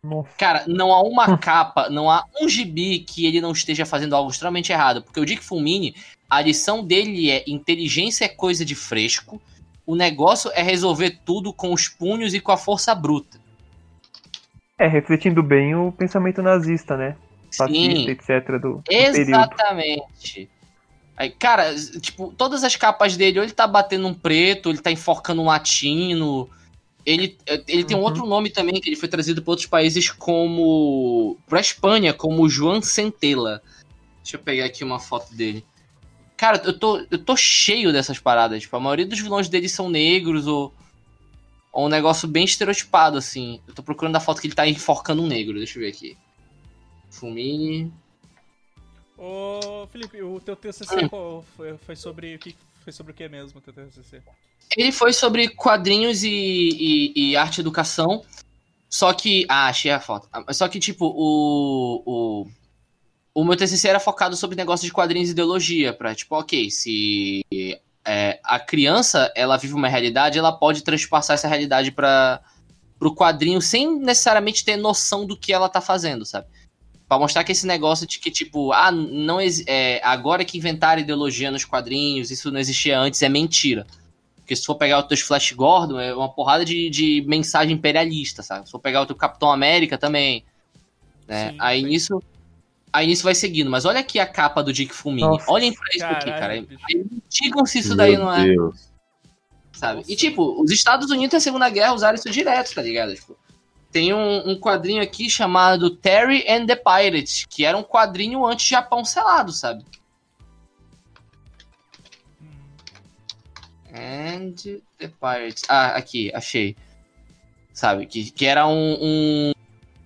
Speaker 6: Nossa.
Speaker 2: Cara, não há uma capa, não há um gibi que ele não esteja fazendo algo extremamente errado. Porque o Dick Fulmini, a lição dele é inteligência é coisa de fresco. O negócio é resolver tudo com os punhos e com a força bruta.
Speaker 6: É, refletindo bem o pensamento nazista, né? Fascista, etc. do, do período.
Speaker 2: exatamente. Aí, cara, tipo, todas as capas dele, ou ele tá batendo um preto, ou ele tá enforcando um latino. Ele, ele tem um
Speaker 6: Uhum.
Speaker 2: outro nome também, que ele foi trazido para outros países como. pra Espanha, como João Centella. Deixa eu pegar aqui uma foto dele. Cara, eu tô, eu tô cheio dessas paradas. Tipo, a maioria dos vilões dele são negros ou. Ou um negócio bem estereotipado, assim. Eu tô procurando a foto que ele tá enforcando um negro. Deixa eu ver aqui. Fumini.
Speaker 1: Ô, Felipe, o teu TCC qual foi, foi sobre o que foi sobre o que mesmo, o teu TCC?
Speaker 2: Ele foi sobre quadrinhos e, e, e arte e educação. Só que. Ah, achei a foto. Ah, Só que, tipo, o. O, o meu TCC era focado sobre negócio de quadrinhos e ideologia. Pra, tipo, ok, se é, a criança ela vive uma realidade, ela pode transpassar essa realidade para pro quadrinho sem necessariamente ter noção do que ela tá fazendo, sabe? Pra mostrar que esse negócio de que, tipo, ah, não é, agora que inventaram ideologia nos quadrinhos, isso não existia antes, é mentira. Porque se for pegar o teu Flash Gordon, é uma porrada de, de mensagem imperialista, sabe? Se for pegar o teu Capitão América também. Né?
Speaker 1: Sim,
Speaker 2: aí
Speaker 1: sim.
Speaker 2: nisso. Aí nisso vai seguindo. Mas olha aqui a capa do Dick Fulmini.
Speaker 6: Nossa,
Speaker 2: Olhem pra isso aqui, cara. Digam se isso daí não é
Speaker 3: Deus.
Speaker 2: sabe? E tipo, os Estados Unidos na Segunda Guerra usaram isso direto, tá ligado? Tipo, tem um, um quadrinho aqui chamado Terry and the Pirates, que era um quadrinho anti-Japão selado, sabe? And the Pirates. Ah, aqui, achei. Sabe? Que, que era um, um.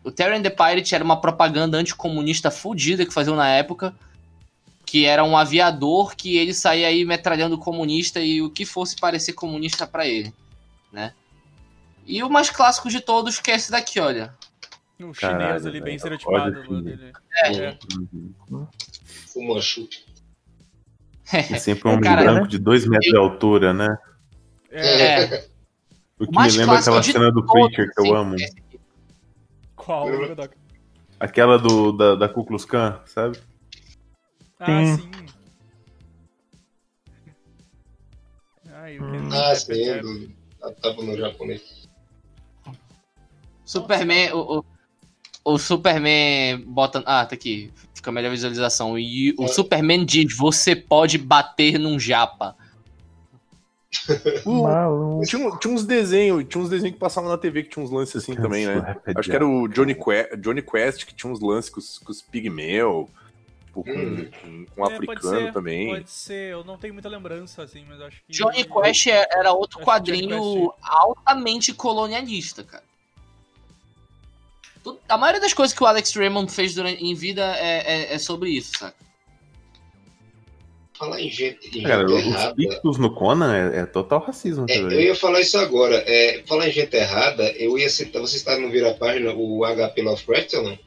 Speaker 2: O Terry and the Pirates era uma propaganda anticomunista fudida que faziam na época. Que era um aviador que ele saía aí metralhando comunista e o que fosse parecer comunista pra ele, né? E o mais clássico de todos que é esse daqui, olha.
Speaker 1: Um chinês
Speaker 3: Caralho,
Speaker 1: ali bem estereotipado.
Speaker 2: É.
Speaker 1: É.
Speaker 3: Uhum.
Speaker 4: Fumanchu.
Speaker 3: É sempre um homem
Speaker 2: Cara,
Speaker 3: branco de 2 metros de altura, né?
Speaker 1: É.
Speaker 2: É,
Speaker 3: O que
Speaker 2: O
Speaker 3: me lembra aquela cena do Preacher que eu
Speaker 2: assim,
Speaker 3: amo.
Speaker 2: aqui.
Speaker 1: Qual, Godoka?
Speaker 3: Aquela do, da, da Ku Klux Klan, sabe?
Speaker 1: Ah,
Speaker 6: Sim.
Speaker 1: sim. Ai,
Speaker 6: Hum.
Speaker 4: Ah, sim, do, a tava no japonês.
Speaker 2: Superman, o, o, o Superman bota. Ah, tá aqui. Fica a melhor visualização. E o
Speaker 4: É.
Speaker 2: Superman diz: você pode bater num japa.
Speaker 6: Maluco.
Speaker 5: tinha, tinha uns desenhos, tinha uns desenhos que passavam na TV que tinha uns lances assim também, né? Acho que era o Johnny Quest, Johnny Quest que tinha uns lances com os, com os pigmeu, tipo, com,
Speaker 4: Hum.
Speaker 5: com, com um
Speaker 1: É, pode
Speaker 5: africano
Speaker 1: ser,
Speaker 5: também.
Speaker 1: Pode ser, eu não tenho muita lembrança, assim, mas acho que.
Speaker 2: Johnny Quest é- era outro
Speaker 1: que
Speaker 2: quadrinho altamente colonialista, cara. A maioria das coisas que o Alex Raymond fez durante, em vida é, é, é sobre isso, saca?
Speaker 4: Falar em gente, em
Speaker 3: Cara,
Speaker 4: gente
Speaker 3: os
Speaker 4: errada.
Speaker 3: pictos no Conan é, é total racismo.
Speaker 4: É, eu ia falar isso agora. É, falar em gente errada, eu ia citar. Você está no Vira Página, o HP Lovecraft ou não?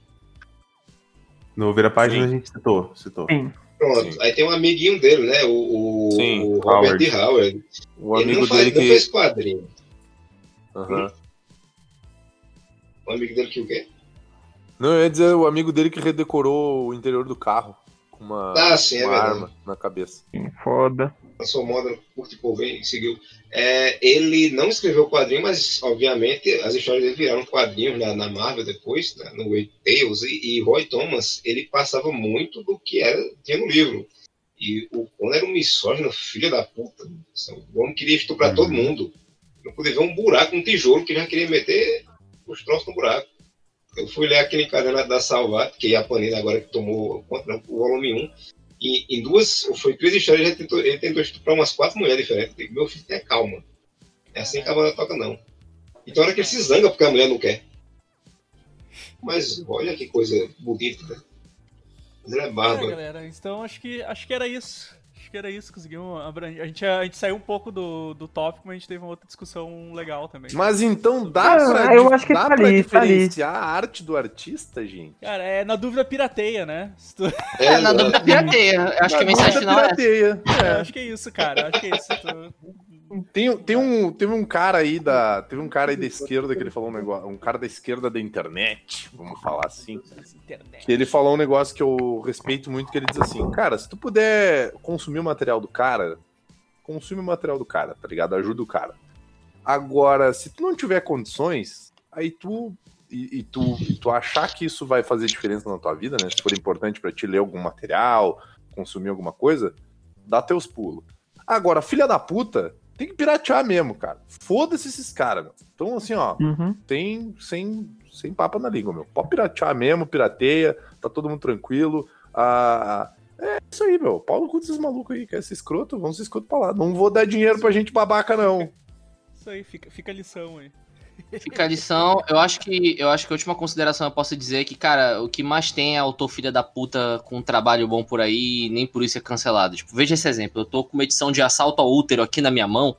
Speaker 3: No Vira Página
Speaker 5: Sim.
Speaker 3: a gente citou. citou.
Speaker 6: Sim.
Speaker 4: Pronto.
Speaker 5: Sim.
Speaker 4: Aí tem um amiguinho dele, né? O, o,
Speaker 5: Sim,
Speaker 4: o Robert
Speaker 5: Howard.
Speaker 4: Howard.
Speaker 5: O
Speaker 4: Ele
Speaker 5: amigo
Speaker 4: não, faz,
Speaker 5: dele
Speaker 4: não
Speaker 5: que.
Speaker 4: fez quadrinho.
Speaker 5: Aham.
Speaker 4: O amigo dele que o quê?
Speaker 5: Não, eu ia dizer o amigo dele que redecorou o interior do carro com uma,
Speaker 4: Ah, sim, é
Speaker 5: uma
Speaker 4: verdade.
Speaker 5: arma na cabeça.
Speaker 6: Sim, Foda.
Speaker 4: Lançou moda, curte por bem e seguiu. É, ele não escreveu o quadrinho, mas obviamente as histórias dele viraram quadrinhos na, na Marvel depois, né, no Way Tales, e, e Roy Thomas, ele passava muito do que era, tinha no livro. E o Conan era um misógino, filho da puta. O homem queria estuprar
Speaker 3: Uhum.
Speaker 4: todo mundo. Não podia ver um buraco, um tijolo, que ele já queria meter os troços no buraco. Eu fui ler aquele encadernado da Salvat, que é a Panini agora que tomou né, o volume 1. E em duas, foi três histórias, ele tentou, ele tentou estuprar umas quatro mulheres diferentes. Digo, Meu filho, tenha calma. É assim que a banda toca, não. Então, hora que ele se zanga porque a mulher não quer. Mas olha que coisa bonita, né? Mas ele é
Speaker 1: É,
Speaker 4: bárbaro.
Speaker 1: galera, então acho que, acho que era isso. Que era isso, conseguimos abranger. A gente, a gente saiu um pouco do, do tópico, mas a gente teve uma outra discussão legal também.
Speaker 5: Mas então dá
Speaker 6: Ah,
Speaker 5: pra,
Speaker 6: eu acho que
Speaker 5: dá
Speaker 6: tá
Speaker 5: pra
Speaker 6: ali, tá
Speaker 5: diferenciar a arte do artista, gente?
Speaker 1: Cara, é na dúvida pirateia, né? Tu-
Speaker 2: É, na dúvida pirateia. Acho que a mensagem final é
Speaker 5: pirateia.
Speaker 1: É, acho que é isso, cara. Acho que é isso. Tu-
Speaker 5: Tem, tem um, teve um cara aí da. Teve um cara aí da esquerda que ele falou um negócio. Um cara da esquerda da internet, vamos falar assim. Que ele falou um negócio que eu respeito muito, que ele diz assim, cara, se tu puder consumir o material do cara, consome o material do cara, tá ligado? Ajuda o cara. Agora, se tu não tiver condições, aí tu. E, e tu, tu achar que isso vai fazer diferença na tua vida, né? Se for importante pra ti ler algum material, consumir alguma coisa, dá teus pulos. Agora, filha da puta, tem que piratear mesmo, cara. Foda-se esses caras, meu. Então, assim, ó,
Speaker 6: Uhum.
Speaker 5: tem sem, sem papo na língua, meu. Pode piratear mesmo, pirateia, tá todo mundo tranquilo. Ah, é isso aí, meu. Paulo cu desses malucos aí, quer ser escroto? Vamos ser escroto pra lá. Não vou dar dinheiro pra gente babaca, não.
Speaker 1: Isso aí, fica, fica a lição aí.
Speaker 2: Fica a lição. Eu acho que eu acho que a última consideração eu posso dizer é que, cara, o que mais tem é autor filha da puta com um trabalho bom por aí, e nem por isso é cancelado. Tipo, veja esse exemplo. Eu tô com uma edição de assalto ao útero aqui na minha mão.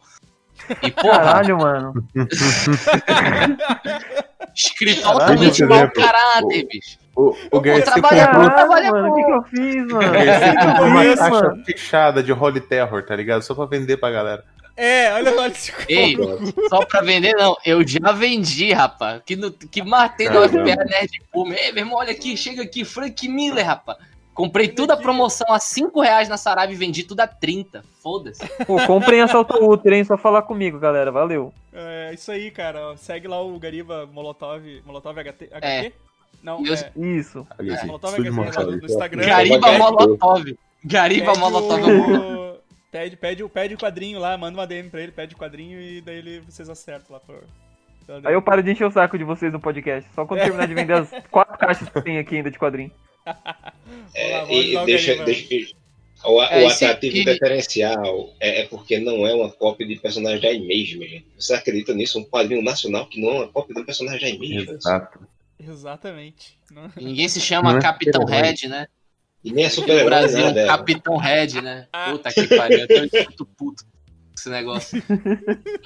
Speaker 2: E, porra,
Speaker 6: Caralho, mano.
Speaker 2: escrito
Speaker 6: Caralho,
Speaker 2: altamente mau caráter, bicho.
Speaker 3: O, o Garcia
Speaker 2: trabalhar-
Speaker 3: comprou,
Speaker 6: Caralho, mano, o que, que eu fiz, mano?
Speaker 3: o Garcia comprou uma
Speaker 6: Isso,
Speaker 3: caixa
Speaker 6: mano.
Speaker 3: fechada de Holy Terror, tá ligado? Só pra vender pra galera.
Speaker 1: É, olha, olha esse
Speaker 2: Ei, só pra vender, não. Eu já vendi, rapaz. Que, no, que matei no. FPA Nerd Pume. Ei, meu irmão, olha aqui, chega aqui, Frank Miller, rapaz. Comprei tudo a promoção a 5 reais na Saraiva e vendi tudo a 30. Foda-se.
Speaker 6: Pô, comprem assalto ao útero, hein? Só falar comigo, galera. Valeu.
Speaker 1: É isso aí, cara. Segue lá o Gariba Molotov. Molotov HT? HT?
Speaker 2: É.
Speaker 1: Não,
Speaker 2: Eu-
Speaker 1: é.
Speaker 6: Isso.
Speaker 1: é Molotov HT no, no Instagram.
Speaker 2: Gariba Molotov. Gariba
Speaker 1: pede
Speaker 2: Molotov.
Speaker 1: o- Pede, pede, o- pede o quadrinho lá, manda uma DM pra ele, pede o quadrinho e daí ele, vocês acertam lá. Por...
Speaker 6: Aí eu paro de encher o saco de vocês no podcast. Só quando terminar de vender as quatro caixas que tem aqui ainda de quadrinho.
Speaker 4: É,
Speaker 1: lá,
Speaker 4: e deixa,
Speaker 1: Gariba.
Speaker 4: deixa que. O,
Speaker 2: É,
Speaker 4: o atrativo
Speaker 2: aqui-
Speaker 4: diferencial é, é porque não é uma cópia de personagem da Image, gente. Você acredita nisso? Um quadrinho nacional que não é uma cópia de um personagem da Image.
Speaker 3: Exato.
Speaker 1: Exatamente.
Speaker 2: Ninguém se chama
Speaker 3: Não é
Speaker 2: Capitão. Red, né?
Speaker 4: E nem é
Speaker 2: No
Speaker 4: super-herói,
Speaker 2: Brasil,
Speaker 4: nada. é.
Speaker 2: Capitão Red, né? Puta que pariu. Eu tô muito puto com esse negócio.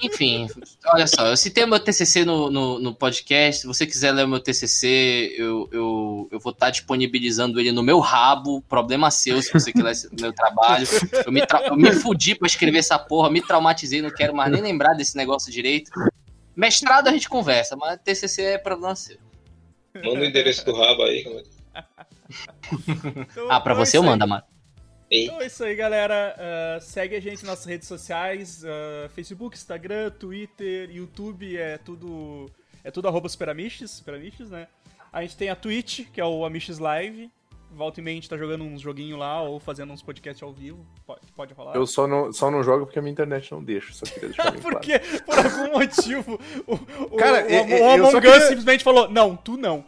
Speaker 2: Enfim, olha só. Eu citei meu TCC no, no, no podcast. Se você quiser ler o meu TCC, eu, eu, eu vou estar disponibilizando ele no meu rabo. Problema seu, se você quiser ler meu trabalho. Eu me, eu me fudi pra escrever essa porra, me traumatizei, não quero mais nem lembrar desse negócio direito. Mestrado a gente conversa, mas TCC é problema seu.
Speaker 4: Manda o endereço do rabo aí. como é que-
Speaker 1: Então-
Speaker 2: Ah, pra
Speaker 1: então é
Speaker 2: você eu mando, mano.
Speaker 1: Então é isso aí, galera. Ah, segue a gente nas nossas redes sociais: ah, Facebook, Instagram, Twitter, YouTube, é tudo. É tudo arroba Superamiches, Superamiches, né? A gente tem a Twitch, que é o Amiches Live. Volta e meia a gente tá jogando uns joguinhos lá ou fazendo uns podcasts ao vivo. Pode, pode falar.
Speaker 5: Eu só não, só não jogo porque a minha internet não deixa, só queria deixar bem claro.
Speaker 1: Porque, por algum motivo, o, o,
Speaker 5: Cara,
Speaker 1: o, o
Speaker 5: eu
Speaker 1: Among Us
Speaker 5: queria-
Speaker 1: simplesmente falou: Não, tu não.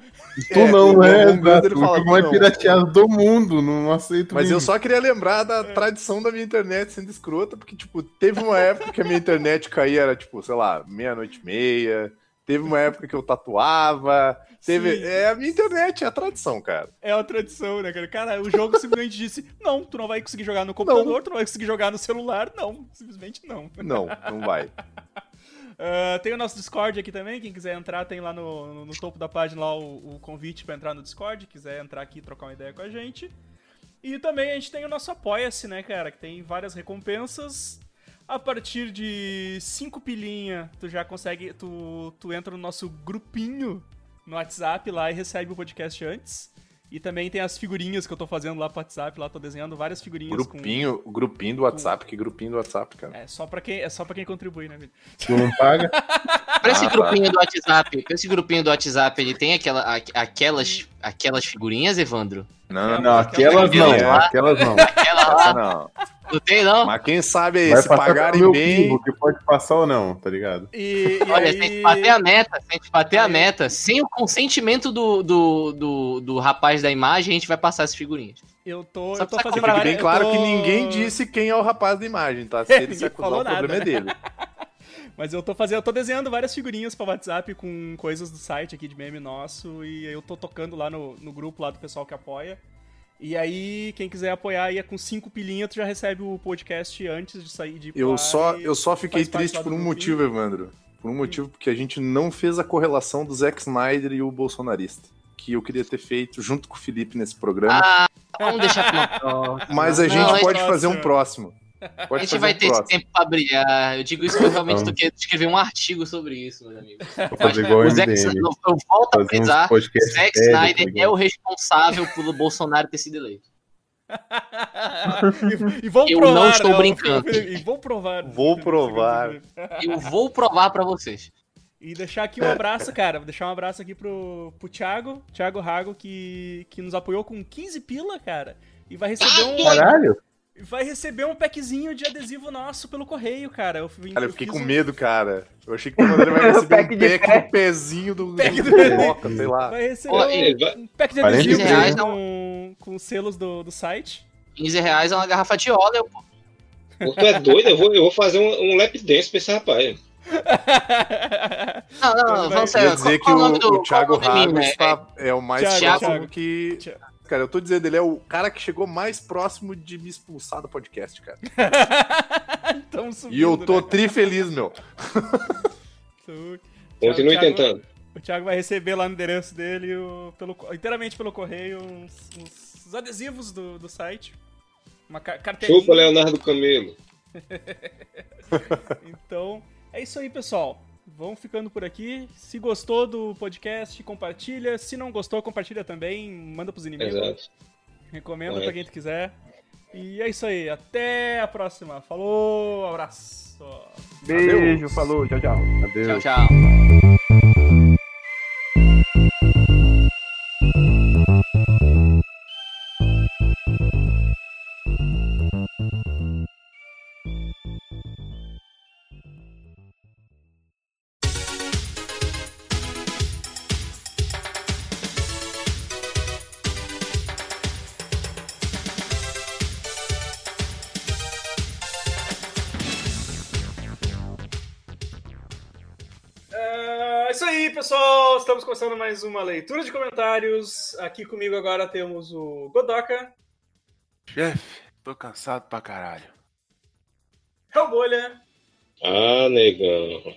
Speaker 3: Tu
Speaker 5: É,
Speaker 3: não
Speaker 5: o
Speaker 3: é,
Speaker 5: ele fala,
Speaker 3: O
Speaker 5: tu
Speaker 3: mais
Speaker 5: não.
Speaker 3: pirateado do mundo, não aceito
Speaker 5: Mas eu
Speaker 3: mesmo.
Speaker 5: só queria lembrar da tradição da minha internet sendo escrota, porque, tipo, teve uma época que a minha internet caía, era, tipo, sei lá, meia-noite e meia. Teve uma época que eu tatuava. Teve.
Speaker 1: Sim.
Speaker 5: É a minha internet, é a tradição, cara.
Speaker 1: É uma tradição, né, cara? Cara, o jogo simplesmente disse: Não, tu não vai conseguir jogar no computador, tu não vai conseguir jogar no celular. Não, simplesmente não.
Speaker 5: Não, não vai.
Speaker 1: Ah, tem o nosso Discord aqui também, quem quiser entrar, tem lá no, no- no topo da página lá o, o convite pra entrar no Discord, quiser entrar aqui e trocar uma ideia com a gente. E também a gente tem o nosso Apoia-se, né, cara, que tem várias recompensas. A partir de 5 pilinha, tu já consegue, tu, tu entra no nosso grupinho no WhatsApp lá e recebe o podcast antes. E também tem as figurinhas que eu tô fazendo lá pro WhatsApp, lá tô desenhando várias figurinhas com...
Speaker 5: Grupinho, grupinho do WhatsApp, que grupinho do WhatsApp, cara.
Speaker 1: É só pra quem, é só pra quem contribui, né, Vitor?
Speaker 3: Tu não paga?
Speaker 2: Pra esse
Speaker 5: Ah, tá.
Speaker 2: grupinho do WhatsApp, pra esse grupinho do WhatsApp, ele tem aquela, a- aquelas, aquelas figurinhas, Evandro?
Speaker 5: Não,
Speaker 3: Não, aquelas não, aquelas não.
Speaker 2: Aquela
Speaker 5: essa
Speaker 2: lá,
Speaker 5: não.
Speaker 2: Não tem não?
Speaker 5: Mas quem sabe aí,
Speaker 3: Vai
Speaker 5: se pagarem bem.
Speaker 3: pingo, que pode passar ou não, tá ligado?
Speaker 1: E, e
Speaker 2: Olha,
Speaker 1: aí...
Speaker 2: se a gente bater a meta, se a gente bater a
Speaker 1: Aí-
Speaker 2: meta, sem o consentimento do, do, do, do rapaz da imagem, a gente vai passar essas figurinhas.
Speaker 1: Eu tô,
Speaker 2: Só
Speaker 1: eu tô fazendo
Speaker 2: comprar
Speaker 5: Fique bem claro
Speaker 1: tô-
Speaker 5: que ninguém disse quem é o rapaz da imagem, tá? Se
Speaker 1: É,
Speaker 5: ele se acusar,
Speaker 1: falou
Speaker 5: o problema é
Speaker 1: nada.
Speaker 5: dele.
Speaker 1: Mas eu tô fazendo, eu tô desenhando várias figurinhas pra WhatsApp com coisas do site aqui de meme nosso e eu tô tocando lá no, no grupo lá do pessoal que apoia. E aí, quem quiser apoiar aí é com cinco pilinhas, tu já recebe o podcast antes de sair de
Speaker 5: Eu só, eu só fiquei triste por um motivo, Evandro. Por um motivo, porque a gente não fez a correlação do Zack Snyder e o bolsonarista. Que eu queria ter feito junto com o Felipe nesse programa.
Speaker 2: Ah, vamos deixar pra uma próxima.
Speaker 5: mas a gente
Speaker 2: não,
Speaker 5: pode
Speaker 1: é
Speaker 5: fazer um
Speaker 1: próximo.
Speaker 5: Próximo.
Speaker 2: A
Speaker 5: Pode
Speaker 2: gente vai
Speaker 5: um
Speaker 2: ter esse
Speaker 5: próximo.
Speaker 2: tempo pra brilhar. Eu digo isso porque eu realmente tô querendo escrever um artigo sobre isso, meus amigos.
Speaker 3: Vou fazer igual o
Speaker 2: Zack,
Speaker 3: MDM.
Speaker 2: eu, eu volto a frisar, Zack
Speaker 3: tá
Speaker 2: Snyder é o responsável pelo Bolsonaro ter sido eleito.
Speaker 1: e, e vou
Speaker 2: Eu
Speaker 1: provar,
Speaker 2: não estou
Speaker 1: né,
Speaker 2: brincando.
Speaker 1: E vou provar.
Speaker 5: Vou provar.
Speaker 2: Eu vou provar pra vocês.
Speaker 1: E deixar aqui um abraço, cara. Vou deixar um abraço aqui pro, pro Thiago, Thiago Rago, que, que nos apoiou com 15 pila, cara. E vai receber um.
Speaker 5: Caralho!
Speaker 1: Vai receber um packzinho de adesivo nosso pelo correio, cara. Eu, fui-
Speaker 5: Cara, eu fiquei
Speaker 1: fiz
Speaker 5: com
Speaker 1: um-
Speaker 5: medo, cara. Eu achei que o André vai receber
Speaker 6: Pack
Speaker 5: um pack
Speaker 6: pé.
Speaker 5: do pezinho do,
Speaker 1: Pack
Speaker 5: do. Moca, sei lá.
Speaker 1: Vai receber
Speaker 2: Ó,
Speaker 1: um,
Speaker 4: vai-
Speaker 1: um pack de
Speaker 3: 40
Speaker 1: adesivo
Speaker 2: reais
Speaker 1: com, com selos do, do site.
Speaker 2: 15 reais é uma garrafa de óleo, pô.
Speaker 4: Pô, Tu é doido? Eu vou, eu vou fazer um, um lap dance pra esse rapaz.
Speaker 2: Não, não, não, vamos sério.
Speaker 5: dizer que
Speaker 2: qual
Speaker 5: o,
Speaker 2: nome do-
Speaker 5: o Thiago
Speaker 2: meme,
Speaker 5: está, é o mais
Speaker 1: Thiago,
Speaker 5: próximo
Speaker 1: Thiago.
Speaker 5: que.
Speaker 1: Thiago.
Speaker 5: Cara, eu tô dizendo, ele é o cara que chegou mais próximo de me expulsar do podcast, cara.
Speaker 1: Subindo,
Speaker 5: E eu tô
Speaker 1: né,
Speaker 5: tri feliz, meu.
Speaker 4: Continue
Speaker 1: Thiago-
Speaker 4: tentando.
Speaker 1: O Thiago vai receber lá no endereço dele, o- pelo, inteiramente pelo correio, uns, uns- os adesivos do, do site. Uma ca- carteirinha.
Speaker 4: Chupa, Leonardo Camelo.
Speaker 1: Então, é isso aí, pessoal. Vamos ficando por aqui. Se gostou do podcast, compartilha. Se não gostou, compartilha também. Manda pros inimigos.
Speaker 4: Exato.
Speaker 1: Recomenda
Speaker 4: Correto.
Speaker 1: pra quem tu quiser. E é isso aí. Até a próxima. Falou, abraço.
Speaker 6: Beijo, falou, tchau, tchau.
Speaker 2: Tchau,
Speaker 5: Adeus.
Speaker 2: tchau.
Speaker 1: É começando mais uma leitura de comentários. Aqui comigo agora temos o Godoka,
Speaker 9: Chefe, tô cansado pra caralho.
Speaker 1: Hellbolha,
Speaker 4: Ah, negão.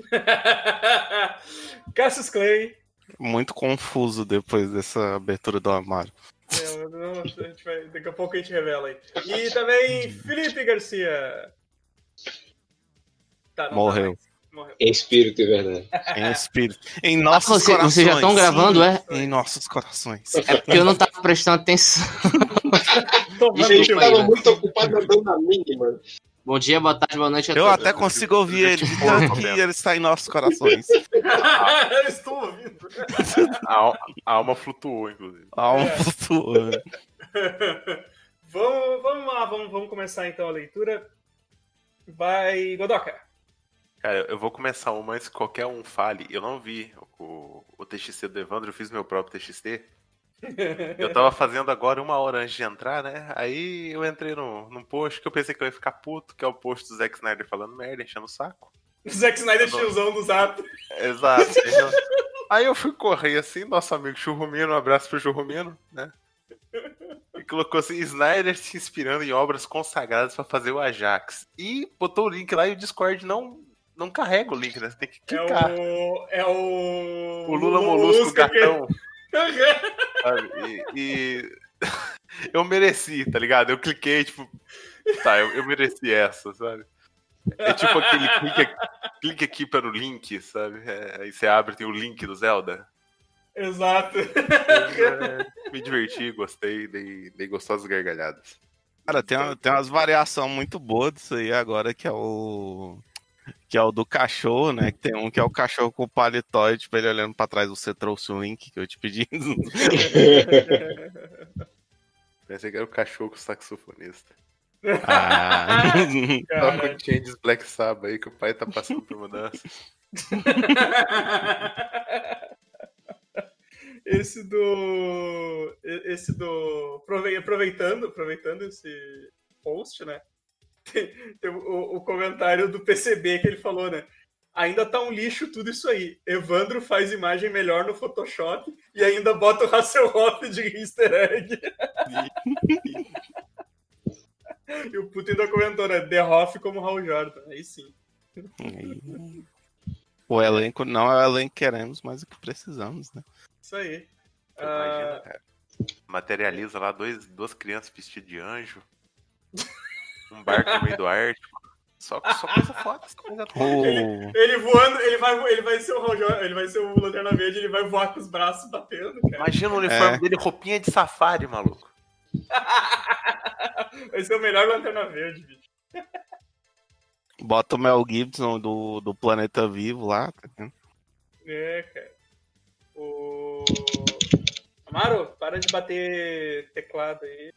Speaker 1: Cassius Clay.
Speaker 9: Muito confuso depois dessa abertura do armário.
Speaker 1: É, não, a gente vai- daqui a pouco a gente revela aí. E também Felipe Garcia. Tá, não tá
Speaker 9: Morreu.
Speaker 4: Em espírito e verdade.
Speaker 9: Em espírito. Em nossos
Speaker 2: Ah, você-
Speaker 9: corações.
Speaker 2: vocês já tão gravando, é?
Speaker 9: Em nossos corações.
Speaker 2: É porque eu não tava prestando atenção.
Speaker 4: Ele
Speaker 1: teu
Speaker 4: estava
Speaker 1: banho.
Speaker 4: muito ocupado andando na minha, mano.
Speaker 2: Bom dia, boa tarde, boa noite a
Speaker 9: Eu
Speaker 2: todos.
Speaker 9: até consigo ouvir ele, de tanto que ele está em nossos corações.
Speaker 1: Eu estou ouvindo.
Speaker 5: A, a alma flutuou, inclusive.
Speaker 9: Há um
Speaker 1: É.
Speaker 9: futuro.
Speaker 1: vamos, vamos lá, vamos, vamos começar então a leitura. Vai, Godoka.
Speaker 5: Cara, eu vou começar uma antes que qualquer um fale. Eu não vi o, o TXT do Evandro, eu fiz meu próprio TXT. Eu tava fazendo agora uma hora antes de entrar, né? Aí eu entrei no, num post que eu pensei que eu ia ficar puto, que é o post do Zack Snyder falando merda, enchendo o saco.
Speaker 1: O Zack Snyder tiozão do Zap.
Speaker 5: Exato. Aí eu fui correr assim, nosso amigo Churrumino, um abraço pro Churrumino, né? E colocou assim, Snyder se inspirando em obras consagradas pra fazer o Ajax. E botou o link lá e o Discord não, não carrega o link, né? Você tem que
Speaker 1: É
Speaker 5: clicar.
Speaker 1: o. É o.
Speaker 5: O Lula Molusco
Speaker 1: que-
Speaker 5: gatão. sabe? E, e eu mereci, tá ligado? Eu cliquei, tipo, tá, eu, eu mereci essa, sabe? É tipo aquele clique, clique aqui para o link, sabe? É, aí você abre, tem o link do Zelda.
Speaker 1: Exato.
Speaker 5: É, me diverti, gostei, dei, dei gostosas gargalhadas.
Speaker 9: Cara, tem, uma- tem umas variações muito boas disso aí agora, que é o. Que é o do cachorro, né? Que tem um que é o cachorro com o paletó e, tipo, ele olhando pra trás, você trouxe o link que eu te pedi.
Speaker 5: Pensei que era o cachorro com o saxofonista.
Speaker 9: ah.
Speaker 5: Toca o Changes Black Sabbath aí que o pai tá passando por mudança.
Speaker 1: Esse do. Esse do. aprove- Aproveitando, aproveitando esse post, né? tem, tem o, o comentário do PCB que ele falou, né? Ainda tá um lixo tudo isso aí. Evandro faz imagem melhor no Photoshop e ainda bota o Hasselhoff de easter egg. e o Puto ainda comentou, né? The Hoff como Raul Jordan. Aí sim.
Speaker 9: O elenco não é o elenco que queremos, mas o que precisamos, né?
Speaker 1: Isso aí.
Speaker 5: Imagina, cara. Materializa lá dois, duas crianças vestidas de anjo. Um barco no meio do Ártico. Só, só coisa foda, só coisa foda.
Speaker 9: O-
Speaker 1: ele voando, ele vai, ele vai ser o Jordan, ele vai ser o Lanterna Verde, ele vai voar com os braços batendo, cara.
Speaker 5: Imagina o uniforme
Speaker 9: É.
Speaker 5: dele, roupinha de safari, maluco.
Speaker 1: Vai ser o melhor Lanterna Verde, bicho.
Speaker 9: Bota o Mel Gibson do, do Planeta Vivo lá. tá?
Speaker 1: É, cara. O. Amaro, para de bater teclado aí.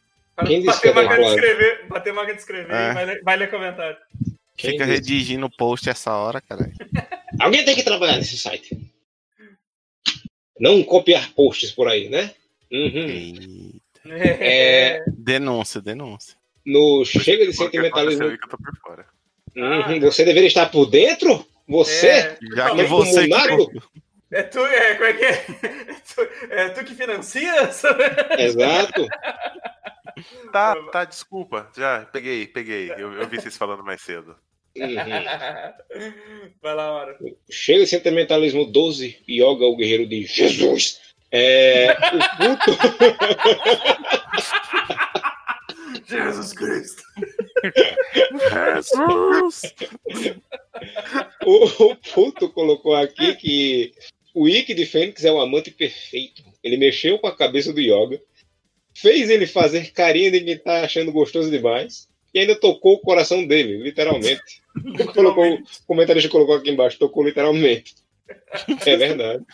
Speaker 4: Quem
Speaker 1: bater máquina de escrever. Bater máquina de escrever
Speaker 9: É.
Speaker 1: vai ler, vai ler comentário.
Speaker 4: Quem
Speaker 9: Fica
Speaker 4: disse?
Speaker 9: redigindo o post essa hora, cara.
Speaker 4: Alguém tem que trabalhar nesse site. Não copiar posts por aí, né? Uhum. É,
Speaker 9: Denúncia, denúncia.
Speaker 4: no Chega de Sentimentalismo.
Speaker 5: que eu tô por fora.
Speaker 4: Uhum, Você deveria estar por dentro? Você?
Speaker 1: É,
Speaker 9: Já que você
Speaker 1: é tu, é, como é que é? É tu, é tu que financia?
Speaker 4: Exato.
Speaker 5: Tá, tá, desculpa. Já peguei, peguei. Eu, eu vi vocês falando mais cedo.
Speaker 4: Uhum.
Speaker 1: Vai lá, Amaro.
Speaker 4: Chega de Sentimentalismo 12, Yoga, o guerreiro de Jesus. É, o puto,
Speaker 1: Jesus Cristo.
Speaker 9: Jesus!
Speaker 4: o, o puto colocou aqui que o Ikki de Fênix é o amante perfeito. Ele mexeu com a cabeça do Yoga, fez ele fazer carinho de quem tá achando gostoso demais e ainda tocou o coração dele, literalmente. colocou, o comentarista colocou aqui embaixo, tocou literalmente. É verdade.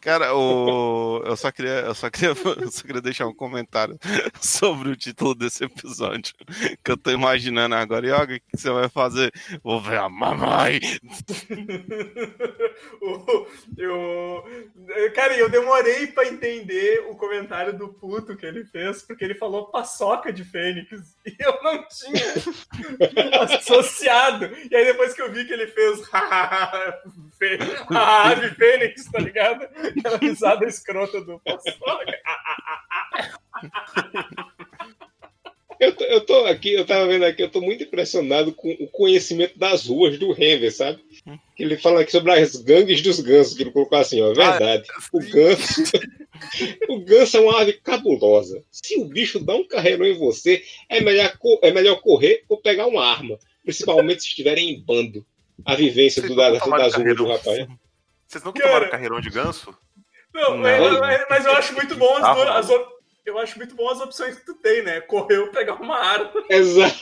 Speaker 9: Cara, o... eu, só queria, eu, só queria, eu só queria deixar um comentário sobre o título desse episódio. Que eu tô imaginando agora. Yoga, o que você vai fazer? Vou ver a mamãe.
Speaker 1: Eu, cara, eu demorei pra entender o comentário do puto que ele fez, porque ele falou paçoca de Fênix. E eu não tinha associado. E aí depois que eu vi que ele fez a ave Fênix, tá ligado? Aquela risada escrota do paçoca.
Speaker 4: Eu tô, eu tô aqui, eu tava vendo aqui, eu tô muito impressionado com o conhecimento das ruas do Renver, sabe? Que ele fala aqui sobre as gangues dos gansos, que ele colocou assim, ó, verdade. o ganso, o ganso é uma ave cabulosa. Se o bicho dá um carreirão em você, é melhor, é melhor correr ou pegar uma arma, principalmente se estiverem em bando. A vivência do,
Speaker 5: Vocês
Speaker 4: da,
Speaker 5: nunca tomaram
Speaker 4: das ruas do rapaz.
Speaker 5: Vocês nunca
Speaker 1: Cara.
Speaker 5: tomaram carreirão de ganso?
Speaker 1: Não,
Speaker 9: Não.
Speaker 1: Mas, mas- eu acho muito bom as,
Speaker 5: Ah,
Speaker 1: as eu acho muito bom as opções que tu tem, né? Correr ou pegar uma arma.
Speaker 4: Exato.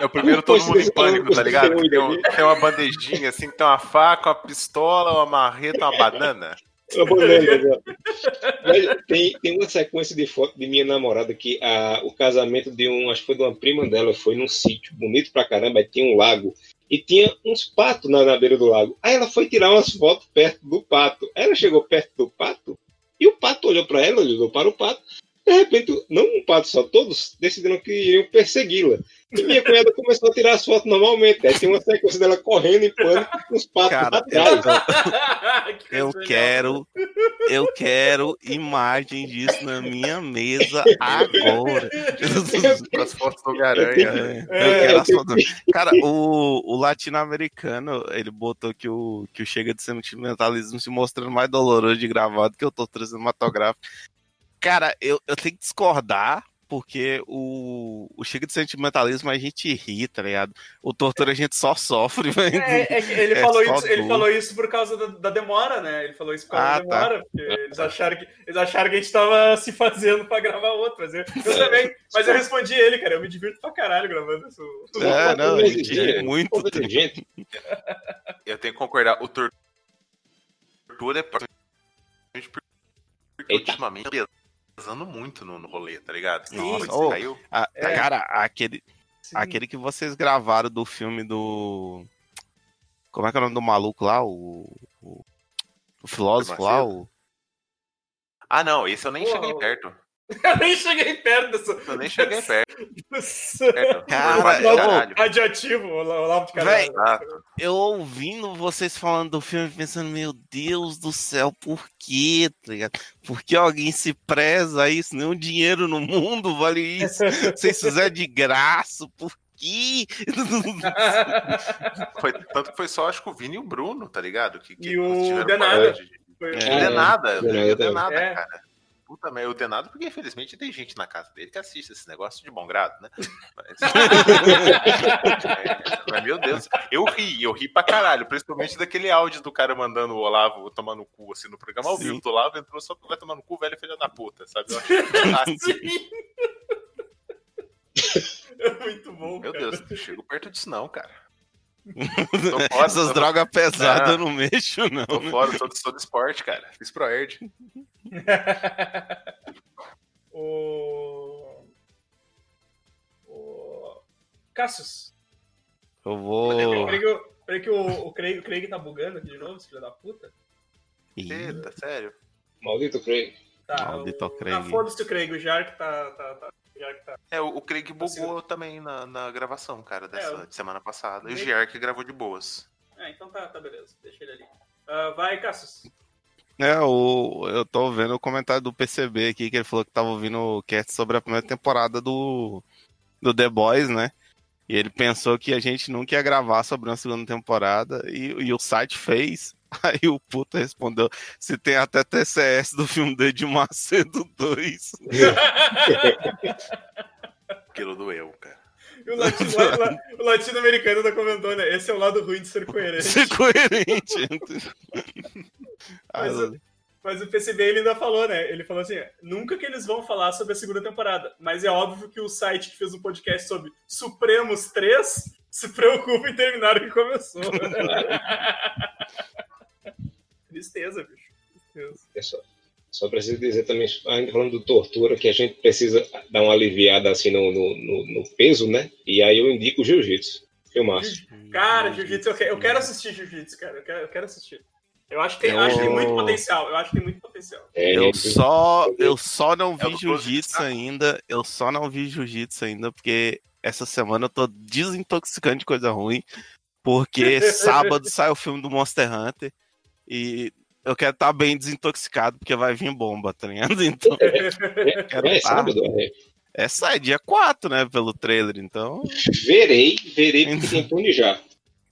Speaker 5: É o primeiro todo mundo em pânico, tá ligado? tem, um- tem uma bandejinha assim, que tem uma faca, uma pistola, uma marreta, uma banana.
Speaker 4: Tem, tem uma sequência de foto de minha namorada que a, o casamento de um, acho que foi de uma prima dela, foi num sítio bonito pra caramba, tinha um lago e tinha uns patos na, na beira do lago. Aí ela foi tirar umas fotos perto do pato. Ela chegou perto do pato e o pato olhou pra ela, olhou para o pato. De repente, não um pato só, todos decidiram que iriam persegui-la. E minha cunhada começou a tirar as fotos normalmente. Aí tem uma sequência dela correndo em pânico com os patos
Speaker 9: Cara,
Speaker 4: atrás.
Speaker 9: Eu
Speaker 1: coisa
Speaker 9: quero, eu quero imagem disso na minha mesa agora.
Speaker 5: Com as fotos do Homem-Aranha.
Speaker 9: É, eu quero as
Speaker 4: eu
Speaker 9: fotos. Cara, o, o latino-americano, ele botou que o, que o Chega de Sentimentalismo se mostrando mais doloroso de gravar do que o Tortura Cinematográfica. Cara, eu, eu tenho que discordar, porque o, o Chega de Sentimentalismo a gente ri, tá ligado? O Tortura a gente só sofre, velho.
Speaker 1: É, é ele,
Speaker 9: É
Speaker 1: falou isso, ele falou isso por causa da, da demora, né? Ele falou isso por causa
Speaker 9: Ah,
Speaker 1: da demora, porque eles acharam, que, eles acharam que a gente tava se fazendo pra gravar outro. Mas eu, eu também. Mas eu respondi ele, cara. Eu me divirto pra caralho gravando isso.
Speaker 9: É, não, a gente ri muito.
Speaker 4: povo exigente.
Speaker 5: Eu tenho que concordar. O tor- tortura é porque
Speaker 4: Eita.
Speaker 5: ultimamente tá pesando muito no, no rolê, tá ligado?
Speaker 1: Sim,
Speaker 5: Nossa,
Speaker 9: sim.
Speaker 5: caiu.
Speaker 9: Ah,
Speaker 1: É.
Speaker 9: Cara, aquele,
Speaker 1: Sim.
Speaker 9: aquele que vocês gravaram do filme do. Como é que é o nome do maluco lá? O. O, o filósofo lá? O...
Speaker 5: Ah, não, esse eu nem
Speaker 1: Pô,
Speaker 5: cheguei perto.
Speaker 1: Eu nem cheguei perto dessa.
Speaker 10: Eu nem cheguei perto.
Speaker 1: dessa-
Speaker 9: Cara,
Speaker 1: Olavo
Speaker 10: caralho.
Speaker 1: Adjetivo, Olavo de caralho.
Speaker 9: Véi, eu ouvindo vocês falando do filme, pensando, meu Deus do céu, por quê? Tá ligado? Por que alguém se preza a isso? Nenhum dinheiro no mundo vale isso. Vocês fizeram de graça, por quê?
Speaker 10: Foi, tanto que foi só, acho que o Vini e o Bruno, tá ligado? Que, que
Speaker 1: E o Denada.
Speaker 10: coragem.
Speaker 1: Foi-
Speaker 10: O
Speaker 9: É.
Speaker 10: Denada, o
Speaker 4: Denada
Speaker 1: também.
Speaker 10: cara. Puta merda, o Denado, porque infelizmente tem gente na casa dele que assiste esse negócio de bom grado, né? Mas, É, mas, meu Deus, eu ri, eu ri pra caralho, principalmente daquele áudio do cara mandando o Olavo tomar no cu, assim, no programa ao vivo. O Olavo entrou só pra vai tomar no cu, velho filho da puta, sabe? Eu.
Speaker 1: É muito bom,
Speaker 10: Meu
Speaker 1: cara.
Speaker 10: Deus, não chego perto disso não, cara. Tô fora,
Speaker 9: Essas
Speaker 10: tô-
Speaker 9: drogas pesadas eu
Speaker 10: Não.
Speaker 9: mexo, não.
Speaker 10: Tô fora, sou, sou do esporte, cara. Fiz pro Erd.
Speaker 1: o... o... Cassius.
Speaker 9: Eu vou.
Speaker 1: Peraí que, o- peraí que o, o, Craig, o Craig tá bugando aqui de novo, esse filho da puta.
Speaker 9: Ih,
Speaker 10: Eita, sério.
Speaker 4: Maldito Craig.
Speaker 1: Tá,
Speaker 9: Maldito
Speaker 1: o...
Speaker 9: Craig.
Speaker 1: Ah, foda-se o Craig, o Jark tá... tá, tá... Tá...
Speaker 10: É, o, Craig bugou também na, na gravação, cara, dessa
Speaker 1: É,
Speaker 10: de semana passada. E o Giark gravou de boas.
Speaker 1: É, então tá, tá beleza, deixa ele ali. Ah, vai, Cassius.
Speaker 9: É, o, eu tô vendo o comentário do PCB aqui, que ele falou que tava ouvindo o cast sobre a primeira temporada do, do The Boys, né? E ele pensou que a gente nunca ia gravar sobre uma segunda temporada, e, e o site fez. Aí o puta respondeu: se tem até TCS do filme do Edir Macedo 2.
Speaker 10: Aquilo doeu, cara.
Speaker 1: E o latino- o la- o latino-americano tá comentando, né? Esse é o lado ruim de ser coerente.
Speaker 9: Ser coerente.
Speaker 1: Mas, o- mas o PCB ele ainda falou, né? Ele falou assim: nunca que eles vão falar sobre a segunda temporada, mas é óbvio que o site que fez um podcast sobre Supremos 3 se preocupa em terminar o que começou. Tristeza, bicho. Tristeza.
Speaker 4: É só, só preciso dizer também, ainda falando do tortura, que a gente precisa dar uma aliviada assim no, no, no- no peso, né? E aí eu indico o jiu-jitsu. Filmaço.
Speaker 1: Cara, Jiu-Jitsu, eu, eu quero assistir Jiu-Jitsu, cara. Eu quero, eu quero assistir. Eu acho que, tem,
Speaker 9: Eu-
Speaker 1: acho que tem muito potencial. Eu acho que tem muito potencial.
Speaker 4: É,
Speaker 9: Eu só, eu só não
Speaker 10: É
Speaker 9: vi
Speaker 10: do
Speaker 9: jiu-jitsu ainda. Eu só não vi jiu-jitsu ainda, porque essa semana eu tô desintoxicando de coisa ruim. Porque sábado sai o filme do Monster Hunter. E eu quero estar bem desintoxicado, porque vai vir bomba, tá ligado? Então, quero
Speaker 4: é
Speaker 9: tá.
Speaker 4: sábado? É.
Speaker 9: é sai dia 4, né? Pelo trailer. Então.
Speaker 4: Verei, verei porque tem Tony já.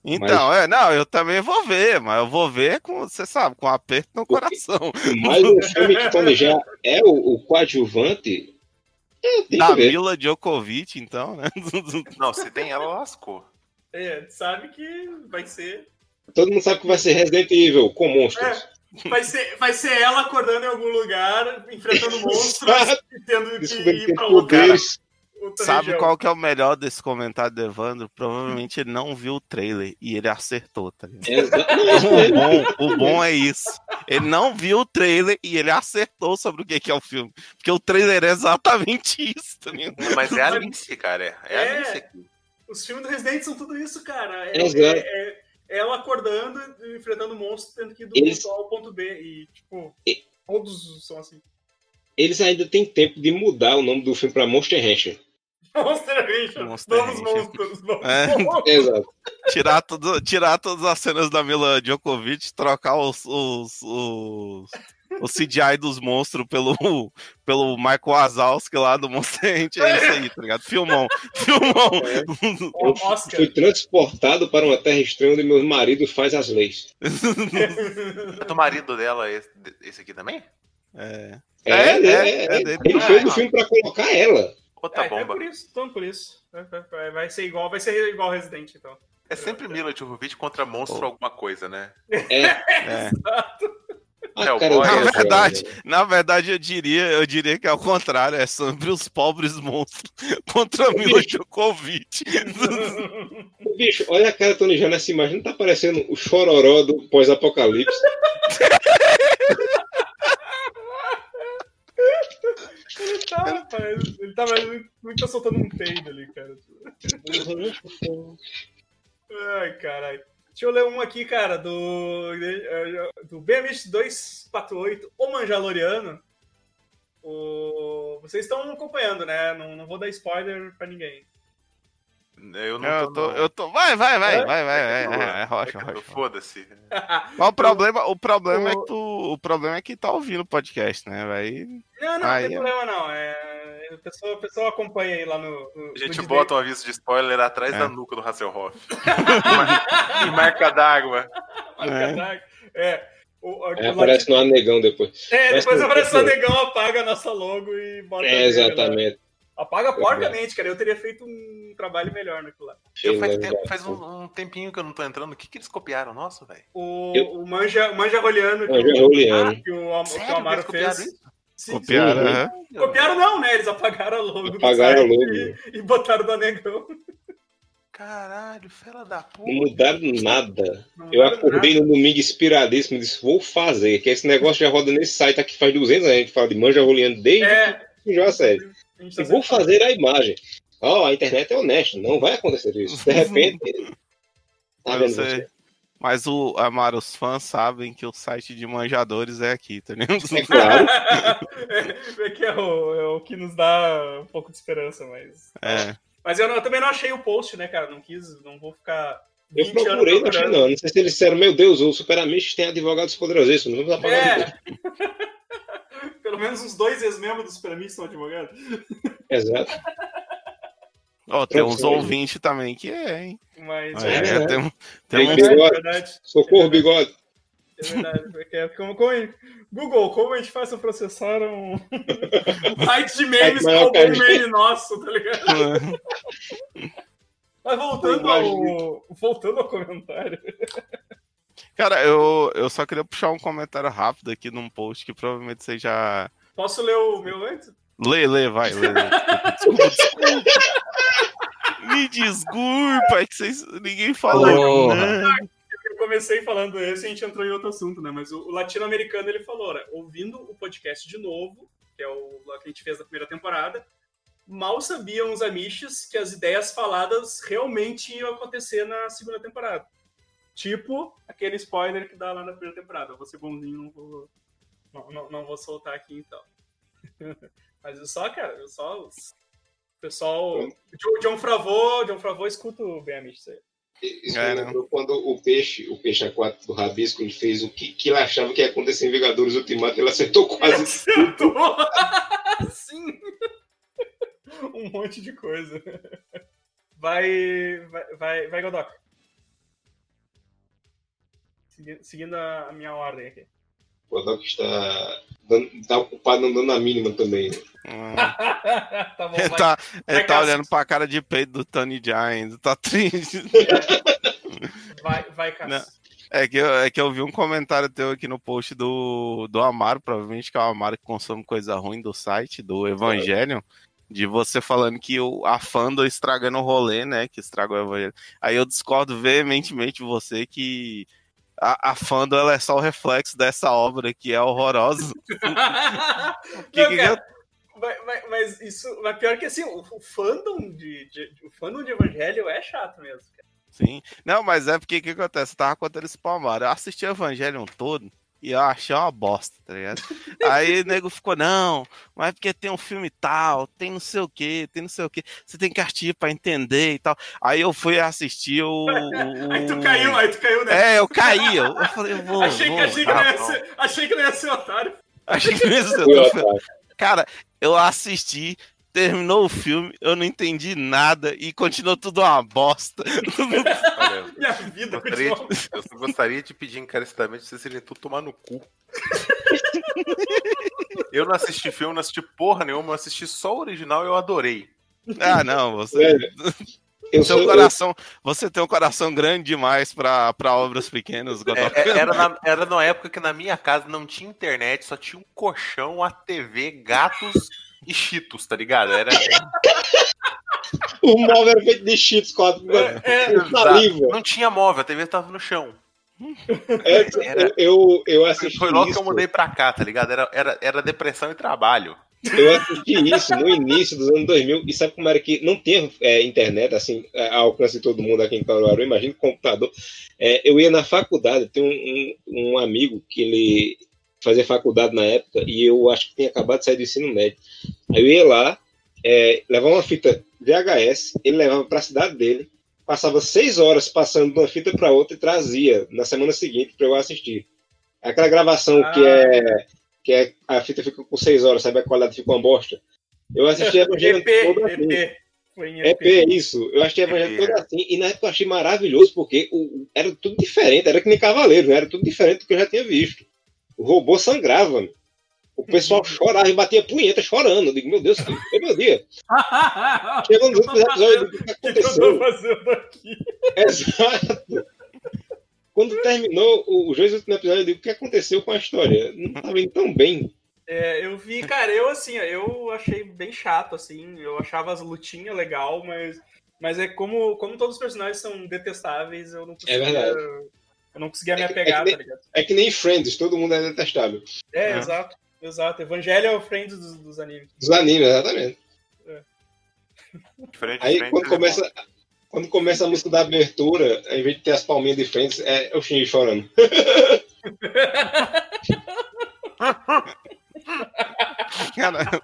Speaker 9: Então, é, não, eu também vou ver, mas eu vou ver com, você sabe, com um aperto no coração.
Speaker 4: Mas o filme que já é o, o coadjuvante. É,
Speaker 9: Da. Mila Djokovic, então, né?
Speaker 10: Não, se tem ela, lascou.
Speaker 1: É, sabe que vai ser.
Speaker 4: Todo mundo sabe que vai ser Resident Evil com monstros.
Speaker 1: Vai ser, vai ser ela acordando em algum lugar, enfrentando monstros e tendo que ir pra outra
Speaker 9: Sabe
Speaker 1: região.
Speaker 9: qual que é o melhor desse comentário do Evandro? Provavelmente ele não viu o trailer e ele acertou, tá. O bom, o bom é isso. Ele não viu o trailer e ele acertou sobre o que que é o filme. Porque o trailer é exatamente isso, tá ligado?
Speaker 10: Mas é a Alice, cara. É, é a
Speaker 1: É.
Speaker 10: Alice aqui.
Speaker 1: Os filmes do Resident são tudo isso, cara. É, é- é- é ela acordando, enfrentando monstros, tendo que ir do
Speaker 4: Eles-
Speaker 1: ponto A ao ponto B. E, tipo,
Speaker 4: E-
Speaker 1: todos são assim.
Speaker 4: Eles ainda têm tempo de mudar o nome do filme pra Monster Rancher.
Speaker 1: Monster Rancher.
Speaker 9: Monster Rancher.
Speaker 1: monstros.
Speaker 9: É.
Speaker 4: Exato.
Speaker 9: Tirar, tudo, tirar todas as cenas da Mila Djokovic, trocar os, os, os, o CGI dos monstros pelo, pelo Michael Wazowski lá do Monster Hunter. É isso aí, tá ligado? Filmão. Filmão.
Speaker 1: O Oscar.
Speaker 4: Fui transportado para uma terra estranha onde meu marido faz as leis.
Speaker 10: O marido dela é esse, esse aqui também?
Speaker 9: É.
Speaker 4: É,
Speaker 9: É,
Speaker 4: é,
Speaker 9: é,
Speaker 4: é,
Speaker 9: é.
Speaker 4: Ele fez o filme pra colocar ela.
Speaker 10: Outra
Speaker 1: É, é
Speaker 10: bomba.
Speaker 1: por isso, então por isso. Vai- ser igual, vai ser igual Resident, então.
Speaker 10: É sempre Mila Jovovich contra monstro
Speaker 9: Oh.
Speaker 10: alguma coisa, né?
Speaker 4: É.
Speaker 9: É.
Speaker 4: A
Speaker 10: É, o
Speaker 4: cara
Speaker 10: boy,
Speaker 4: dela,
Speaker 9: Na verdade,
Speaker 4: né?
Speaker 9: na verdade, eu diria, eu diria que é o contrário, é sobre os pobres monstros contra Mila Djokovic.
Speaker 4: Bicho, olha a cara do Tony Jaa nessa imagem. Não tá parecendo o chororó do pós-apocalipse?
Speaker 1: Ele tá, rapaz. Ele tá, ele ele tá soltando um peido ali, cara. Ai, caralho. Deixa eu ler um aqui, cara, do, do BMX 248, o Manjaloriano. O... Vocês estão acompanhando, né? Não, não vou dar spoiler pra ninguém.
Speaker 10: Eu não
Speaker 9: Eu
Speaker 10: tô,
Speaker 9: tô,
Speaker 10: não.
Speaker 9: eu tô. Vai, vai, vai,
Speaker 1: É?
Speaker 9: vai, vai, vai.
Speaker 10: É
Speaker 9: É, é, rocha,
Speaker 10: é
Speaker 9: rocha.
Speaker 10: Foda-se.
Speaker 9: Mas o problema, o problema é
Speaker 1: o-
Speaker 9: que tu, o problema é que tá ouvindo o podcast, né? Vai.
Speaker 1: Não, não,
Speaker 9: Aí,
Speaker 1: não tem problema não. É... A, pessoa, a pessoa acompanha aí lá no. no
Speaker 10: A gente
Speaker 1: no
Speaker 10: bota um aviso de spoiler atrás
Speaker 9: É.
Speaker 10: da nuca do Hasselhoff. e mar- e marca d'água.
Speaker 1: Disney. É. O, o,
Speaker 4: É,
Speaker 1: o
Speaker 4: aparece no anegão depois.
Speaker 1: É,
Speaker 4: Mas
Speaker 1: depois
Speaker 4: por-
Speaker 1: aparece o
Speaker 4: por-
Speaker 1: negão, apaga a nossa logo e bota.
Speaker 4: É,
Speaker 1: dele lá.
Speaker 4: exatamente.
Speaker 1: Apaga porcamente, cara. Eu teria feito um trabalho melhor naquilo lá.
Speaker 10: Eu faz,
Speaker 4: Exato.
Speaker 10: tempo- faz um, um tempinho que eu não tô entrando. O que, que eles copiaram? Nossa, velho.
Speaker 1: O,
Speaker 4: Eu-
Speaker 1: o Manja, o Manja Roliano que,
Speaker 4: Manja
Speaker 1: o-
Speaker 4: Roliano.
Speaker 1: que o, que o
Speaker 10: Sério?
Speaker 1: Amaro fez.
Speaker 10: isso?
Speaker 1: Sim,
Speaker 9: Copiaram,
Speaker 4: Sim.
Speaker 1: Copiaram não, né? Eles apagaram logo
Speaker 4: Apagaram logo.
Speaker 1: E, e botaram do negão.
Speaker 10: Caralho, fela da puta.
Speaker 4: Não mudaram nada.
Speaker 1: Não
Speaker 4: Eu acordei no domingo inspiradíssimo e disse, vou fazer, que esse negócio já roda nesse site aqui faz 200 anos, a gente fala de manja roleando desde
Speaker 1: É,
Speaker 4: que
Speaker 1: gente
Speaker 4: E
Speaker 1: tá
Speaker 4: vou fazer a imagem. Ó, a internet é honesta, não vai acontecer isso. De repente... Tá vendo?
Speaker 9: Mas o Amaro, os fãs sabem que o site de manjadores é aqui, tá ligado?
Speaker 4: É claro.
Speaker 1: é, que é o, é o que nos dá um pouco de esperança, mas.
Speaker 9: É.
Speaker 1: Mas eu, não- eu também não achei o post, né, cara? Não quis, não vou ficar.
Speaker 4: Eu
Speaker 1: 20 anos
Speaker 4: procurei, não achei não. Não sei se eles disseram, meu Deus, o Super Amigos tem advogados poderosíssimos, não vamos apagar.
Speaker 1: É. Pelo menos uns dois ex-membros do Super Amigos são advogados.
Speaker 4: Exato.
Speaker 9: Ó, tem uns ouvintes também que é, hein?
Speaker 1: Mas
Speaker 9: É,
Speaker 4: É,
Speaker 9: tem, um-
Speaker 4: Tem
Speaker 1: é
Speaker 4: bigode.
Speaker 1: verdade.
Speaker 4: Socorro, bigode.
Speaker 1: É verdade. porque é como, como, Google, como a gente faz pra processar um, um site de memes
Speaker 4: maior
Speaker 1: com um meme nosso, tá ligado? Mas voltando ao, voltando ao comentário.
Speaker 9: Cara, eu, eu só queria puxar um comentário rápido aqui num post que provavelmente você já.
Speaker 1: Posso ler o meu antes?
Speaker 9: Lê, lê, vai, lê. lê. Desculpa, desculpa. Me desculpa, é que vocês, ninguém falou nada.
Speaker 1: Eu comecei falando esse e a gente entrou em outro assunto, né? Mas o, o latino-americano ele falou, né? Ouvindo o podcast de novo, que é o que a gente fez da primeira temporada, mal sabiam os amiches que as ideias faladas realmente iam acontecer na segunda temporada. Tipo aquele spoiler que dá lá na primeira temporada. Eu vou ser bonzinho, não vou, não, não, não vou soltar aqui então. Mas eu só, cara, eu só. O pessoal. John, John Favreau, John Favreau escuta o bem amiches aí.
Speaker 4: Isso
Speaker 9: É,
Speaker 4: me lembrou quando o peixe, o peixe aquático do Rabisco, ele fez o que, que ele achava que ia acontecer em Vingadores Ultimato, ele acertou quase
Speaker 1: Acertou! Sim! Um monte de coisa. Vai. Vai, vai, vai Seguindo a minha ordem aqui.
Speaker 4: O está, dando, tá ocupado não dando a mínima também.
Speaker 9: Ah,
Speaker 1: tá bom,
Speaker 9: Ele
Speaker 1: vai.
Speaker 9: tá, ele
Speaker 1: vai,
Speaker 9: tá olhando pra cara de peito do Tony Giants, tá triste.
Speaker 1: Vai, vai, Cássio.
Speaker 9: É que, eu, é que eu vi um comentário teu aqui no post do, do Amaro, provavelmente que é o Amaro que consome coisa ruim do site, do Evangelho, de você falando que o, a fandom estragando o rolê, né? Que estragou o Evangelho. Aí eu discordo veementemente de você que a, a fandom ela é só o reflexo dessa obra que é horrorosa. Que-
Speaker 1: Não,
Speaker 9: que-
Speaker 1: cara, mas, mas- mas isso. Mas pior que assim, o, o fandom de, de- o fandom de Evangelho é chato mesmo. cara.
Speaker 9: Sim. Não, mas é porque o que acontece? Eu tava contando isso pro Amaro. Eu assisti o Evangelho todo e eu achei uma bosta, tá ligado? Aí o nego ficou, não, mas é porque tem um filme tal, tem não sei o que, tem não sei o que, você tem que assistir pra entender e tal. Aí eu fui assistir o. o-
Speaker 1: Aí tu caiu, aí tu caiu, né?
Speaker 9: É, eu caí. Eu, eu falei, eu vou.
Speaker 1: achei,
Speaker 9: vou,
Speaker 1: que, achei, que
Speaker 9: tá
Speaker 1: não ia ser, achei que não ia ser otário.
Speaker 9: Achei que mesmo.
Speaker 4: Foi
Speaker 9: eu tô-
Speaker 4: otário.
Speaker 9: Cara, eu assisti, terminou o filme, eu não entendi nada e continuou tudo uma bosta.
Speaker 10: Olha,
Speaker 1: Minha vida
Speaker 10: gostaria de- eu só gostaria de pedir encarecidamente pra vocês irem tudo tomar no cu. Eu não assisti filme, não assisti porra nenhuma, eu assisti só o original e eu adorei.
Speaker 9: Ah, não, você.
Speaker 4: Velho, eu
Speaker 9: Seu
Speaker 4: sou,
Speaker 9: coração, você tem um coração grande demais pra pra obras pequenas,
Speaker 10: É, é, era, na, era numa época que na minha casa não tinha internet, só tinha um colchão, a TV, gatos e cheetos, tá ligado? Era,
Speaker 4: o móvel era feito de cheats, quatro,
Speaker 1: É,
Speaker 4: saliva.
Speaker 10: não tinha móvel, a TV tava no chão.
Speaker 4: É,
Speaker 10: Era-
Speaker 4: eu, eu assisti
Speaker 10: Foi logo
Speaker 4: isso.
Speaker 10: que eu mudei pra cá, tá ligado? Era, era, era depressão e trabalho.
Speaker 4: Eu assisti isso no início dos anos 2000 e sabe como era que não tinha é, internet assim é, ao alcance de todo mundo aqui em Caruaru, imagina computador. É, eu ia na faculdade, tem um, um, um amigo que ele fazia faculdade na época e eu acho que tinha acabado de sair do ensino médio. Aí eu ia lá, é, levava uma fita VHS, ele levava para a cidade dele, passava seis horas passando de uma fita para outra e trazia na semana seguinte para eu assistir. Aquela gravação
Speaker 1: Ah.
Speaker 4: que é que é a fita fica com seis horas, sabe? A qualidade fica uma bosta. Eu assisti Evangelho
Speaker 1: EP,
Speaker 4: todo assim.
Speaker 1: EP.
Speaker 4: EP,
Speaker 1: EP.
Speaker 4: isso. Eu achei Evangelho todo assim. E na época eu achei maravilhoso, porque o, era tudo diferente. Era que nem Cavaleiro, né? Era tudo diferente do que eu já tinha visto. O robô sangrava. né? O pessoal chorava e batia punheta chorando. Eu digo, meu Deus, que foi meu dia. Chegou nos últimos episódios, o que
Speaker 1: O que eu tô fazendo aqui?
Speaker 4: Exato. Quando terminou o, dois últimos episódios, eu digo, o que aconteceu com a história? Não estava indo tão bem.
Speaker 1: É, eu vi, cara, eu assim, eu achei bem chato, assim, eu achava as lutinhas legal, mas, mas é como, como todos os personagens são detestáveis, eu não conseguia,
Speaker 4: verdade.
Speaker 1: eu não conseguia me
Speaker 4: É que-
Speaker 1: apegar,
Speaker 4: é que
Speaker 1: tá ligado?
Speaker 4: É que nem Friends, todo mundo é detestável.
Speaker 1: É,
Speaker 10: É.
Speaker 1: exato, exato. Evangelho é o friend dos, dos animes.
Speaker 4: Dos animes, exatamente.
Speaker 10: Diferente,
Speaker 4: Aí quando
Speaker 10: é
Speaker 4: começa, quando começa a música da abertura, ao invés de ter as palminhas de frente, é o Shinji chorando.
Speaker 9: Cara,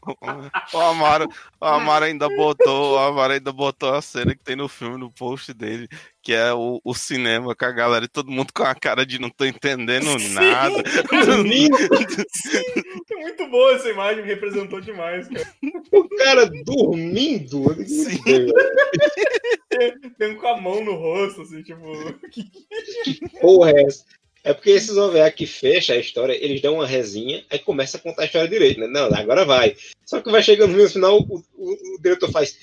Speaker 9: o Amaro, o Amaro ainda botou, o Amaro ainda botou a cena que tem no filme, no post dele, que é o, o cinema com a galera e todo mundo com a cara de não tô entendendo
Speaker 1: Sim.
Speaker 9: nada.
Speaker 1: É muito boa essa imagem, me representou demais, cara.
Speaker 4: O cara dormindo.
Speaker 9: Sim.
Speaker 4: "Meu Deus,
Speaker 1: Tem com a mão no rosto, assim, tipo.
Speaker 4: Que porra é essa? É porque esses OVA que fecha a história, eles dão uma resinha, aí começa a contar a história direito, né? Não, agora vai. Só que vai chegando no final, o, o- o diretor faz.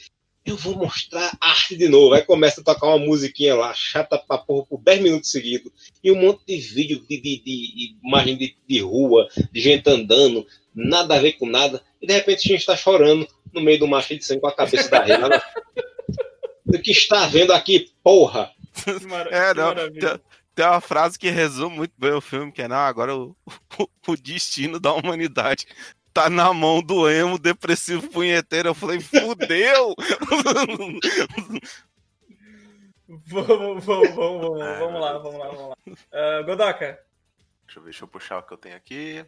Speaker 4: Eu vou mostrar arte de novo. Aí começa a tocar uma musiquinha lá, chata pra porra, por 10 minutos seguidos. E um monte de vídeo de, de, de- de imagem de, de rua, de gente andando, nada a ver com nada. E de repente a gente tá chorando no meio do macho de sangue com a cabeça da rede. lá na- O que está vendo aqui, porra?
Speaker 9: É, não,
Speaker 1: maravilha.
Speaker 9: Tem, uma frase que resume muito bem o filme, que é, não, agora o, o, o destino da humanidade tá na mão do emo depressivo punheteiro. Eu falei, fudeu!
Speaker 1: Vamos, vamos, vamos, vamos,
Speaker 10: Ai,
Speaker 1: vamos lá, vamos lá, vamos lá. Ah, Godoka,
Speaker 10: Deixa eu ver, deixa eu puxar o que eu tenho aqui.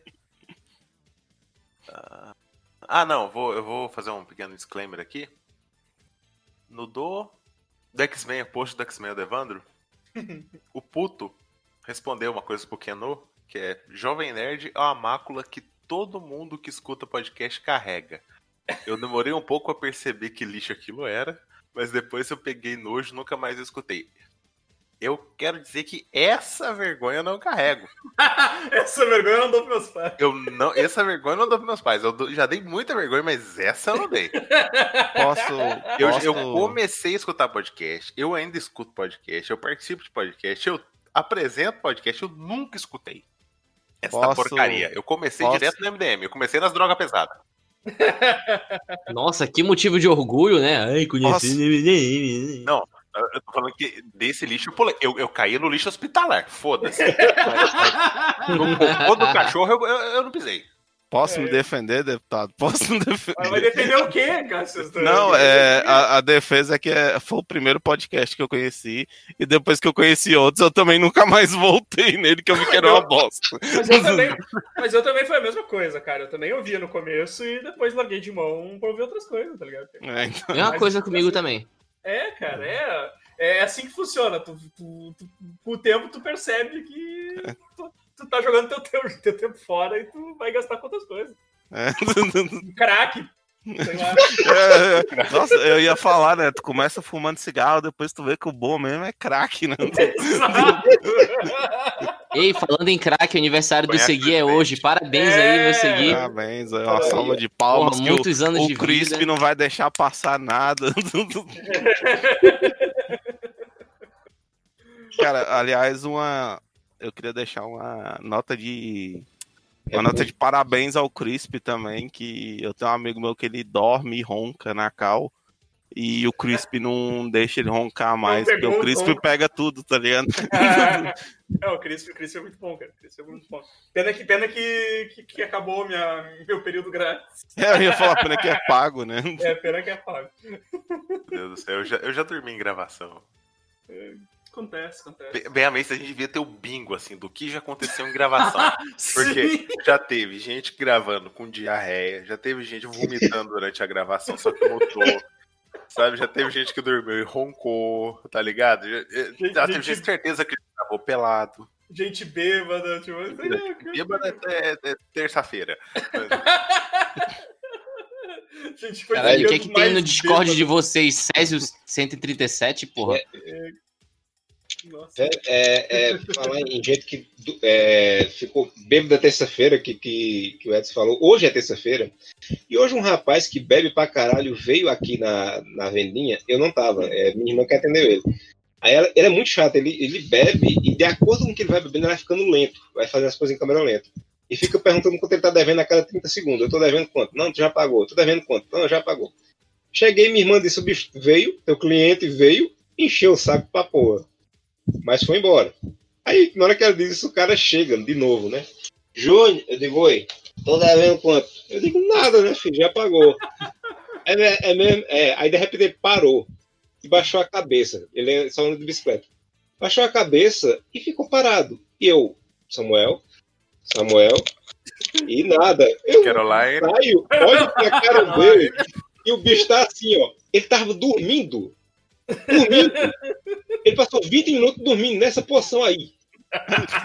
Speaker 10: Ah, Ah, não, vou, eu vou fazer um pequeno disclaimer aqui. No do, do X-Men, o post do X-Men do Evandro, o puto respondeu uma coisa pro Keno, que é Jovem Nerd é uma mácula que todo mundo que escuta podcast carrega. Eu demorei um pouco a perceber que lixo aquilo era, mas depois eu peguei nojo nunca mais escutei. Eu quero dizer que essa vergonha eu não carrego.
Speaker 1: essa vergonha eu não dou pros meus pais.
Speaker 10: Eu não, essa vergonha eu não dou pros meus pais. Eu dou- já dei muita vergonha, mas essa eu não dei.
Speaker 9: Posso.
Speaker 10: Eu,
Speaker 9: posso...
Speaker 10: eu comecei a escutar podcast, eu ainda escuto podcast, eu participo de podcast, eu apresento podcast, eu nunca escutei essa
Speaker 9: Posso-
Speaker 10: porcaria. Eu comecei
Speaker 9: posso-
Speaker 10: direto no MDM, eu comecei nas drogas pesadas.
Speaker 2: Nossa, que motivo de orgulho, né? Ai, conheci.
Speaker 10: Não, eu tô falando que desse lixo eu pulei. Eu, eu caí no lixo hospitalar, foda-se. No cocô do cachorro eu, eu, eu não pisei.
Speaker 9: Posso me defender, deputado? Posso me defender?
Speaker 1: Mas vai defender o quê, Cássio?
Speaker 9: Não, é, a, a defesa é que é, foi o primeiro podcast que eu conheci, e depois que eu conheci outros, eu também nunca mais voltei nele, que eu vi que era uma bosta.
Speaker 1: Mas eu, também, mas eu também foi a mesma coisa, cara. Eu também ouvia no começo e depois larguei de mão pra ouvir outras coisas, tá ligado?
Speaker 9: É, então-
Speaker 2: Mesma
Speaker 1: Mas-
Speaker 2: coisa comigo também.
Speaker 1: É, cara, é, é assim que funciona. Tu, tu- tu- com o tempo tu percebe que tu, tu tá jogando teu, teu, teu tempo fora e tu vai gastar com outras coisas.
Speaker 9: é.
Speaker 1: Crack.
Speaker 9: É, é. Nossa, eu ia falar, né? Tu começa fumando cigarro, depois tu vê que o bom mesmo é crack, né?
Speaker 2: Ei, falando em crack, o aniversário do Segui é hoje. Parabéns aí, meu Segui.
Speaker 9: Parabéns, é uma salva de palmas.
Speaker 2: Porra,
Speaker 9: que o-
Speaker 2: muitos anos
Speaker 9: o,
Speaker 2: de
Speaker 9: Crisp
Speaker 2: vida.
Speaker 9: não vai deixar passar nada. Cara, aliás, uma. Eu queria deixar uma nota de. Uma nota de parabéns ao Crisp também, que eu tenho um amigo meu que ele dorme e ronca na cal. E o Crisp não deixa ele roncar mais, porque o Crisp pega tudo, tá ligado?
Speaker 1: É, o Cris, o Cris é muito bom, cara. O Cris é muito bom. Pena que, pena que, que, que acabou minha, meu período grátis.
Speaker 9: É, eu ia falar, pena que é pago, né?
Speaker 1: É, pena que é pago.
Speaker 10: Meu Deus do céu, eu já, eu já dormi em gravação.
Speaker 1: Acontece, acontece.
Speaker 10: Bem- Bem, a vez a gente devia ter o bingo, assim, do que já aconteceu em gravação. Porque já teve gente gravando com diarreia, já teve gente vomitando durante a gravação, só que mudou. Sabe, já teve gente que dormiu e roncou, tá ligado? Já, já teve
Speaker 1: gente-
Speaker 10: gente certeza que gravou pelado.
Speaker 1: Gente bêbada, tipo.
Speaker 10: Bêbado é, é terça-feira.
Speaker 1: Gente, foi
Speaker 2: Caralho, o que é que tem no Discord
Speaker 1: bêbado.
Speaker 2: de vocês? Césio 137, porra.
Speaker 1: Nossa.
Speaker 4: É, é, é, falar em gente que é, ficou bêbado da terça-feira, que, que, que o Edson falou. Hoje é terça-feira. E hoje um rapaz que bebe pra caralho veio aqui na, na vendinha. Eu não tava, é, minha irmã que atendeu ele. Aí ela- ele é muito chato, ele, ele bebe e de acordo com o que ele vai bebendo, ele vai ficando lento. Vai fazendo as coisas em câmera lenta. E fica perguntando quanto ele tá devendo a cada 30 segundos. Eu tô devendo quanto? Não, tu já pagou. Tu devendo quanto? Não, já pagou. Cheguei, minha irmã disse: veio, teu cliente veio, encheu o saco pra porra. Mas foi embora. Aí, na hora que ela diz isso, o cara chega de novo, né? Júnior, eu digo, oi, tô devendo quanto? Eu digo, nada, né, filho? Já pagou. É, me- é mesmo? É. Aí, de repente, ele parou e baixou a cabeça. Ele é só anda de bicicleta. Baixou a cabeça e ficou parado. E eu, Samuel, Samuel, e nada. Eu
Speaker 10: Caroline.
Speaker 4: saio, olho pra cara dele e o bicho tá assim, ó. Ele tava dormindo. Dormindo. Ele passou 20 minutos dormindo nessa posição aí.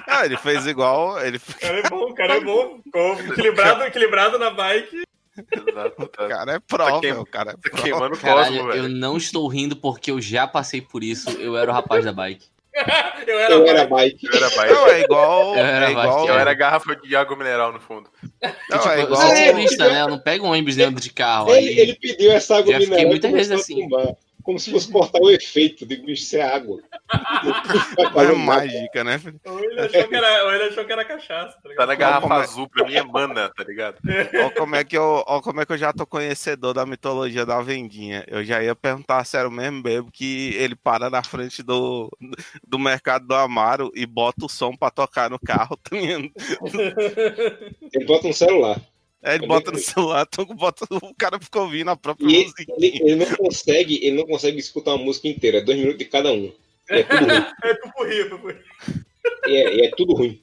Speaker 9: Ah, ele fez igual. Ele...
Speaker 1: O cara é bom, o cara é bom. Ficou equilibrado, equilibrado na bike.
Speaker 10: Exato, tá.
Speaker 9: O cara é pró,
Speaker 10: Tá queim-
Speaker 9: meu, o cara é
Speaker 10: Tá
Speaker 9: pró.
Speaker 10: queimando o
Speaker 2: Caralho,
Speaker 10: cosmo,
Speaker 2: eu não estou rindo porque eu já passei por isso. Eu era o rapaz da bike.
Speaker 1: Eu era,
Speaker 4: Eu era bike.
Speaker 10: Eu era bike.
Speaker 9: Não, é igual.
Speaker 2: Eu era
Speaker 9: É igual.
Speaker 10: Eu era garrafa de água mineral no fundo.
Speaker 9: Não,
Speaker 2: Tipo,
Speaker 9: é
Speaker 2: eu
Speaker 9: igual.
Speaker 2: sou
Speaker 4: É,
Speaker 2: turista, né? Eu não pego ônibus dentro de carro.
Speaker 4: Ele,
Speaker 2: Aí...
Speaker 4: ele pediu essa água
Speaker 2: Já fiquei
Speaker 4: mineral e
Speaker 2: muitas vezes assim.
Speaker 4: Como se fosse cortar o efeito. Digo, bicho, isso é água.
Speaker 9: É
Speaker 4: nada.
Speaker 9: mágica, né? filho?
Speaker 1: Ou ele achou que era, ou ele achou que era cachaça, tá
Speaker 10: Tá na garrafa
Speaker 9: como é?
Speaker 10: azul, pra mim é mana, tá ligado?
Speaker 9: Olha como, é que eu, ó como é que eu já tô conhecedor da mitologia da vendinha. Eu já ia perguntar se era o mesmo bebo que ele para na frente do, do mercado do Amaro e bota o som pra tocar no carro. tá?
Speaker 4: Ele bota um celular.
Speaker 9: Aí ele bota no celular, então bota, o cara fica ouvindo a própria
Speaker 4: E ele,
Speaker 9: música.
Speaker 4: ele- ele não consegue, ele não consegue escutar uma música inteira, é dois minutos de cada um. E é tudo ruim.
Speaker 1: É é pupurri.
Speaker 4: E é, e é tudo ruim.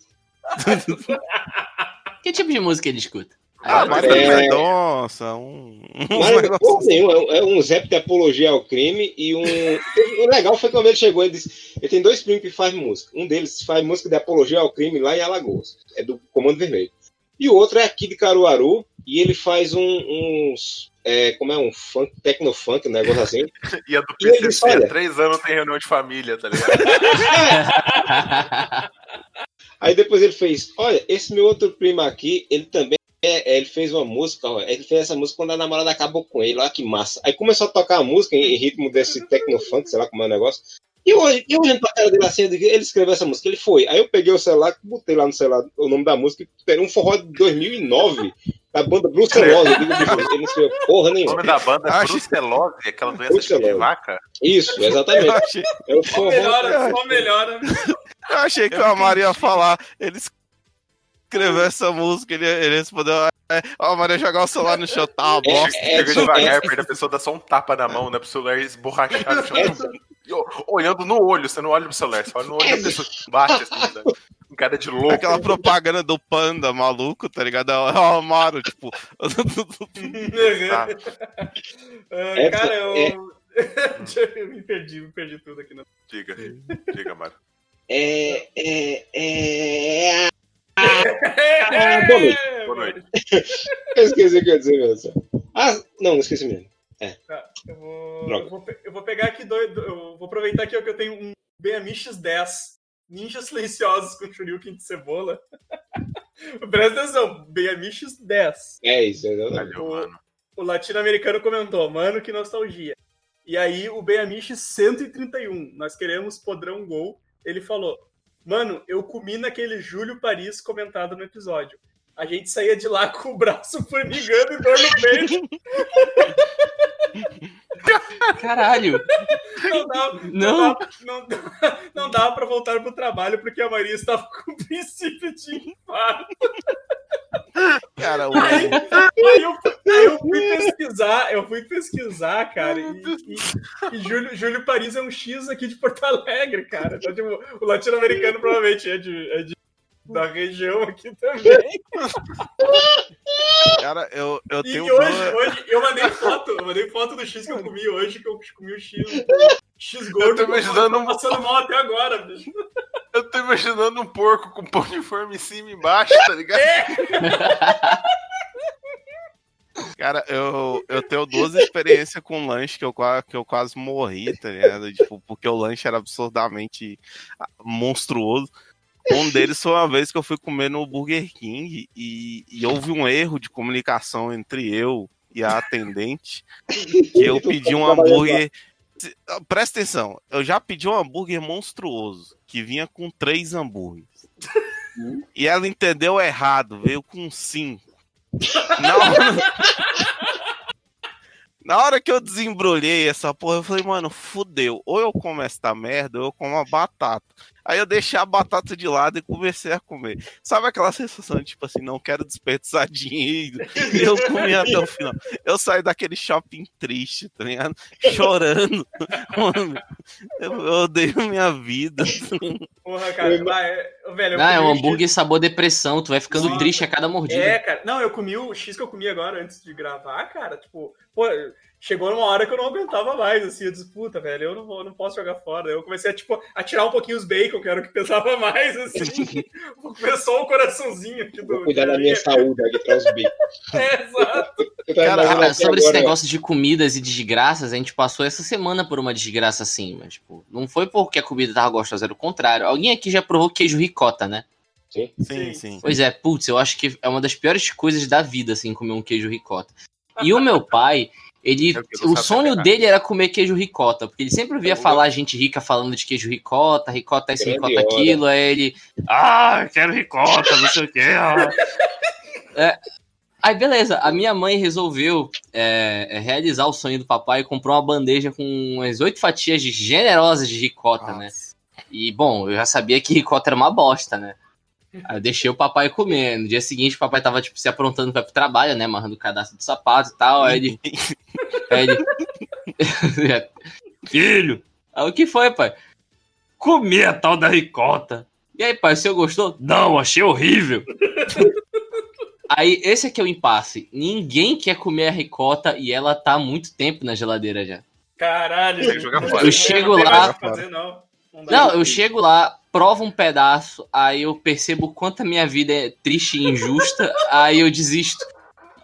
Speaker 2: Que tipo de música ele escuta?
Speaker 9: Ah,
Speaker 2: eu-
Speaker 9: mas
Speaker 4: é-
Speaker 9: é... Mendonça, um. um
Speaker 4: porra
Speaker 9: assim.
Speaker 4: nenhuma, é um- é um zap de apologia ao crime e um. O legal foi quando ele chegou, ele disse. Ele tem dois primos que fazem música. Um deles faz música de apologia ao crime lá em Alagoas. É do Comando Vermelho. E o outro é aqui de Caruaru e ele faz um, uns. É, como é um funk, tecnofunk, um negócio assim.
Speaker 10: E a do
Speaker 4: E
Speaker 10: PCC,
Speaker 4: disse, olha-
Speaker 10: há três anos tem reunião de família, tá ligado?
Speaker 4: Aí depois ele fez, olha, esse meu outro primo aqui, ele também é, é, ele fez uma música, ó, ele fez essa música quando a namorada acabou com ele, olha que massa. Aí começou a tocar a música em, em ritmo desse tecnofunk, sei lá como é o negócio. E eu, eu olhando pra cara dele assim, eu ele escreveu essa música, ele foi. Aí eu peguei o celular, botei lá no celular o nome da música, era um forró de 2009, da banda Brucelose. Eu ele não escreveu porra
Speaker 10: O
Speaker 4: nenhuma.
Speaker 10: nome da banda é
Speaker 9: Acho-
Speaker 10: brucelose, aquela doença de
Speaker 4: Brucelose.
Speaker 10: vaca.
Speaker 4: Isso,
Speaker 9: Eu
Speaker 4: exatamente.
Speaker 9: achei,
Speaker 4: É o forró.
Speaker 1: melhora, só melhora.
Speaker 9: eu achei que o Amaro ia falar. Ele escreveu essa música, ele, ele respondeu. É, ó, a Maria jogar o celular no chão, tá uma bosta.
Speaker 4: É,
Speaker 10: Chega
Speaker 4: só-
Speaker 10: devagar,
Speaker 4: é-
Speaker 10: perde a pessoa, dá só um tapa na mão, né? Pro celular esborrachar no chão. Ó, Olhando no olho, você não olha pro celular, você olha no olho da pessoa que bate assim, sabe? Um cara de louco.
Speaker 9: Aquela propaganda do panda maluco, tá ligado? É o Amaro, tipo.
Speaker 10: Tá.
Speaker 1: Ah,
Speaker 4: É,
Speaker 1: cara, eu...
Speaker 4: é.
Speaker 1: eu me perdi, me perdi tudo aqui. Né?
Speaker 10: Diga, diga, Mário.
Speaker 4: É, é, é... Ah, boa noite.
Speaker 10: Boa noite.
Speaker 4: Eu esqueci o que eu ia dizer mesmo. Ah, não, não esqueci mesmo.
Speaker 1: Tá, eu vou,
Speaker 4: Droga.
Speaker 1: eu vou, eu vou pegar aqui dois. Eu vou aproveitar aqui ó, que eu tenho um BMX 10. Ninjas silenciosos com Shuriken de cebola. Presta atenção, BMX 10.
Speaker 4: É isso, exatamente.
Speaker 10: Valeu, mano.
Speaker 1: O latino-americano comentou, mano, que nostalgia. E aí o BMX 131, nós queremos podrão gol. Ele falou, mano, eu comi naquele Júlio Paris comentado no episódio. A gente saía de lá com o braço formigando e dor no peito.
Speaker 2: Caralho.
Speaker 1: Não dava,
Speaker 2: Não.
Speaker 1: não. dava, não, dava- não dava pra voltar pro trabalho porque a Maria estava com princípio de infarto.
Speaker 9: Cara, o,
Speaker 1: Aí, aí eu, aí eu eu fui pesquisar, eu fui pesquisar, cara, e, e- e Júlio, Júlio Paris é um X aqui de Porto Alegre, cara. Então, tipo, o latino-americano provavelmente é de, é de- da região aqui também.
Speaker 9: Cara, eu, eu
Speaker 1: E
Speaker 9: tenho
Speaker 1: hoje,
Speaker 9: duas-
Speaker 1: hoje eu mandei foto, eu mandei foto do X que eu comi hoje, que eu comi o X, X gordo.
Speaker 10: Eu tô imaginando
Speaker 1: tô passando mal até agora, bicho.
Speaker 10: Eu tô imaginando um porco com pão de forma em cima e embaixo, tá ligado?
Speaker 9: Cara, eu, eu tenho duas experiências com lanche que eu, que eu quase morri, tá ligado? Tipo, porque o lanche era absurdamente monstruoso. Um deles foi uma vez que eu fui comer no Burger King e, e houve um erro de comunicação entre eu e a atendente, que eu pedi um hambúrguer. Presta atenção, eu já pedi um hambúrguer monstruoso, que vinha com três hambúrgueres. E ela entendeu errado, veio com cinco. Na hora, na hora que eu desembrulhei essa porra, eu falei, mano, fudeu. Ou eu como esta merda, ou eu como a batata. Aí eu deixei a batata de lado e comecei a comer. Sabe aquela sensação de, tipo assim, não quero desperdiçar dinheiro. E eu comi até o final. Eu saí daquele shopping triste, tá ligado? Chorando. Mano, eu, eu odeio minha vida.
Speaker 1: Porra, cara, vai, é- velho, eu
Speaker 2: Ah, é um
Speaker 1: X-
Speaker 2: hambúrguer sabor depressão, tu vai ficando
Speaker 1: Sim.
Speaker 2: triste a cada mordida.
Speaker 1: É, cara. Não, eu comi o X que eu comi agora antes de gravar, cara. Tipo, pô, chegou numa hora que eu não aguentava mais, assim. Eu disse, puta, velho, eu não, vou, não posso jogar fora. Eu comecei a, tipo, a tirar um pouquinho os bacon, que era o que pesava mais, assim. Vou comer só o coraçãozinho aqui do.
Speaker 4: Cuidar da minha saúde aqui atrás do bico.
Speaker 1: É, exato.
Speaker 2: Cara, sobre esse
Speaker 4: agora-
Speaker 2: negócio de comidas e desgraças, a gente passou essa semana por uma desgraça assim, mas, tipo, não foi porque a comida tava gostosa, era o contrário. Alguém aqui já provou queijo ricota, né?
Speaker 4: Sim.
Speaker 9: Sim, sim.
Speaker 2: Pois é, putz, eu acho que é uma das piores coisas da vida, assim, comer um queijo ricota. E o meu pai, ele.
Speaker 10: É
Speaker 2: O sonho dele era comer queijo ricota, porque ele sempre ouvia
Speaker 4: Eu-
Speaker 2: falar gente rica falando de queijo ricota, ricota isso,
Speaker 4: Grande
Speaker 2: ricota
Speaker 4: hora.
Speaker 2: aquilo, aí ele. Ah, quero ricota, não sei o quê. ah." É, Aí, beleza, a minha mãe resolveu é, é, realizar o sonho do papai e comprou uma bandeja com umas oito fatias de- generosas de ricota, né? E, bom, eu já sabia que ricota era uma bosta, né? Aí eu deixei o papai comer. No dia seguinte, o papai tava, tipo, se aprontando pra ir pro trabalho, né? Amarrando o cadastro do sapato e tal. Aí ele. Aí ele. Filho! Aí o que foi, pai? Comi a tal da ricota. E aí, pai, o senhor gostou? Não, achei horrível. Aí, esse aqui é o impasse. Ninguém quer comer a ricota e ela tá há muito tempo na geladeira já.
Speaker 1: Caralho.
Speaker 10: Tem que jogar fora.
Speaker 2: Eu chego lá-
Speaker 1: fazer, não. Não.
Speaker 2: Não, eu chego lá, provo um pedaço, aí eu percebo o quanto a minha vida é triste e injusta, aí eu desisto.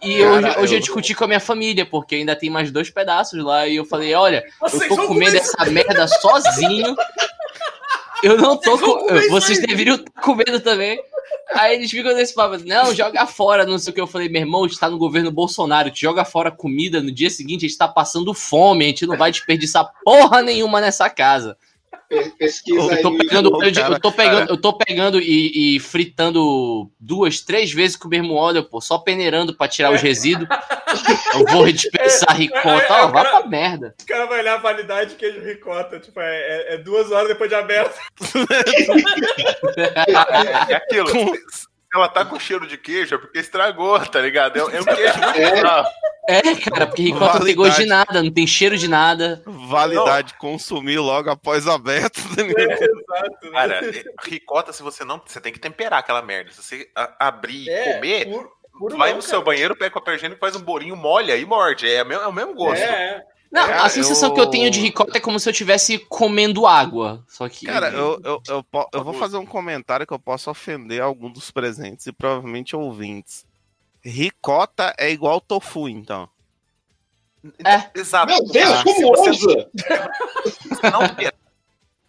Speaker 2: E hoje,
Speaker 9: Cara,
Speaker 2: hoje eu
Speaker 9: eu-
Speaker 2: discuti com a minha família, porque ainda tem mais dois pedaços lá, e eu falei, olha, eu
Speaker 1: Vocês
Speaker 2: tô
Speaker 1: vão
Speaker 2: comendo
Speaker 1: comer
Speaker 2: essa merda sozinho. Eu não tô
Speaker 1: Vocês
Speaker 2: com. Vocês deveriam estar comendo também. Aí eles ficam nesse papo, não, joga fora, não sei o que. Eu falei, meu irmão, a gente tá no governo Bolsonaro, te joga fora comida, no dia seguinte a gente tá passando fome, a gente não vai desperdiçar porra nenhuma nessa casa.
Speaker 4: Pe- Pesquisa
Speaker 2: Eu tô pegando, eu tô pegando,
Speaker 9: cara.
Speaker 2: eu tô pegando e, e fritando duas, três vezes com o mesmo óleo, pô, só peneirando pra tirar os resíduos. Eu vou dispensar ricota,
Speaker 1: é,
Speaker 2: ó,
Speaker 1: o
Speaker 2: vai pra merda.
Speaker 1: O cara vai olhar a validade de queijo ricota. Tipo, é, é- é duas horas depois de aberto.
Speaker 10: É aquilo. Se ela tá com cheiro de queijo, é porque estragou, tá ligado? É, é um queijo muito
Speaker 4: É.
Speaker 2: É, cara, porque ricota não tem gosto de nada, não tem cheiro de nada.
Speaker 9: Validade consumir logo após aberto. tá ligado?
Speaker 1: Exato. né?
Speaker 10: Cara, é, ricota, se você não. Você tem que temperar aquela merda. Se você a- abrir e
Speaker 1: É,
Speaker 10: comer,
Speaker 1: puro- puro
Speaker 10: vai
Speaker 1: não,
Speaker 10: no
Speaker 1: cara.
Speaker 10: seu banheiro, pega o papel higiênico, faz um bolinho, molha e morde. É, o mesmo- é o mesmo gosto.
Speaker 1: É, é.
Speaker 2: Não,
Speaker 9: Cara,
Speaker 2: a sensação
Speaker 9: eu-
Speaker 2: que eu tenho de ricota é como se eu estivesse comendo água. Só que.
Speaker 9: Cara, eu, eu, eu, eu vou fazer um comentário que eu posso ofender algum dos presentes e provavelmente ouvintes. Ricota é igual tofu, então.
Speaker 2: É.
Speaker 10: Exato.
Speaker 4: Meu Deus,
Speaker 10: Se
Speaker 4: como
Speaker 10: você
Speaker 4: ousa?
Speaker 10: não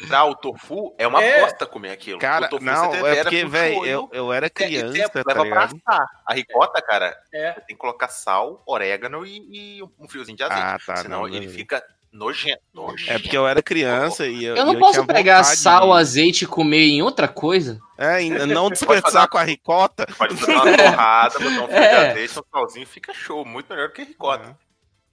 Speaker 10: temperar o tofu, é uma
Speaker 1: É.
Speaker 10: bosta comer aquilo.
Speaker 9: Cara,
Speaker 10: o tofu
Speaker 9: não,
Speaker 10: você
Speaker 9: é porque, velho, eu, eu era
Speaker 10: é, e
Speaker 9: criança,
Speaker 10: tempo,
Speaker 9: tá
Speaker 10: leva pra
Speaker 9: ligado?
Speaker 10: assar. A ricota, cara,
Speaker 1: É.
Speaker 10: tem que colocar sal, orégano e, e um fiozinho de azeite.
Speaker 9: Ah, tá.
Speaker 10: senão
Speaker 9: não,
Speaker 10: ele
Speaker 9: beleza.
Speaker 10: fica nojento. nojento.
Speaker 9: É porque eu era criança e eu.
Speaker 2: Eu não
Speaker 9: e
Speaker 2: posso
Speaker 9: tinha
Speaker 2: pegar sal,
Speaker 9: de-
Speaker 2: azeite e comer em outra coisa?
Speaker 9: É, ainda não desperdiçar com a ricota.
Speaker 10: Pode fazer uma torrada, botar um fio de
Speaker 2: É.
Speaker 10: azeite, um salzinho, fica show. Muito melhor que ricota.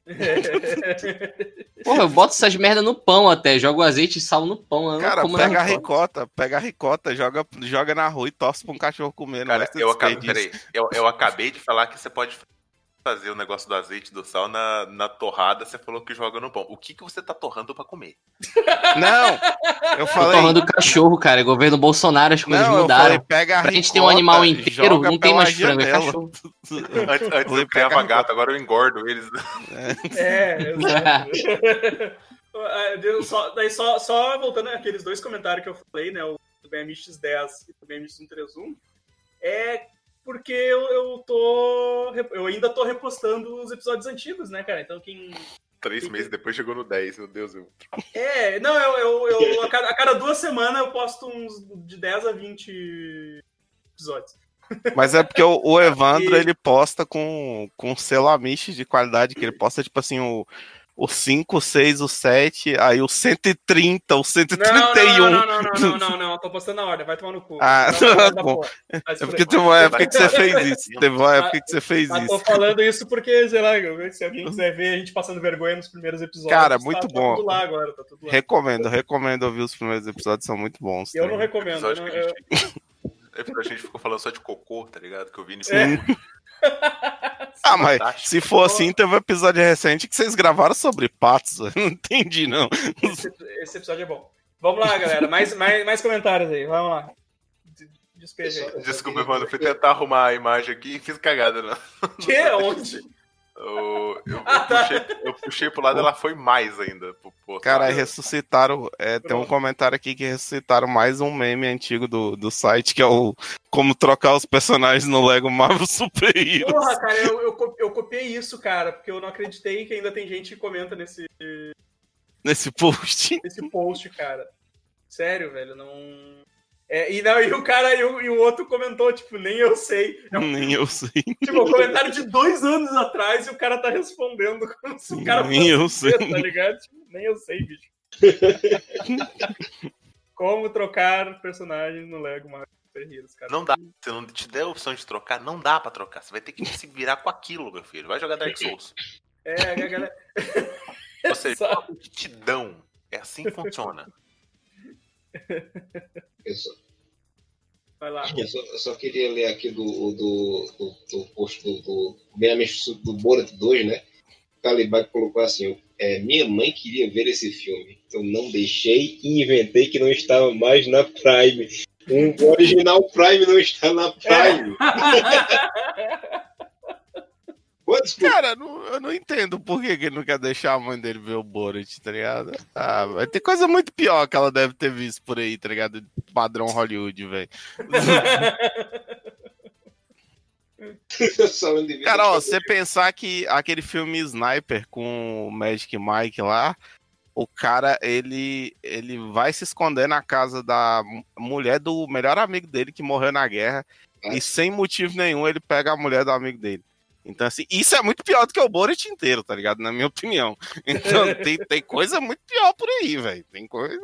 Speaker 2: Porra, eu boto essas merda no pão até, jogo azeite e sal no pão.
Speaker 9: Cara, pega a
Speaker 2: ricota.
Speaker 9: pega a ricota, joga, joga na rua e torce pra um cachorro comer.
Speaker 10: Cara, eu acabei, peraí, eu, eu acabei de falar que você pode fazer o negócio do azeite do sal na, na torrada, você falou que joga no pão. O que, que você tá torrando pra comer?
Speaker 9: Não, eu
Speaker 2: Tô
Speaker 9: falei.
Speaker 2: falando do cachorro, cara. Governo Bolsonaro, as coisas
Speaker 9: Não,
Speaker 2: mudaram.
Speaker 9: falei, pega a
Speaker 2: pra gente ter um
Speaker 9: ricota,
Speaker 2: animal inteiro, não tem mais frango, é cachorro.
Speaker 10: Antes, antes eu criava
Speaker 9: a
Speaker 10: gato, agora eu engordo eles.
Speaker 1: É, exato. Deu só, daí só, só voltando àqueles dois comentários que eu falei, né? O do BMX10 e do BMX131, é porque eu, eu tô. Eu ainda tô repostando os episódios antigos, né, cara? Então quem.
Speaker 10: Três meses depois chegou no 10, meu Deus. Eu...
Speaker 1: É, não, eu, eu, eu a, cada, a cada duas semanas eu posto uns de 10 a 20 episódios.
Speaker 9: Mas é porque o, o Evandro,
Speaker 1: E-
Speaker 9: ele posta com, com selo Amish de qualidade, que ele posta, tipo assim, o, o 5, o 6, o 7, aí o 130, o
Speaker 1: Não,
Speaker 9: 131.
Speaker 1: não, não, não, não, não, não, não, tô postando na ordem, vai tomar no cu.
Speaker 9: Ah,
Speaker 1: Não, não,
Speaker 9: tá bom. É
Speaker 1: por
Speaker 9: porque teve uma época que você fez isso. Teve uma época que você fez
Speaker 1: Mas tô
Speaker 9: isso.
Speaker 1: falando isso porque, sei lá, se alguém quiser ver a gente passando vergonha nos primeiros episódios.
Speaker 9: Cara,
Speaker 1: tá-
Speaker 9: muito
Speaker 1: tá
Speaker 9: bom.
Speaker 1: tudo lá agora, tá tudo lá.
Speaker 9: Recomendo, recomendo ouvir os primeiros episódios, são muito bons.
Speaker 1: Eu
Speaker 9: tá
Speaker 1: não recomendo. Não-
Speaker 10: a
Speaker 1: eu-
Speaker 10: gente, é porque a gente ficou falando só de cocô, tá ligado? Que eu vi nesse
Speaker 1: É.
Speaker 9: Ah, mas
Speaker 10: Fantástico.
Speaker 9: se for assim, teve um episódio recente que vocês gravaram sobre patos. eu Não entendi, não.
Speaker 1: esse, esse episódio é bom. Vamos lá, galera. Mais, mais, mais comentários aí. Vamos lá. Despeja aí.
Speaker 10: Desculpa, mano, fui tentar arrumar a imagem aqui e fiz cagada, né?
Speaker 1: Que? Onde?
Speaker 10: Eu, eu, eu
Speaker 1: Ah, tá.
Speaker 10: puxei, eu puxei pro lado, ela foi mais ainda. Pro, pro
Speaker 9: Cara, ressuscitaram. é, tem um comentário aqui que ressuscitaram mais um meme antigo do, do site, que é o Como trocar os personagens no Lego Marvel Super Heroes.
Speaker 1: Porra, cara, eu, eu, eu copiei isso, cara, porque eu não acreditei que ainda tem gente que comenta nesse,
Speaker 9: Nesse post.
Speaker 1: nesse post, cara. Sério, velho, não. É, e, não, e o cara e o, e o outro comentou, tipo, nem eu sei. É um,
Speaker 9: Nem eu sei.
Speaker 1: tipo, um comentário de dois anos atrás e o cara tá respondendo como se o cara
Speaker 9: Nem eu sei.
Speaker 1: tá ligado? Tipo, nem eu sei, bicho. como trocar personagens no Lego Marvel Super cara.
Speaker 10: Não dá. Se não te der a opção de trocar, não dá pra trocar. Você vai ter que se virar com aquilo, meu filho. Vai jogar Dark Souls.
Speaker 1: É, a galera.
Speaker 10: Ou seja,
Speaker 1: Só-
Speaker 10: o que te dão. É assim que funciona.
Speaker 4: Eu só,
Speaker 1: Vai lá.
Speaker 4: eu só, eu só queria ler aqui do, do, do, do post do, do Meia-Mexe do Borat 2, né? O Calibac colocou assim: é, Minha mãe queria ver esse filme. Eu não deixei e inventei que não estava mais na Prime. Um original Prime não está na Prime. Desculpa.
Speaker 9: Cara, não- eu não entendo por que, que ele não quer deixar a mãe dele ver o Borat, tá ligado? Ah, vai ter coisa muito pior que ela deve ter visto por aí, tá ligado? Padrão Hollywood, velho. Cara, ó, você pensar que aquele filme Sniper com o Magic Mike lá, o cara, ele, ele vai se esconder na casa da mu- mulher do melhor amigo dele que morreu na guerra e sem motivo nenhum ele pega a mulher do amigo dele. Então, assim, isso é muito pior do que o Borat inteiro, tá ligado? Na minha opinião. Então, tem, tem coisa muito pior por aí, velho. Tem coisa.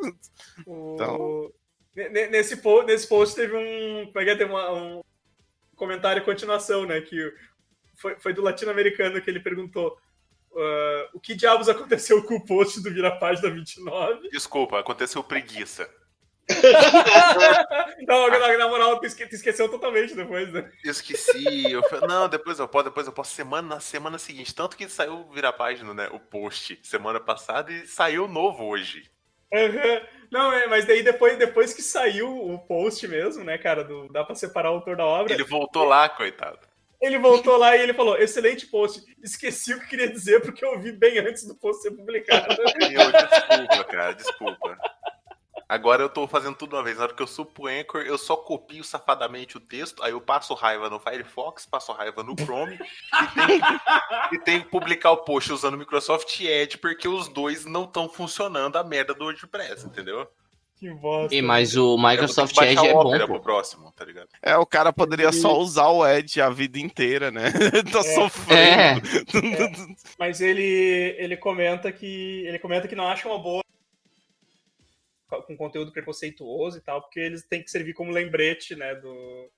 Speaker 9: Então-
Speaker 1: Ne- ne- Nesse, po- nesse post teve um. Como é que é? Teve uma- um comentário em continuação, né? Que foi, foi do latino-americano que ele perguntou. ah, o que diabos aconteceu com o post do Vira Página 29?
Speaker 10: Desculpa, aconteceu preguiça.
Speaker 1: não, na, na moral, tu, esque- tu esqueceu totalmente depois, né?
Speaker 10: Eu esqueci. Eu falei, não, depois eu posso, depois eu posso. Semana, na semana seguinte. Tanto que saiu virar página, né? O post semana passada e saiu novo hoje.
Speaker 1: Aham. Não, é, mas daí depois, depois que saiu o post mesmo, né, cara, do, dá pra separar o autor da obra,
Speaker 10: Ele voltou lá, coitado.
Speaker 1: ele voltou lá e ele falou, excelente post, esqueci o que queria dizer porque eu vi bem antes do post ser publicado.
Speaker 10: Meu, desculpa, cara, desculpa. Agora eu tô fazendo tudo uma vez. Na hora que eu subo o Anchor, eu só copio safadamente o texto, aí eu passo raiva no Firefox, passo raiva no Chrome e tenho, que publicar o post usando o Microsoft Edge, porque os dois não estão funcionando a merda do WordPress, entendeu?
Speaker 1: que bosta.
Speaker 2: E, mas o Microsoft Edge é bom,
Speaker 10: pro próximo, tá ligado?
Speaker 9: É, o cara poderia só usar o Edge a vida inteira, né? tá
Speaker 1: É.
Speaker 9: sofrendo.
Speaker 1: Mas ele, ele comenta que ele comenta que não acha uma boa com conteúdo preconceituoso e tal, porque eles têm que servir como lembrete, né, do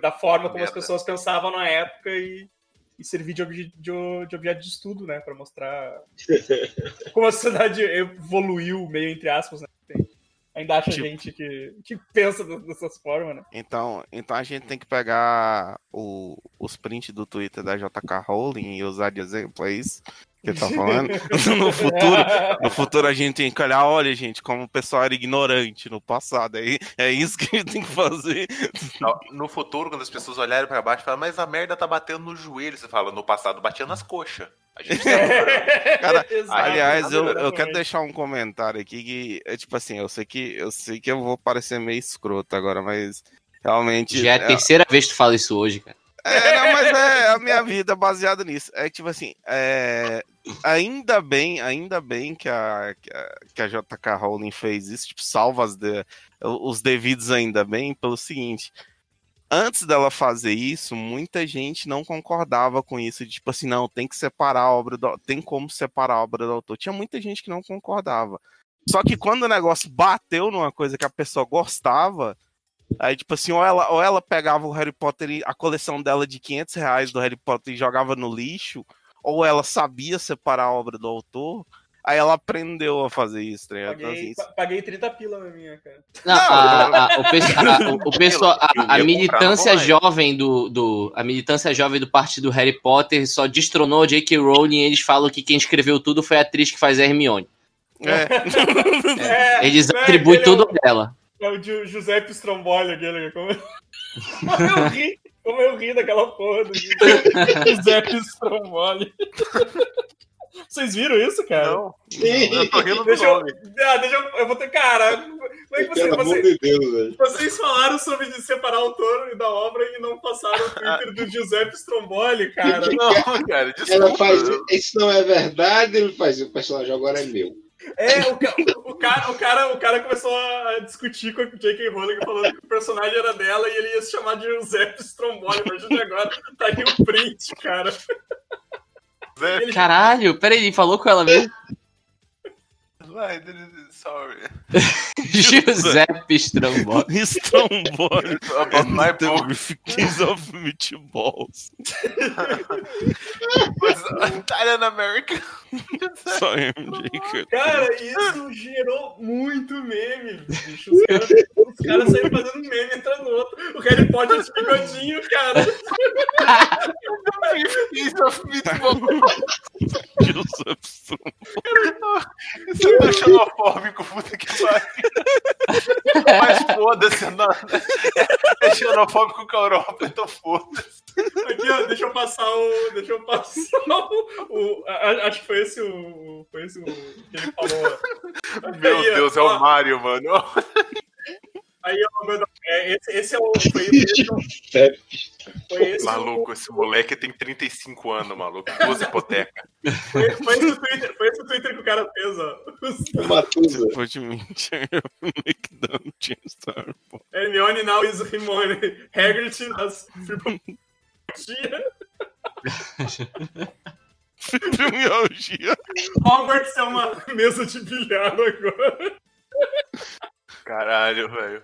Speaker 1: da forma como as pessoas pensavam na época e, e servir de, obje, de, de objeto de estudo, né, para mostrar como a sociedade evoluiu meio entre aspas, né? Tem- Ainda acha
Speaker 9: Tipo-
Speaker 1: gente que, que pensa dessas formas, né?
Speaker 9: Então, então a gente tem que pegar o, os prints do Twitter da JK Rowling e usar de exemplo, é isso que tá falando? no, futuro, no futuro a gente tem que olhar, olha, gente, como o pessoal era ignorante no passado. É, é isso que a gente tem que fazer.
Speaker 10: No- futuro, quando as pessoas olharem pra baixo, falam, mas a merda tá batendo no joelho. Você fala, no passado batia nas coxas. A gente tá.
Speaker 9: Cara, aliás, eu, eu quero deixar um comentário aqui que, é tipo assim, eu sei que eu sei que eu vou parecer meio escroto agora, mas realmente.
Speaker 2: Já é a terceira vez que tu fala isso hoje, cara.
Speaker 9: É, não, mas é a minha vida baseada nisso. É tipo assim, é, ainda bem, ainda bem que a, que a, JK Rowling fez isso, tipo, salva de- os devidos ainda bem, pelo seguinte. Antes dela fazer isso, muita gente não concordava com isso, tipo assim, não, tem que separar a obra do, tem como separar a obra do autor. Tinha muita gente que não concordava. Só que quando o negócio bateu numa coisa que a pessoa gostava, Aí, tipo assim, ou ela, ou ela pegava o Harry Potter, e a coleção dela de 500 reais do Harry Potter e jogava no lixo, ou ela sabia separar a obra do autor, aí ela aprendeu a fazer isso, tá ligado? Então,
Speaker 1: Paguei,
Speaker 9: assim,
Speaker 1: pa- paguei 30 pila na minha, cara.
Speaker 2: Não, a, a- o, a- o- pessoal, a, a militância jovem do, do a militância jovem do partido Harry Potter só destronou J.K. Rowling e eles falam que quem escreveu tudo foi a atriz que faz a Hermione.
Speaker 1: É,
Speaker 2: Eles
Speaker 1: né,
Speaker 2: atribuem
Speaker 1: é
Speaker 2: tudo dela.
Speaker 1: É o Gi- Giuseppe Stromboli, aquele. Como... como eu ri, como eu ri daquela porra do Gi- Giuseppe Stromboli. Vocês viram isso, cara?
Speaker 10: Não, eu tô rindo do
Speaker 1: Deixa eu, ah, deixa eu, eu vou ter. Cara, como é que você, você-
Speaker 4: de Deus, velho.
Speaker 1: vocês falaram sobre de separar o autor da obra e não passaram o Twitter do Giuseppe Stromboli, cara.
Speaker 10: Não, cara, desculpa.
Speaker 4: Ela faz. Isso não é verdade, ele faz. O personagem agora é meu.
Speaker 1: É, o, ca- o cara, o, cara, o cara começou a discutir com a J.K. Rowling falando que o personagem era dela e ele ia se chamar de Giuseppe Stromboli. Imagina agora, tá aí o print, cara.
Speaker 2: Caralho, peraí, ele falou com ela mesmo?
Speaker 10: vai, sorry.
Speaker 2: Giuseppe Stromboli.
Speaker 9: Stromboli
Speaker 10: About my
Speaker 9: and the
Speaker 10: book.
Speaker 9: Rifkins of Meatballs.
Speaker 10: Was Italian American.
Speaker 9: Só MJ, cara.
Speaker 1: Cara, isso gerou muito meme, bicho. Os caras os caras saíram fazendo meme entrando no outro. O Harry Potter de bigodinho, cara.
Speaker 10: Piece of meatball.
Speaker 9: Joseph Stromboli.
Speaker 10: Isso é tão xenofóbico, puta que pariu. Mas foda-se. É xenofóbico com a Europa, então foda-se.
Speaker 1: Aqui, deixa eu passar o. Deixa eu passar o. o- a- acho que foi esse o. Foi esse o que ele falou.
Speaker 10: Meu
Speaker 1: Aí, ó,
Speaker 10: Deus, é
Speaker 1: ó,
Speaker 10: o Mario, mano.
Speaker 1: Aí, ó, meu- é, esse, esse é o. Foi, esse, é o- foi esse o-
Speaker 10: Maluco, esse moleque tem 35 anos, maluco. Duas hipotecas.
Speaker 1: Foi, foi esse o Twitter, foi esse o Twitter que o cara fez, ó.
Speaker 4: O Matusa.
Speaker 9: Depois de mim, McDonald tinha Star Wars.
Speaker 1: Hermione now is Hermione. Hagrid fibromialgia.
Speaker 9: Fibromialgia.
Speaker 1: Hogwarts é uma mesa de bilhar agora.
Speaker 10: Caralho, velho.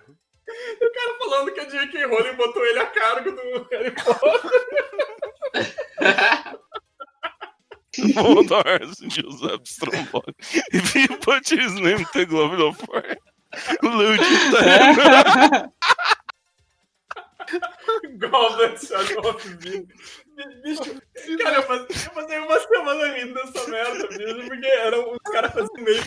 Speaker 1: O cara falando que a J.K. Rowling botou ele a cargo do Harry Potter.
Speaker 9: Voldemort, Joseph Stromboli. If he put his name to Glove of Fire, Lute
Speaker 1: Goblets of. Bicho, cara, eu passei, eu passei uma semana rindo dessa merda, bicho, porque eram os caras fazendo meio.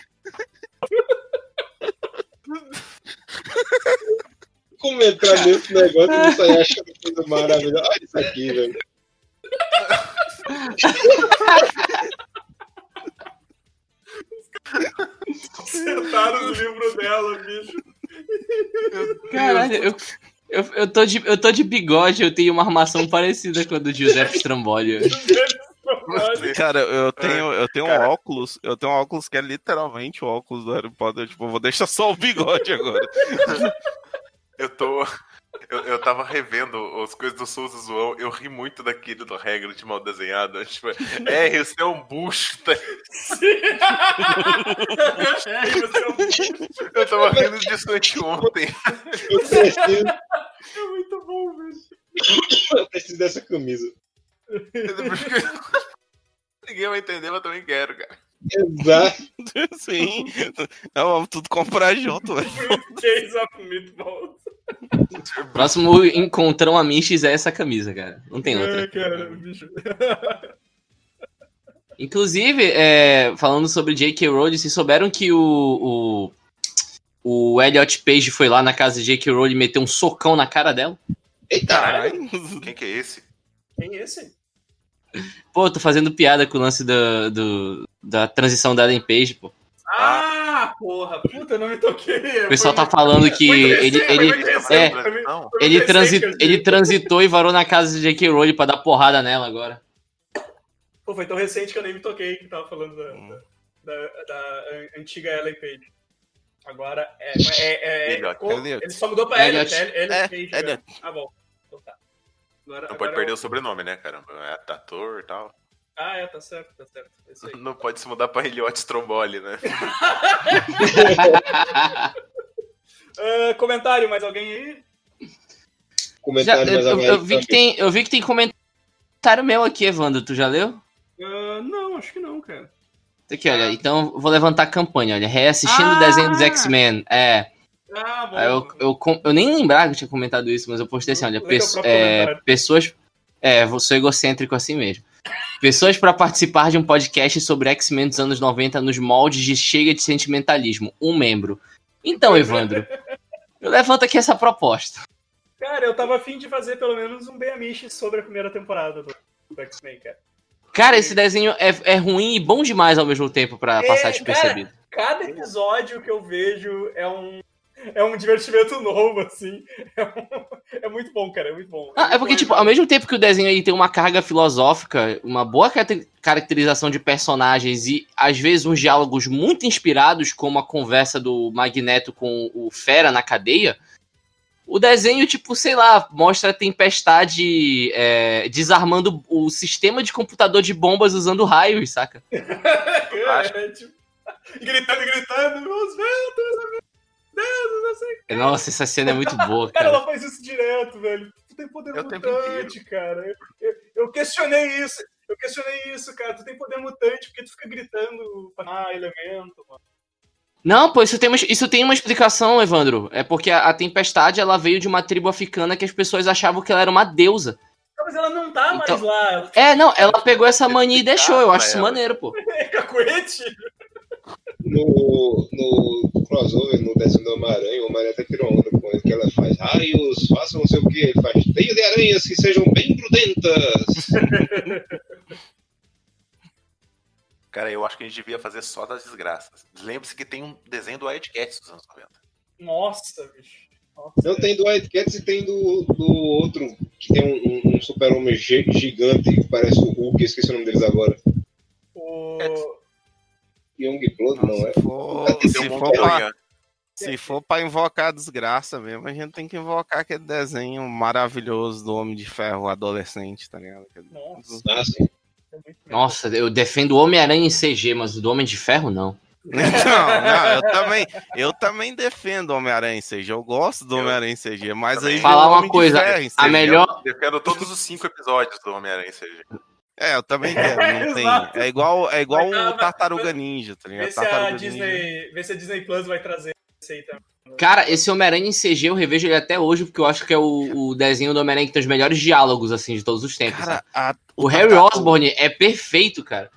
Speaker 4: Como entrar nesse negócio e sair achando coisa maravilhosa? Olha isso aqui, velho.
Speaker 1: Acertaram os livros dela, bicho.
Speaker 2: Caralho, eu, eu, eu, tô de, eu tô de bigode, eu tenho uma armação parecida com a do Giuseppe Stromboli.
Speaker 9: Cara, eu tenho, eu tenho
Speaker 10: Cara.
Speaker 9: um óculos, eu tenho um óculos que é literalmente o óculos do Harry Potter. Tipo, vou deixar só o bigode agora.
Speaker 10: Eu tô. Eu, eu tava revendo as coisas do Souza Zoão, eu ri muito daquele do Hagrid mal desenhado. Tipo, é, isso é um bucho. Tá?
Speaker 1: É, você é um bicho.
Speaker 10: Eu tava rindo disso anteontem.
Speaker 1: É muito bom, bicho.
Speaker 4: eu preciso dessa camisa.
Speaker 10: Ninguém vai entender, mas eu também quero, cara.
Speaker 4: Exato.
Speaker 9: Sim. Não, vamos tudo comprar junto, velho.
Speaker 1: Of Meatballs.
Speaker 2: Próximo encontrão a Michis é essa camisa, cara. Não tem
Speaker 1: É,
Speaker 2: outra.
Speaker 1: cara, bicho.
Speaker 2: Inclusive, é, falando sobre J.K. Rowling, vocês souberam que o, o, o Elliot Page foi lá na casa de J.K. Rowling e meteu um socão na cara dela?
Speaker 4: Eita,
Speaker 9: Caralho.
Speaker 10: Quem que é esse?
Speaker 1: Quem é esse?
Speaker 2: Pô, tô fazendo piada com o lance do, do- da transição da Ellen Page, pô.
Speaker 1: Ah, porra, puta, eu não me toquei.
Speaker 2: O pessoal tá falando que ele, ele, é, ele, transi, ele transitou e varou na casa de J.K. Rowling pra dar porrada nela agora.
Speaker 1: Pô, foi tão recente que eu nem me toquei que tava falando da,
Speaker 9: Hum.
Speaker 1: da, da- da antiga Ellen Page. Agora é. é, é, é
Speaker 10: Elliot.
Speaker 1: ele só mudou pra
Speaker 2: Elliot.
Speaker 1: Elliot. Elliot
Speaker 9: É,
Speaker 1: Page.
Speaker 9: Elliot.
Speaker 1: né? Ah, bom. Agora,
Speaker 10: Não
Speaker 1: agora
Speaker 10: pode perder
Speaker 1: eu-
Speaker 10: o sobrenome, né, caramba? É ator e tal.
Speaker 1: Ah, é, tá certo, tá certo. É isso aí.
Speaker 10: Não pode se mudar pra Elliot Stromboli, né?
Speaker 1: Ah, comentário, mais alguém aí?
Speaker 2: Já,
Speaker 4: Comentário
Speaker 2: eu,
Speaker 4: mais
Speaker 2: eu-
Speaker 4: alguém
Speaker 2: eu vi que tem, eu vi que tem comentário meu aqui, Evandro. Tu já leu?
Speaker 1: Ah, não, acho que não, cara.
Speaker 2: Aqui, olha. Então, vou levantar a campanha, olha. Reassistindo
Speaker 1: Ah!
Speaker 2: o desenho dos X-Men. É.
Speaker 1: Ah, bom.
Speaker 2: Aí eu, eu, eu nem lembrava que eu tinha comentado isso, mas eu postei assim, olha,
Speaker 1: Legal
Speaker 2: pesso-
Speaker 1: próprio
Speaker 2: é,
Speaker 1: comentário.
Speaker 2: pessoas. É, sou egocêntrico assim mesmo. Pessoas para participar de um podcast sobre X-Men dos anos 90 nos moldes de chega de sentimentalismo. Um membro. Então, Evandro, eu levanto aqui essa proposta.
Speaker 1: Cara, eu tava afim de fazer pelo menos um Beamish sobre a primeira temporada do, do X-Men, cara.
Speaker 2: Cara, esse desenho é, é ruim e bom demais ao mesmo tempo pra
Speaker 1: É,
Speaker 2: passar despercebido.
Speaker 1: Cada episódio que eu vejo é um, é um divertimento novo, assim. É, um- é muito bom, cara, é muito bom.
Speaker 2: Ah, é porque, tipo, ao mesmo tempo que o desenho aí tem uma carga filosófica, uma boa caracter- caracterização de personagens e, às vezes, uns diálogos muito inspirados, como a conversa do Magneto com o Fera na cadeia, o desenho, tipo, sei lá, mostra a tempestade é, desarmando o sistema de computador de bombas usando raios, saca?
Speaker 1: É, tipo, e gritando, e gritando, os ventos, Deus, não sei.
Speaker 2: Nossa, essa cena é muito boa,
Speaker 1: Cara,
Speaker 2: cara.
Speaker 1: ela faz isso direto, velho. Tu tem poder
Speaker 10: É tempo
Speaker 1: mutante, cara. Eu, eu- eu questionei isso. Eu questionei isso, cara. Tu tem poder mutante porque tu fica gritando ah, elemento, mano.
Speaker 2: Não, pô, isso tem, uma, isso tem uma explicação, Evandro. É porque a, a tempestade, ela veio de uma tribo africana que as pessoas achavam que ela era uma deusa.
Speaker 1: Mas ela não tá
Speaker 2: Então-
Speaker 1: mais lá. Ela
Speaker 2: É, não, ela pegou essa mania e deixou. Eu acho isso
Speaker 10: ela.
Speaker 2: maneiro, pô.
Speaker 1: é cacuete.
Speaker 4: No, no crossover, no décimo do Homem-Aranha, o Homem-Aranha até tirou onda com ele, que ela faz raios, façam não sei o que, ele faz teia de aranhas que sejam bem grudentas.
Speaker 10: Cara, eu acho que a gente devia fazer só das desgraças. Lembre-se que tem um desenho do Wildcats dos anos 90.
Speaker 1: Nossa, bicho. Nossa,
Speaker 4: Não tem do White Cats e tem do, do outro, que tem um, um- um super-homem gi- gigante que parece o Hulk, esqueci o nome deles agora.
Speaker 1: O...
Speaker 4: Youngblood, não é?
Speaker 9: Se for, se
Speaker 4: um
Speaker 9: for pra, se for pra invocar a desgraça mesmo, a gente tem que invocar aquele desenho maravilhoso do Homem de Ferro adolescente, tá ligado?
Speaker 1: Nossa,
Speaker 4: Ah,
Speaker 1: é
Speaker 2: Nossa, eu defendo o Homem-Aranha em CG, mas o do Homem de Ferro, não.
Speaker 9: Não, não, eu também, eu também defendo o Homem-Aranha em CG. Eu gosto do
Speaker 10: Eu
Speaker 9: Homem-Aranha em CG, mas aí
Speaker 2: Falar uma coisa, a melhor-
Speaker 10: Defendo todos os cinco episódios do Homem-Aranha em CG.
Speaker 9: É, eu também quero, não tem.
Speaker 1: Exato.
Speaker 9: É igual, é igual
Speaker 1: Vai-
Speaker 9: o Tartaruga Ninja, tá ligado?
Speaker 1: Vê se, a Disney, vê se a Disney Plus vai trazer esse aí também.
Speaker 2: Cara, esse Homem-Aranha em CG eu revejo ele até hoje, porque eu acho que é o, o desenho do Homem-Aranha que tem os melhores diálogos, assim, de todos os tempos.
Speaker 9: Cara, a-
Speaker 2: O Harry
Speaker 9: Tartaruga-
Speaker 2: Osborn é perfeito, cara.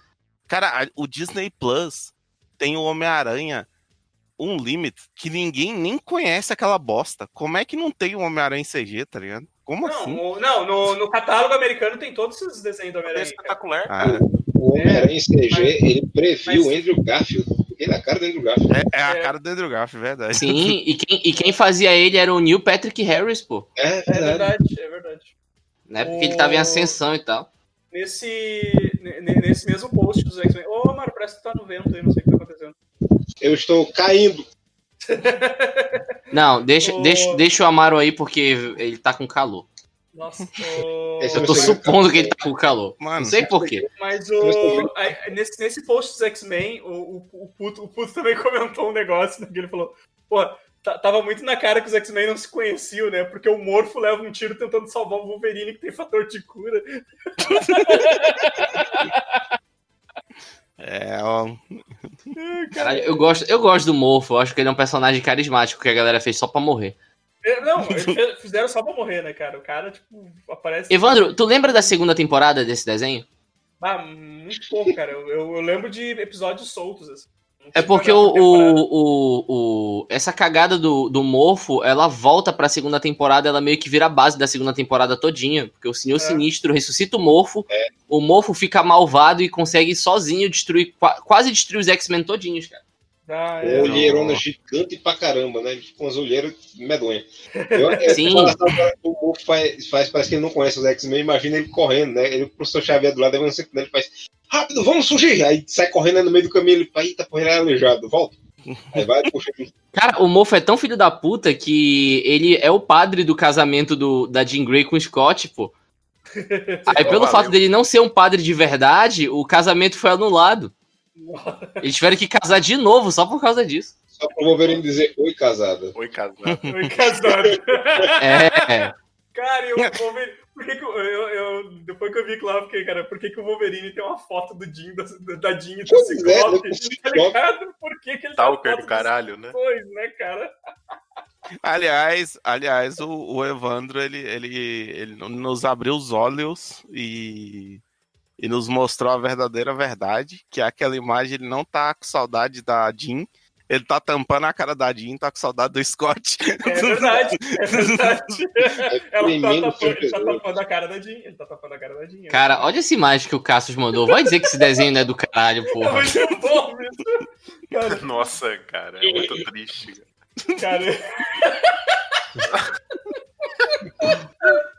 Speaker 9: Cara, a- o Disney Plus tem o Homem-Aranha um limit que ninguém nem conhece aquela bosta. Como é que não tem o Homem-Aranha em CG, tá ligado? Como
Speaker 1: Não,
Speaker 9: assim?
Speaker 1: o- não no, no catálogo americano tem todos esses desenhos do
Speaker 10: É
Speaker 1: Homem-Aranha. cara.
Speaker 10: espetacular.
Speaker 9: Ah,
Speaker 4: O Homem-Aranha em CG,
Speaker 1: mas-
Speaker 4: ele previu
Speaker 1: mas-
Speaker 4: o Andrew Garfield. Ele é a cara do Andrew Garfield.
Speaker 9: é, é a
Speaker 1: É.
Speaker 9: cara do Andrew Garfield, verdade.
Speaker 2: Sim, e quem, e quem fazia ele era o Neil Patrick Harris, pô.
Speaker 4: É
Speaker 1: É
Speaker 4: verdade.
Speaker 1: verdade, é verdade.
Speaker 2: Né? Porque ele tava em ascensão e tal.
Speaker 1: Nesse, ne- ne- nesse mesmo post dos X-Men. Ô, Mário, parece que tu tá no vento aí, não sei o que tá acontecendo.
Speaker 4: Eu estou caindo.
Speaker 2: Não, deixa,
Speaker 1: Ô.
Speaker 2: deixa, deixa o Amaro aí, porque ele tá com calor.
Speaker 1: Nossa,
Speaker 4: é
Speaker 2: Eu tô supondo que ele tá com calor.
Speaker 9: Mano,
Speaker 2: Não sei por quê.
Speaker 1: Mas o, aí, nesse, nesse post dos X-Men, o, o, o, puto, o Puto também comentou um negócio, né, que ele falou, pô, tava muito na cara que os X-Men não se conheciam, né? Porque o Morfo leva um tiro tentando salvar o Wolverine, que tem fator de cura.
Speaker 9: É, ó.
Speaker 2: Caralho, eu gosto, eu gosto do Morpho, eu acho que ele é um personagem carismático que a galera fez só pra morrer.
Speaker 1: É, Não, eles fizeram só pra morrer, né, cara? O cara, tipo, aparece.
Speaker 2: Evandro, tu lembra da segunda temporada desse desenho?
Speaker 1: Ah, muito pouco, cara. Eu, eu- eu lembro de episódios soltos, assim.
Speaker 2: É porque o, o, o, essa cagada do, do Morfo, ela volta pra segunda temporada, ela meio que vira a base da segunda temporada todinha. Porque o Senhor
Speaker 1: É.
Speaker 2: Sinistro ressuscita o Morfo, o Morfo fica malvado e consegue sozinho destruir, qua- quase destruir os X-Men todinhos, cara.
Speaker 1: Ah,
Speaker 4: Com
Speaker 1: é.
Speaker 4: olheirona gigante pra caramba, né? Com as olheiras medonhas. Eu, é,
Speaker 2: Sim.
Speaker 4: engraçado, O Wolf faz, faz, parece que ele não conhece os X-Men, imagina ele correndo, né? Ele, o professor Xavier do lado, levando sempre ele faz rápido, vamos surgir! Aí sai correndo aí no meio do caminho, ele, eita, porra, ele é aleijado, volta. Aí vai, puxa,
Speaker 2: Cara, o Morfo é tão filho da puta que ele é o padre do casamento do, da Jean Grey com o Scott, pô. Aí, pelo fato dele não ser um padre de verdade, o casamento foi anulado. Eles tiveram que casar de novo só por causa disso.
Speaker 4: só pro Wolverine dizer, oi, casada.
Speaker 10: Oi, casado.
Speaker 1: Foi casado.
Speaker 2: É.
Speaker 1: Cara, e o Wolverine. Por que, que eu, eu, eu- Depois que eu vi lá, eu fiquei, cara, por que, que o Wolverine tem uma foto do Jean, da, da Jean e do
Speaker 4: Pois é,
Speaker 1: Ciclope?
Speaker 4: do
Speaker 1: Tá ligado? Por que, que ele foto
Speaker 10: do caralho, né?
Speaker 1: dois, né, cara?
Speaker 9: Aliás, aliás, o, o Evandro ele, ele, ele nos abriu os olhos e, e nos mostrou a verdadeira verdade, que é aquela imagem, ele não tá com saudade da Jean, ele tá tampando a cara da Jean, tá com saudade do Scott.
Speaker 1: É verdade, é verdade. Ela
Speaker 4: tremendo
Speaker 1: tá tapando, ele tá tapando a cara da Jean. Ele tá tapando a cara da Jean.
Speaker 2: Cara, olha essa imagem que o Cassius mandou. Vai dizer que esse desenho não é do caralho,
Speaker 1: É
Speaker 2: porra.
Speaker 1: muito bom. Cara,
Speaker 10: Nossa, cara, é muito triste.
Speaker 1: cara.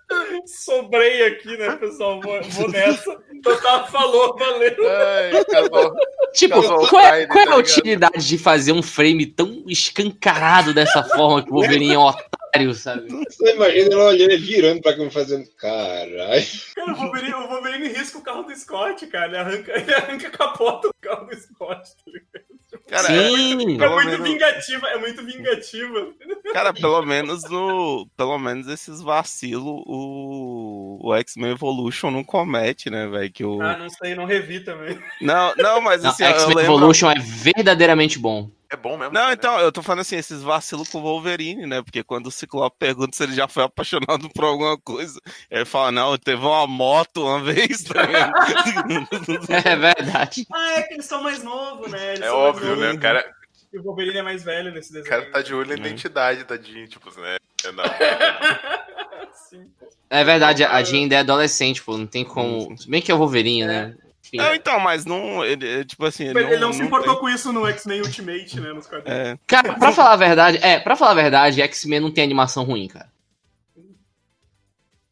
Speaker 1: Sobrei aqui, né, pessoal? Vou, vou nessa. Total falou, valeu.
Speaker 10: Ai, casal.
Speaker 2: Tipo,
Speaker 10: Casal
Speaker 2: qual é, qual é
Speaker 10: tá
Speaker 2: a
Speaker 10: ligado?
Speaker 2: utilidade de fazer um frame tão escancarado dessa forma que o Wolverine é um otário, sabe?
Speaker 4: Você imagina ele olhando, ele virando pra quem fazendo, caralho.
Speaker 1: Cara, o Wolverine, o Wolverine risca o carro do Scott, cara. Ele arranca, ele arranca a capota do carro do Scott. tá ligado?
Speaker 9: Cara,
Speaker 2: Sim.
Speaker 1: É
Speaker 9: Pelo
Speaker 1: muito
Speaker 9: menos-
Speaker 1: vingativa, é muito vingativa.
Speaker 9: Cara, pelo menos no. Pelo menos esses vacilos o, o X-Men Evolution não comete, né, velho? Que o.
Speaker 1: Ah, não sei, não revi também.
Speaker 9: Não, não, mas
Speaker 2: Não,
Speaker 9: assim, eu
Speaker 2: X-Men
Speaker 9: lembro.
Speaker 2: Evolution é verdadeiramente bom.
Speaker 10: É bom mesmo.
Speaker 9: Não,
Speaker 10: cara.
Speaker 9: então, eu tô falando assim, esses vacilos com o Wolverine, né? Porque quando o Ciclope pergunta se ele já foi apaixonado por alguma coisa, ele fala, não, teve uma moto uma vez, tá ligado?
Speaker 2: É verdade.
Speaker 1: Ah, é que eles são mais novos, né? Eles
Speaker 10: É
Speaker 1: são mais
Speaker 10: óbvio, né?
Speaker 1: novos.
Speaker 10: O cara,
Speaker 1: E o Wolverine é mais velho nesse
Speaker 10: o
Speaker 1: desenho.
Speaker 10: cara tá de olho na
Speaker 9: Uhum.
Speaker 10: identidade da Jean, tipo, né? É, Não.
Speaker 1: Sim.
Speaker 2: É verdade, a Jean ainda é adolescente, pô. Não tem como. Se bem que é o Wolverine, né? Enfim.
Speaker 9: Não, então, mas não, ele, tipo assim, ele,
Speaker 1: Ele, não, se
Speaker 9: não
Speaker 1: importou
Speaker 9: tem-
Speaker 1: com isso no X-Men Ultimate, né? Nos quadrinhos.
Speaker 9: É,
Speaker 2: Cara, pra falar a verdade, é, pra falar a verdade, X-Men não tem animação ruim, cara.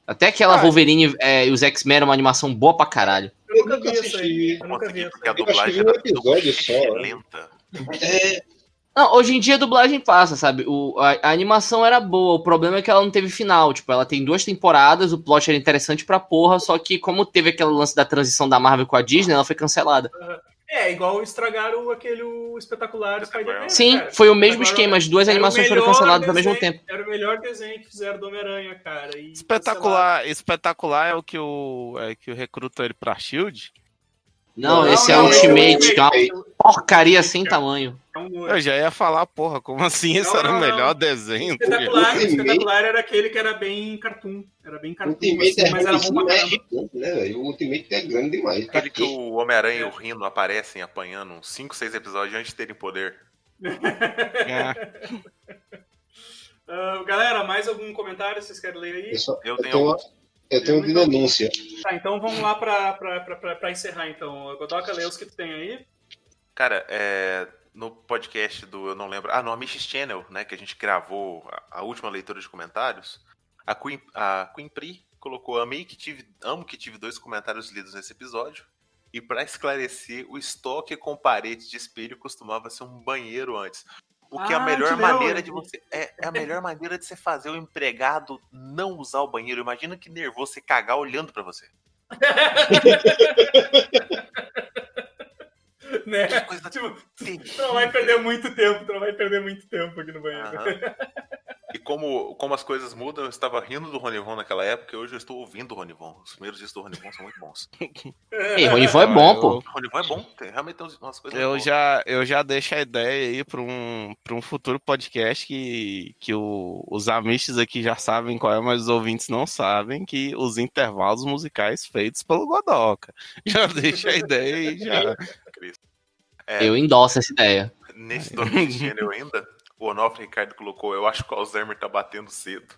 Speaker 2: Até aquela
Speaker 9: Ah,
Speaker 2: Wolverine é, e os X-Men era uma animação boa pra caralho.
Speaker 1: Eu nunca vi isso aí. Eu nunca vi isso
Speaker 10: Porque a dublagem
Speaker 4: vi um
Speaker 10: era
Speaker 4: episódio
Speaker 10: tão
Speaker 4: só, né?
Speaker 10: lenta.
Speaker 4: É,
Speaker 2: Não, hoje em dia a dublagem passa, sabe? O, a, a animação era boa, o problema é que ela não teve final. Tipo, ela tem duas temporadas, o plot era interessante pra porra, só que como teve aquele lance da transição da Marvel com a Disney, ela foi cancelada.
Speaker 1: É, igual estragaram aquele o espetacular Spider-Man.
Speaker 2: Sim,
Speaker 1: cara.
Speaker 2: foi o mesmo
Speaker 1: Agora,
Speaker 2: esquema, as duas animações foram canceladas ao mesmo
Speaker 1: desenho-
Speaker 2: tempo.
Speaker 1: Era o melhor desenho que fizeram do Homem-Aranha, cara. e
Speaker 9: espetacular, espetacular é o que o, é que o recruta ele pra SHIELD.
Speaker 2: Não,
Speaker 1: Não,
Speaker 2: esse é
Speaker 1: não, é o
Speaker 2: Ultimate, que é uma porcaria sem tamanho.
Speaker 1: Cancelaram.
Speaker 9: Eu já ia falar, porra, como assim? Esse
Speaker 1: Não,
Speaker 9: era
Speaker 1: não,
Speaker 9: o melhor
Speaker 1: não.
Speaker 9: desenho?
Speaker 1: Espetacular, espetacular era aquele que era bem cartoon. Era bem
Speaker 4: o
Speaker 1: cartoon,
Speaker 4: Ultimate
Speaker 1: assim,
Speaker 4: é
Speaker 1: mas era bom pra
Speaker 4: é gigante, né? O Ultimate é grande demais.
Speaker 10: Aquele que o Homem-Aranha e o Rino aparecem apanhando uns 5, 6 episódios antes de terem poder.
Speaker 9: É.
Speaker 1: Ah, galera, mais algum comentário vocês querem ler aí?
Speaker 4: Eu, só-
Speaker 10: Eu
Speaker 4: eu
Speaker 10: tenho alguns.
Speaker 4: eu tenho um de denúncia.
Speaker 1: Tá, então vamos lá pra, pra, pra, pra, pra encerrar, então. Godoka, lê os que tu tem aí.
Speaker 10: Cara, é, no podcast do, eu não lembro, ah, no Amish Channel, né, que a gente gravou a, a última leitura de comentários, a Queen, a Queen Pri colocou, amei que tive, amo que tive dois comentários lidos nesse episódio, e pra esclarecer, o estoque com parede de espelho costumava ser um banheiro antes. O que é a
Speaker 1: Ah,
Speaker 10: melhor maneira de você. É, é a melhor maneira de você fazer o empregado não usar o banheiro. Imagina que nervoso você cagar olhando pra você.
Speaker 1: né?
Speaker 10: Que coisa
Speaker 1: Tipo, tu não vai perder muito tempo, tu não vai perder muito tempo aqui no banheiro.
Speaker 10: Aham. E como, como as coisas mudam, eu estava rindo do Ronivon naquela época e hoje eu estou ouvindo o Ronivon. Os primeiros discos do Ronivon são muito bons.
Speaker 2: Ei, Ronivon é bom, pô.
Speaker 10: O Ronivon é bom, tem, realmente tem umas coisas
Speaker 9: Eu
Speaker 10: boas.
Speaker 9: já, eu já deixo a ideia aí para um, pra um futuro podcast que, que o- os amistos aqui já sabem qual é, mas os ouvintes não sabem, que os intervalos musicais feitos pelo Godoka. Já deixa a ideia aí já.
Speaker 10: É,
Speaker 2: Eu endosso essa ideia.
Speaker 10: Nesse domínio de gênero ainda, o Onofre Ricardo colocou, eu acho que o Alzheimer tá batendo cedo.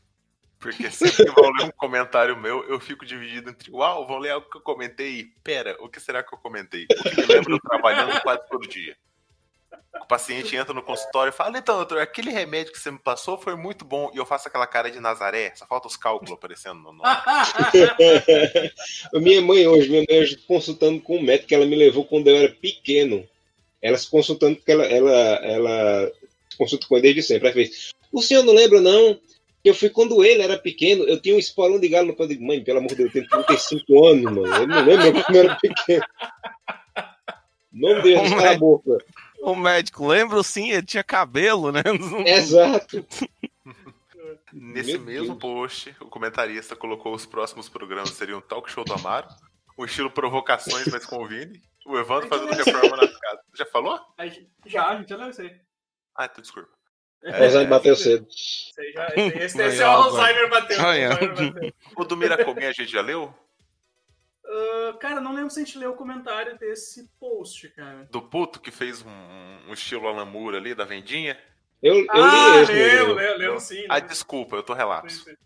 Speaker 10: Porque sempre que vão ler um comentário meu, eu fico dividido entre, uau, vão ler algo que eu comentei e, pera, o que será que eu comentei? O que me lembra eu trabalhando quase todo dia. O paciente entra no consultório e fala, então, doutor, aquele remédio que você me passou foi muito bom. E eu faço aquela cara de Nazaré, só falta os cálculos aparecendo no nome.
Speaker 4: Minha mãe hoje, minha mãe hoje consultando com um médico que ela me levou quando eu era pequeno. Ela se consultando, porque ela, ela, ela se consulta com ele desde sempre. Ela fez, o senhor não lembra, não? Que eu fui quando ele era pequeno, eu tinha um esporão de galo no pé. Eu digo, mãe, pelo amor de Deus, eu tenho 35 anos, mano. Eu não lembro quando eu era pequeno. Não Deus,
Speaker 9: O
Speaker 4: cala a
Speaker 9: médico-
Speaker 4: boca.
Speaker 9: O médico, lembro sim, ele tinha cabelo, né?
Speaker 4: Exato.
Speaker 10: Nesse
Speaker 4: Meu
Speaker 10: mesmo
Speaker 4: Deus.
Speaker 10: post, o comentarista colocou os próximos programas seriam Talk Show do Amaro, o estilo provocações, mas com o Vini, o Evandro fazendo reforma na casa. Já falou?
Speaker 1: Já, a gente já leu isso aí.
Speaker 10: Ah, então desculpa.
Speaker 4: O Alzheimer bateu cedo.
Speaker 1: Já, esse, esse, é o Alzheimer bateu. o
Speaker 10: do Miracomem a gente já leu?
Speaker 1: Ah, cara, não lembro se a gente leu o comentário desse post, cara.
Speaker 10: Do puto que fez um, um estilo Alan Moore ali, da vendinha?
Speaker 4: Eu, eu
Speaker 1: ah,
Speaker 4: li esse. meu.
Speaker 1: lembro, lembro sim.
Speaker 10: Ah,
Speaker 1: lembro.
Speaker 10: desculpa, eu tô relapso.
Speaker 1: Sim, sim.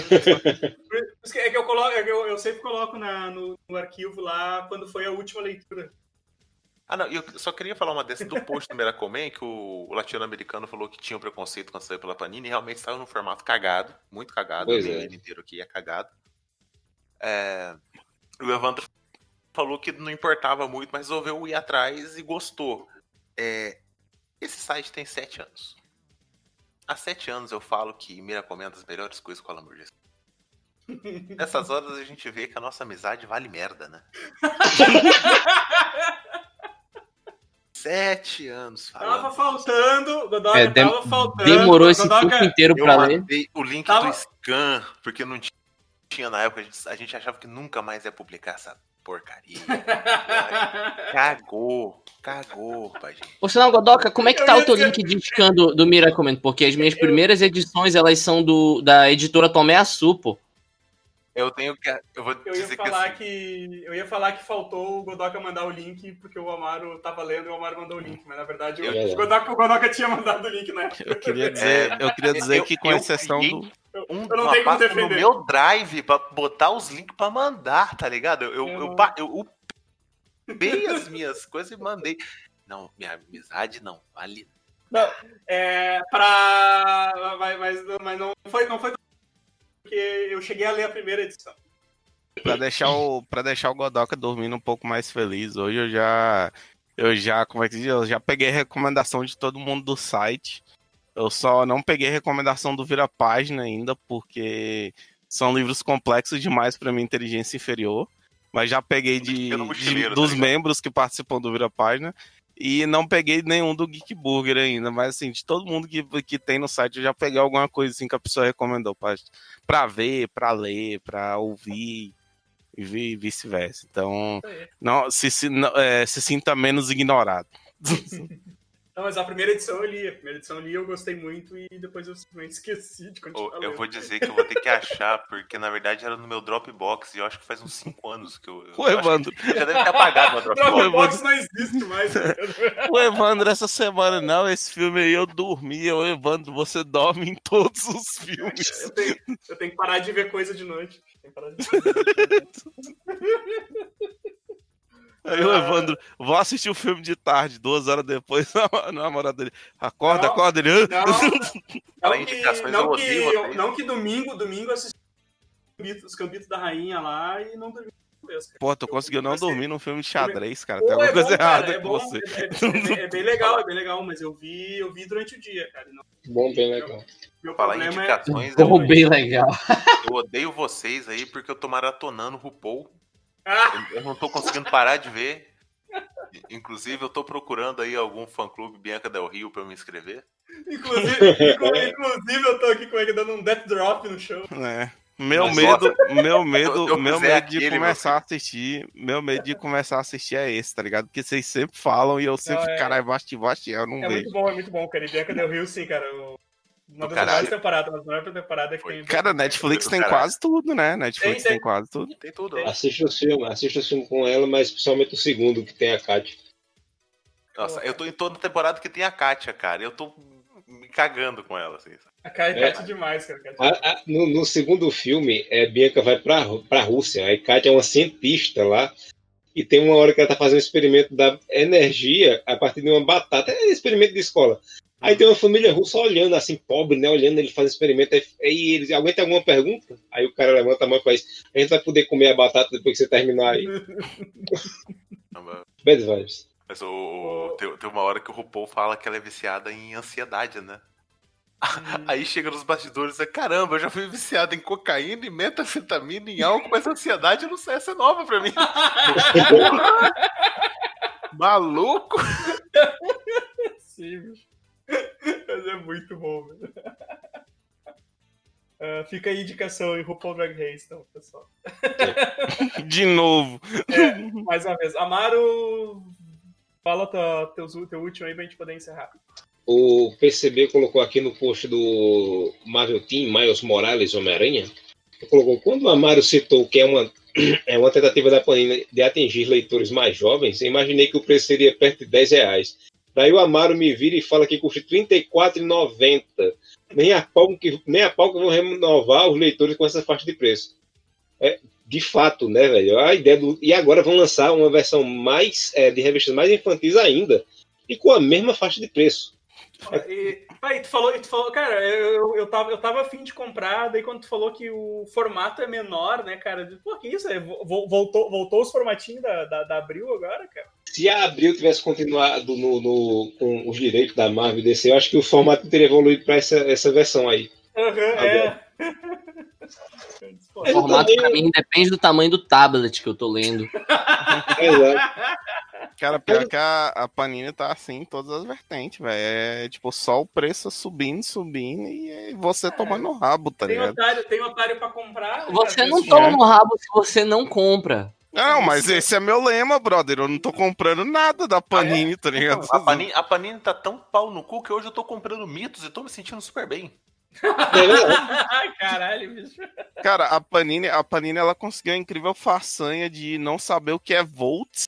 Speaker 1: Por isso que- É que eu, coloco, é que eu, eu sempre coloco na, no, no arquivo lá quando foi a última leitura.
Speaker 10: Ah, não, eu só queria falar uma dessa do post do Miracomem, que o, o latino-americano falou que tinha um preconceito quando saiu pela Panini, e realmente saiu num formato cagado, muito cagado,
Speaker 4: Pois
Speaker 10: li
Speaker 4: é.
Speaker 10: inteiro aqui, é cagado. É, o Evandro falou que não importava muito, mas resolveu ir atrás e gostou. É, esse site tem sete anos. Há sete anos eu falo que Mira comenta as melhores coisas com a Lamborghini. Nessas horas a gente vê que a nossa amizade vale merda, né? Sete anos falando.
Speaker 1: Tava faltando, Godoka
Speaker 2: É, dem-
Speaker 1: tava faltando.
Speaker 2: demorou esse
Speaker 1: Godoka-
Speaker 2: tempo inteiro
Speaker 10: Eu
Speaker 2: pra ler.
Speaker 10: o link
Speaker 1: Tava-
Speaker 10: do scan, porque não ti- tinha na época, a gente, a gente achava que nunca mais ia publicar essa porcaria. cagou, cagou, pai, gente.
Speaker 2: Por sinal, Godoka, como é que tá o teu link de scan do, do? Porque as minhas primeiras edições, elas são do, da editora Tomé Açu, pô.
Speaker 10: Eu tenho que. Eu vou
Speaker 1: Eu ia
Speaker 10: dizer que
Speaker 1: falar
Speaker 10: assim,
Speaker 1: que. Eu ia falar que faltou o Godoka mandar o link, porque o Amaro tava lendo e o Amaro mandou o link, mas na verdade o,
Speaker 4: Eu-
Speaker 1: o, Godoka, o Godoka tinha mandado o link na época.
Speaker 9: Eu queria dizer, eu queria dizer
Speaker 10: É, eu-
Speaker 9: que com exceção do.
Speaker 10: um,
Speaker 1: eu não
Speaker 10: uma
Speaker 1: tenho como
Speaker 10: no meu drive pra botar os links pra mandar, tá ligado? Eu, eu,
Speaker 1: Eu
Speaker 10: eu,
Speaker 1: não-
Speaker 10: pa- eu upei as minhas coisas e mandei. Não, minha amizade não vale.
Speaker 1: É, pra. Mas, mas, mas não foi, não foi porque eu cheguei a ler a primeira edição.
Speaker 9: Pra deixar o, pra deixar o Godoka dormindo um pouco mais feliz, hoje eu já. Eu já, como é que diz? Eu já peguei recomendação de todo mundo do site. Eu só não peguei recomendação do Vira Página ainda, porque são livros complexos demais pra minha inteligência inferior. Mas já peguei de, de- dos
Speaker 10: tá
Speaker 9: membros que participam do Vira Página. E não peguei nenhum do Geek Burger ainda. Mas assim, de todo mundo que, que tem no site, eu já peguei alguma coisa assim que a pessoa recomendou pra ver, pra ler, pra ouvir e vi- vice-versa. Então, não, se, se, não, é, se sinta menos ignorado.
Speaker 1: Não, mas a primeira edição eu li. A primeira edição eu li, eu gostei muito e depois eu simplesmente esqueci de continuar.
Speaker 10: Eu vou dizer que eu vou ter que achar, porque na verdade era no meu Dropbox e eu acho que faz uns 5 anos que eu. eu
Speaker 9: O Evandro,
Speaker 10: Já deve ter apagado meu Dropbox.
Speaker 1: Dropbox não existe mais.
Speaker 9: o Evandro essa semana, não, esse filme aí eu dormi. O Evandro, você dorme em todos os filmes.
Speaker 1: Eu tenho, eu tenho que parar de ver coisa de noite. Tenho que parar de ver coisa de noite.
Speaker 9: Aí o Evandro, vou assistir o filme de tarde, duas horas depois, a namorada dele, acorda,
Speaker 1: Não.
Speaker 9: acorda, ele...
Speaker 1: Não,
Speaker 10: Falar
Speaker 1: não,
Speaker 10: em
Speaker 1: que, não, que, não que domingo, domingo eu assisti os cambitos- os cambitos da rainha lá e não dormi cara.
Speaker 9: Pô, tu conseguiu não dormir num filme de xadrez, cara. Tem alguma
Speaker 1: é
Speaker 9: coisa
Speaker 1: bom, cara,
Speaker 9: errada
Speaker 1: é
Speaker 9: com
Speaker 1: bom,
Speaker 9: você.
Speaker 1: É, é- é bem legal, é bem legal, mas eu vi, eu vi durante o dia, cara. Não,
Speaker 4: Bom, bem legal.
Speaker 10: Falar
Speaker 1: meu
Speaker 10: em
Speaker 1: problema é.
Speaker 10: indicações, eu,
Speaker 2: Pô, bem legal.
Speaker 10: eu odeio vocês aí porque eu tô maratonando o RuPaul.
Speaker 1: Ah,
Speaker 10: Eu não tô conseguindo parar de ver. Inclusive, eu tô procurando aí algum fã-clube Bianca Del Rio pra eu me inscrever.
Speaker 1: Inclusive, inclu- inclusive, eu tô aqui com ele dando um death drop no show.
Speaker 9: É. Meu
Speaker 10: Mas,
Speaker 9: medo,
Speaker 10: nossa,
Speaker 9: meu medo,
Speaker 10: eu- eu
Speaker 9: meu medo de
Speaker 10: aquele,
Speaker 9: começar a assistir, meu medo de começar a assistir é esse, tá ligado? Porque vocês sempre falam e eu sempre,
Speaker 1: Não, é-
Speaker 9: caralho, Basti, Basti, eu não
Speaker 1: É muito
Speaker 9: vejo.
Speaker 1: bom, é muito bom, cara. E Bianca Del Rio, sim, cara. o- Uma das melhores temporadas, uma das melhores temporadas que tem.
Speaker 9: Cara, Netflix tem
Speaker 10: caralho.
Speaker 9: quase tudo, né? Netflix
Speaker 1: Tem,
Speaker 9: tem,
Speaker 1: tem.
Speaker 9: quase tudo.
Speaker 10: Tem tudo.
Speaker 4: Assista os filmes, assista os filmes com ela, mas principalmente o segundo, que tem a Kátia.
Speaker 10: Nossa, eu tô em toda temporada que tem a Kátia, cara. Eu tô me cagando com ela, assim.
Speaker 1: A cara
Speaker 4: É.
Speaker 1: é. demais, cara. Kátia.
Speaker 4: A- a- no, no segundo filme, é, Bianca vai pra, pra Rússia, aí Kátia é uma cientista lá, e tem uma hora que ela tá fazendo um experimento da energia a partir de uma batata, é experimento de escola. Aí tem uma família russa olhando, assim, pobre, né? Olhando ele fazendo experimento. Aí, aí eles, alguém tem alguma pergunta? Aí o cara levanta a mão e faz: A gente vai poder comer a batata depois que você terminar aí. Bad vibes.
Speaker 10: Mas o, o- tem, tem uma hora que o RuPaul fala que ela é viciada em ansiedade, né? Aí chega nos bastidores e diz, caramba, eu já fui viciado em cocaína, em metanfetamina, em álcool, mas ansiedade eu não sei, essa é nova pra mim. Maluco!
Speaker 1: Sim, bicho. Mas é muito bom, velho. Ah, fica aí a indicação em RuPaul Drag Race, então, pessoal.
Speaker 9: De novo.
Speaker 1: Mais uma vez. Amaro, fala tua, teus, teu último aí pra gente poder encerrar.
Speaker 4: O PCB colocou aqui no post do Marvel Team, Miles Morales Homem-Aranha, colocou, quando o Amaro citou que é uma, é uma tentativa da Panini de atingir leitores mais jovens, eu imaginei que o preço seria perto de 10 reais. Daí o Amaro me vira e fala que custa R$ 34,90. Nem a pau que, nem a pau que vão renovar os leitores com essa faixa de preço. É, de fato, né, velho? A ideia do, e agora vão lançar uma versão mais é, de revistas mais infantis ainda e com a mesma faixa de preço.
Speaker 1: E, pai, tu falou, tu falou, cara, eu, eu, tava, eu tava afim de comprar, daí quando tu falou que o formato é menor, né, cara? eu disse, Pô, que isso? É, vo- voltou, voltou os formatinhos da, da, da Abril agora, cara?
Speaker 4: Se a Abril tivesse continuado no, no- com os direitos da Marvel e DC, eu acho que o formato teria evoluído para essa, essa versão aí.
Speaker 1: Aham, é.
Speaker 2: O formato pra mim depende do tamanho do tablet que eu tô lendo.
Speaker 9: Cara, pior que a, a Panini tá assim em todas as vertentes, velho. É tipo só o preço subindo, subindo e você tomando no rabo, tá
Speaker 1: Tem
Speaker 9: ligado?
Speaker 1: otário, tem otário pra comprar. né,
Speaker 2: Você
Speaker 1: cara?
Speaker 2: não toma no rabo se você não compra.
Speaker 9: Não, mas esse é meu lema, brother. Eu não tô comprando nada da Panini, tá ligado?
Speaker 10: A Panini, a Panini tá tão pau no cu que hoje eu tô comprando mitos e tô me sentindo super bem.
Speaker 1: Ai, Caralho, bicho.
Speaker 9: Cara, a Panini, a Panini ela conseguiu a incrível façanha de não saber o que é volts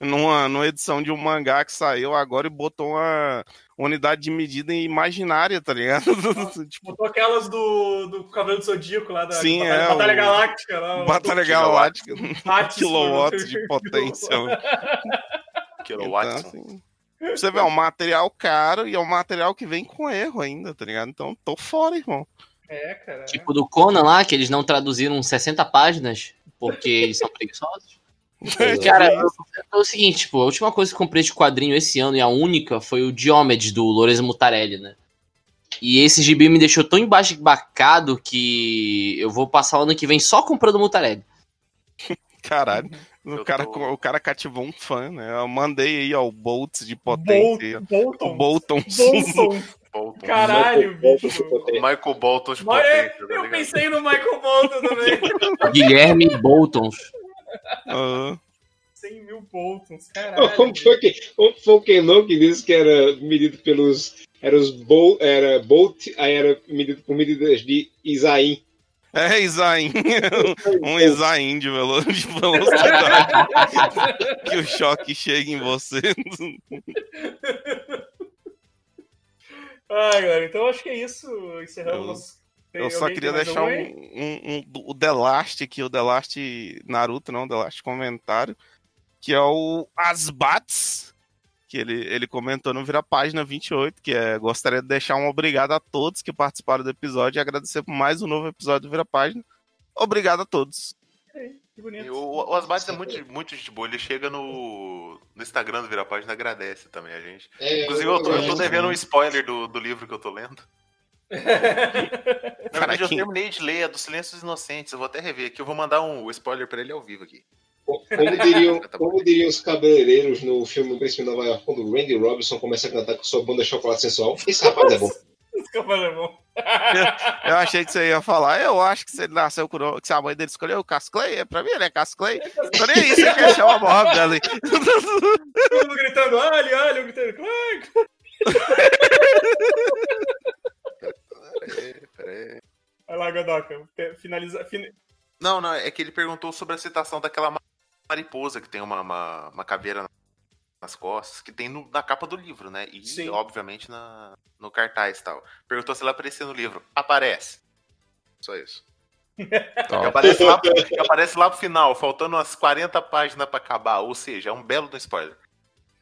Speaker 9: numa, numa edição de um mangá que saiu agora e botou uma unidade de medida imaginária, tá ligado? tipo,
Speaker 1: Botou aquelas do, do Cavaleiro do Zodíaco lá da
Speaker 9: Sim,
Speaker 1: Batalha,
Speaker 9: é,
Speaker 1: Batalha
Speaker 9: o-
Speaker 1: Galáctica. Lá,
Speaker 9: Batalha Galáctica,
Speaker 1: Watts,
Speaker 9: quilowatts
Speaker 1: por-
Speaker 9: de potência.
Speaker 10: Kilowatts.
Speaker 9: Então, assim, você vê, é um material caro e é um material que vem com erro ainda, tá ligado? Então, tô fora, irmão.
Speaker 1: É, cara.
Speaker 2: Tipo do Conan lá, que eles não traduziram 60 páginas porque eles são preguiçosos. Cara, eu- é o seguinte, tipo, a última coisa que eu comprei de quadrinho esse ano e a única foi o Diomedes do Lorenzo Mutarelli, né? E esse gibi me deixou tão embasbacado que eu vou passar o ano que vem só comprando Mutarelli.
Speaker 9: Caralho. O cara, o cara cativou um fã, né? Eu mandei aí, ó, o Boltz de potência.
Speaker 1: Bolton.
Speaker 9: O Bolton.
Speaker 1: Bolton.
Speaker 10: Bolton.
Speaker 1: Caralho, bicho.
Speaker 10: Michael Bolton de
Speaker 1: Mas é,
Speaker 10: potência, tá
Speaker 1: eu pensei no Michael Bolton também.
Speaker 2: Guilherme Boltons.
Speaker 9: Ah,
Speaker 1: 100 mil Boltons, caralho.
Speaker 4: Como foi, que, como foi o Kenon que disse que era medido pelos. Era os Bolt, era Bolt, aí era medido por medidas de Isaim.
Speaker 9: É, Isaim. um Isaim de, velo... de velocidade. que o choque chegue em você.
Speaker 1: Ai, galera, então acho que é isso. Encerramos.
Speaker 9: Eu-
Speaker 1: nosso- Tem
Speaker 9: Eu só queria deixar um, um, um- o The Last aqui, o The Last Naruto, não, o The Last comentário, que é o Asbats, que ele, ele comentou no Vira Página 28, que é, gostaria de deixar um obrigado a todos que participaram do episódio e agradecer por mais um novo episódio do Vira Página. Obrigado a todos.
Speaker 1: Que bonito.
Speaker 10: E o, o Asbates é muito, muito gente boa. Ele chega no, no Instagram do Vira Página e agradece também a gente.
Speaker 4: É,
Speaker 10: Inclusive, eu tô, eu tô
Speaker 4: é,
Speaker 10: devendo um spoiler do, do livro que eu tô lendo. Na verdade, eu terminei de ler a dos Silêncios Inocentes. Eu vou até rever aqui. Eu vou mandar um spoiler pra ele ao vivo aqui.
Speaker 4: Como diriam, como diriam os cabeleireiros no filme O Príncipe de Nova York, quando o Randy Robinson começa a cantar com sua banda Chocolate Sensual, esse rapaz é bom.
Speaker 1: Esse rapaz é bom.
Speaker 9: Eu achei que você ia falar. Eu acho que se ele nasceu com que se a mãe dele escolheu o Cass Clay, é pra mim ele é Cass Clay. Tô nem aí, você quer chamar Mohamed Ali.
Speaker 1: Todo mundo gritando, alho, alho, eu gritando, claro.
Speaker 10: Peraí, peraí.
Speaker 1: Vai lá, Godoka, finaliza. fin-
Speaker 10: Não, não, é que ele perguntou sobre a citação daquela ma- mariposa que tem uma, uma, uma caveira na- nas costas, que tem no- na capa do livro, né? E,
Speaker 1: Sim.
Speaker 10: obviamente, na, no cartaz e tal. Perguntou se ela aparecia no livro. Aparece. Só isso. E aparece, lá, e aparece lá pro final, faltando umas 40 páginas pra acabar. Ou seja, é um belo do spoiler.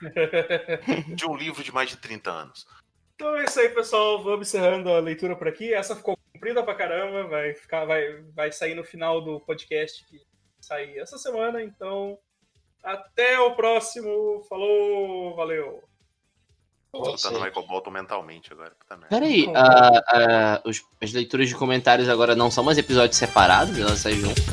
Speaker 10: De um livro de mais de 30 anos.
Speaker 1: Então é isso aí, pessoal. Vamos encerrando a leitura por aqui. Essa ficou comprida pra caramba. Vai, ficar, vai, vai sair no final do podcast que sair essa semana. Então, até o próximo. Falou, valeu.
Speaker 10: Tô soltando o Michael Bolton mentalmente agora. Puta merda.
Speaker 2: Peraí, ah, ah, os- as leituras de comentários agora não são mais episódios separados? Elas saem juntas?